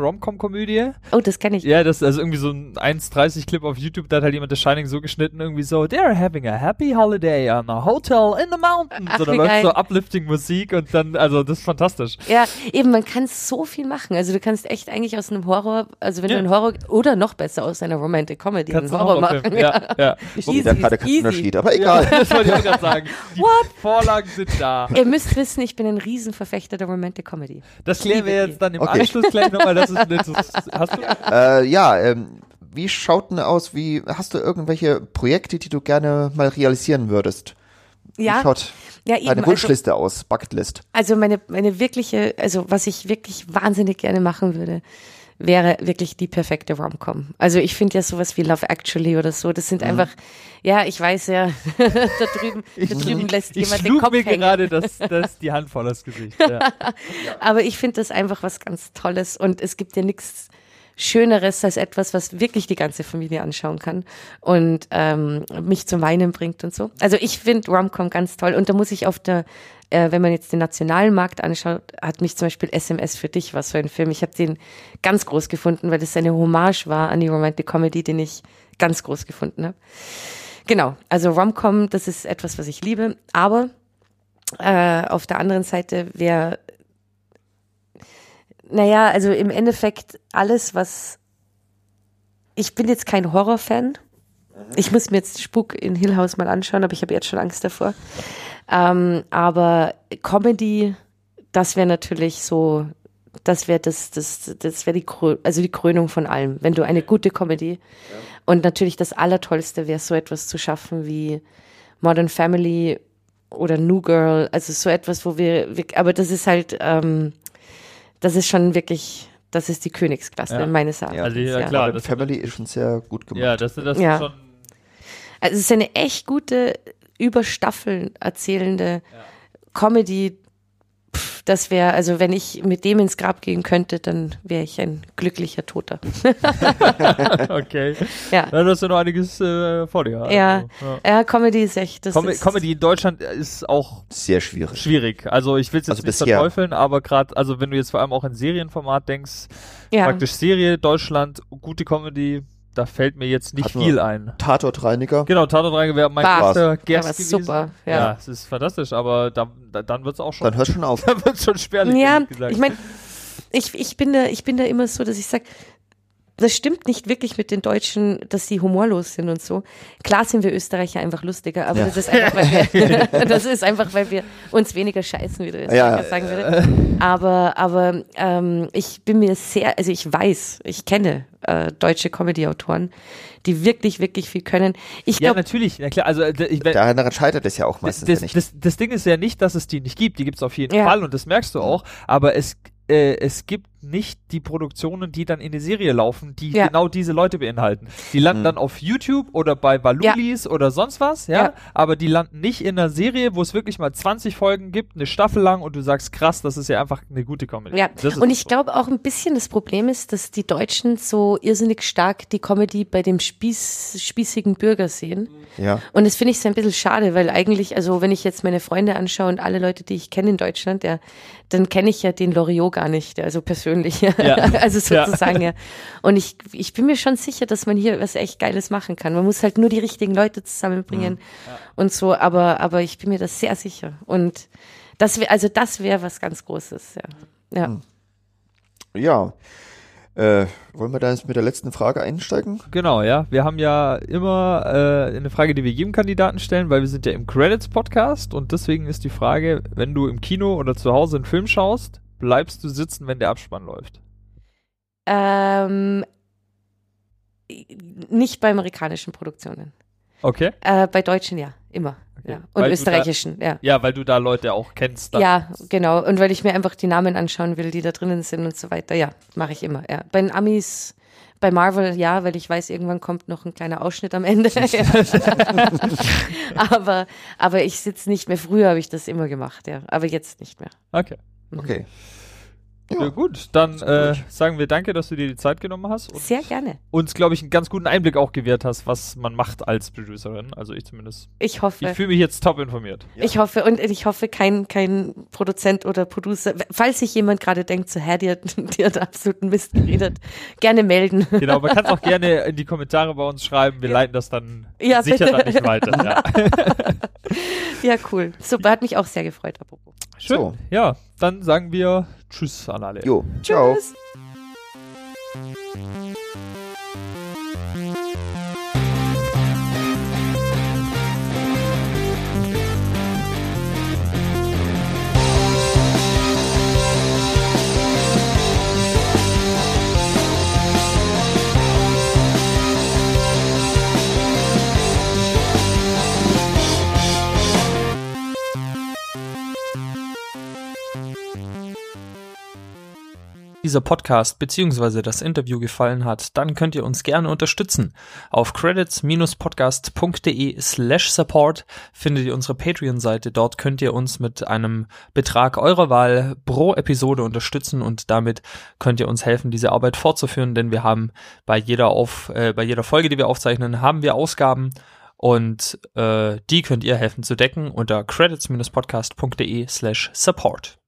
Familien-Romcom-Komödie. Oh, das kenne ich. Ja, das ist also irgendwie so ein 1,30-Clip auf YouTube, da hat halt jemand The Shining so geschnitten, irgendwie so, they're having a happy holiday on a hotel in the mountains. Ach, und dann läuft geil. so uplifting Musik und dann, also das ist fantastisch. Ja, eben, man kann so viel machen. Also du kannst echt eigentlich aus einem Horror, also wenn Ja. du einen Horror, oder noch besser aus einer Romantic Comedy Kannst einen du Horror Horrorfilm- machen. Ja, ja. Easy, Da gerade kein easy. Unterschied, aber egal. <laughs> das wollte ich auch gerade sagen. <laughs> Die Vorlagen sind da. Ihr müsst wissen, ich bin ein Riesenverfechter der Romantic Comedy. Das klären wir jetzt dann im Okay. Anschluss gleich nochmal. Das ist, das ist, hast du? Äh, ja, ähm, wie schaut denn aus? Wie hast du irgendwelche Projekte, die du gerne mal realisieren würdest? Ja, Wie schaut ja eben. deine Also, Wunschliste aus? Bucketlist. also meine, meine wirkliche, also was ich wirklich wahnsinnig gerne machen würde, wäre wirklich die perfekte Rom-Com. Also ich finde ja sowas wie Love Actually oder so, das sind Mhm. einfach, ja, ich weiß ja, <laughs> da drüben, da drüben lässt Ich jemand den Kopf mir hängen. gerade das, das die Hand vor das Gesicht. <laughs> Ja. Aber ich finde das einfach was ganz Tolles und es gibt ja nichts Schöneres als etwas, was wirklich die ganze Familie anschauen kann und ähm, mich zum Weinen bringt und so. Also ich finde Romcom ganz toll und da muss ich auf der, äh, wenn man jetzt den nationalen Markt anschaut, hat mich zum Beispiel SMS für dich was so ein Film. Ich habe den ganz groß gefunden, weil das eine Hommage war an die Romantic Comedy, den ich ganz groß gefunden habe. Genau, also Romcom, das ist etwas, was ich liebe, aber äh, auf der anderen Seite wäre naja, also im Endeffekt alles, was. Ich bin jetzt kein Horrorfan. Ich muss mir jetzt Spuk in Hill House mal anschauen, aber ich habe jetzt schon Angst davor. Ähm, aber Comedy, das wäre natürlich so Das wäre das, das, das wäre die, Krö- also die Krönung von allem. Wenn du eine gute Comedy und natürlich das Allertollste wäre, so etwas zu schaffen wie Modern Family oder New Girl, also so etwas, wo wir, wir aber das ist halt, ähm, das ist schon wirklich, das ist die Königsklasse Ja. meines Erachtens. Also, ja, ja. klar. Modern das- Family ist schon sehr gut gemacht. Ja, das, das Ja. ist schon. Also es ist eine echt gute, über Staffeln erzählende Comedy. Pff, das wäre, also wenn ich mit dem ins Grab gehen könnte, dann wäre ich ein glücklicher Toter. <laughs> Okay. Ja. Ja, du hast ja noch einiges äh, vor dir. Ja. Also, Ja, Comedy ist echt, das Com ist, Comedy in Deutschland ist auch Sehr schwierig. schwierig. Also ich will es jetzt Also nicht bisher. verteufeln, aber gerade, also wenn du jetzt vor allem auch in Serienformat denkst, ja. praktisch Serie, Deutschland, gute Comedy, da fällt mir jetzt nicht Hat nur- viel ein. Tatortreiniger. Genau, Tatort wäre mein War's. erster Guest gewesen. super, ja. Ja, es ist fantastisch, aber da, da, dann wird es auch schon, Dann hörst schon auf. <laughs> dann wird's schon spärlich, Ja, ich meine, ich, ich, bin da, ich bin da immer so, dass ich sage, das stimmt nicht wirklich mit den Deutschen, dass die humorlos sind und so. Klar sind wir Österreicher einfach lustiger, aber Ja. das ist einfach, weil <laughs> wir, <laughs> das ist einfach, weil wir uns weniger scheißen, wie du jetzt Ja. sagen würde. Aber, aber ähm, ich bin mir sehr, also ich weiß, ich kenne äh, deutsche Comedy-Autoren, die wirklich, wirklich viel können. Ich ja, glaube, natürlich, na klar, also ich, wenn, Daran scheitert es ja auch meistens das, ja nicht. das, das Ding ist ja nicht, dass es die nicht gibt, die gibt es auf jeden Ja. Fall und das merkst du auch, aber es, äh, es gibt nicht die Produktionen, die dann in die Serie laufen, die Ja. genau diese Leute beinhalten. Die landen Mhm. dann auf YouTube oder bei Valulis oder sonst was, ja? Ja. aber die landen nicht in einer Serie, wo es wirklich mal 20 Folgen gibt, eine Staffel lang und du sagst, krass, das ist ja einfach eine gute Comedy. Ja, und ich so. glaube auch ein bisschen das Problem ist, dass die Deutschen so irrsinnig stark die Comedy bei dem Spieß, spießigen Bürger sehen. ja. Und das finde ich so ein bisschen schade, weil eigentlich, also wenn ich jetzt meine Freunde anschaue und alle Leute, die ich kenne in Deutschland, ja, dann kenne ich ja den Loriot gar nicht, also persönlich. <laughs> Ja. also Ja. sozusagen, ja. Und ich, ich bin mir schon sicher, dass man hier was echt Geiles machen kann. Man muss halt nur die richtigen Leute zusammenbringen und so, aber, aber ich bin mir das sehr sicher. Und das wäre, also das wäre was ganz Großes, ja. Ja. Ja. Äh, wollen wir da jetzt mit der letzten Frage einsteigen? Genau, ja. Wir haben ja immer äh, eine Frage, die wir jedem Kandidaten stellen, weil wir sind ja im Credits-Podcast und deswegen ist die Frage, wenn du im Kino oder zu Hause einen Film schaust, bleibst du sitzen, wenn der Abspann läuft? Ähm, nicht bei amerikanischen Produktionen. Okay. Äh, bei deutschen ja, immer. Okay. Ja. Und Weil österreichischen, ja. Ja, weil du da Leute auch kennst. Dann. Ja, genau. Und weil ich mir einfach die Namen anschauen will, die da drinnen sind und so weiter. Ja, mache ich immer. Ja. Bei den Amis, bei Marvel ja, weil ich weiß, irgendwann kommt noch ein kleiner Ausschnitt am Ende. <laughs> <laughs> aber, aber ich sitze nicht mehr. Früher habe ich das immer gemacht, ja. Aber jetzt nicht mehr. Okay. Okay. Ja, gut, dann äh, sagen wir danke, dass du dir die Zeit genommen hast und Sehr gerne. uns, glaube ich, einen ganz guten Einblick auch gewährt hast, was man macht als Producerin. Also ich zumindest. Ich hoffe. Ich fühle mich jetzt top informiert. Ich hoffe, und ich hoffe, kein, kein Produzent oder Producer, falls sich jemand gerade denkt, so, Herr, die hat, <laughs> die hat absoluten Mist geredet, <laughs> gerne melden. Genau, man kann es auch <laughs> gerne in die Kommentare bei uns schreiben. Wir leiten das dann Ja, sicher bitte. dann nicht weiter. Ja. Ja, cool. Super, hat mich auch sehr gefreut, apropos. Schön. So. Ja, dann sagen wir Tschüss an alle. Jo. Ciao. Tschüss. Dieser Podcast bzw. das Interview gefallen hat, dann könnt ihr uns gerne unterstützen. Auf credits-podcast.de slash support findet ihr unsere Patreon-Seite. Dort könnt ihr uns mit einem Betrag eurer Wahl pro Episode unterstützen und damit könnt ihr uns helfen, diese Arbeit fortzuführen, denn wir haben bei jeder auf, äh, bei jeder Folge, die wir aufzeichnen, haben wir Ausgaben und äh, die könnt ihr helfen zu decken unter credits-podcast.de slash support.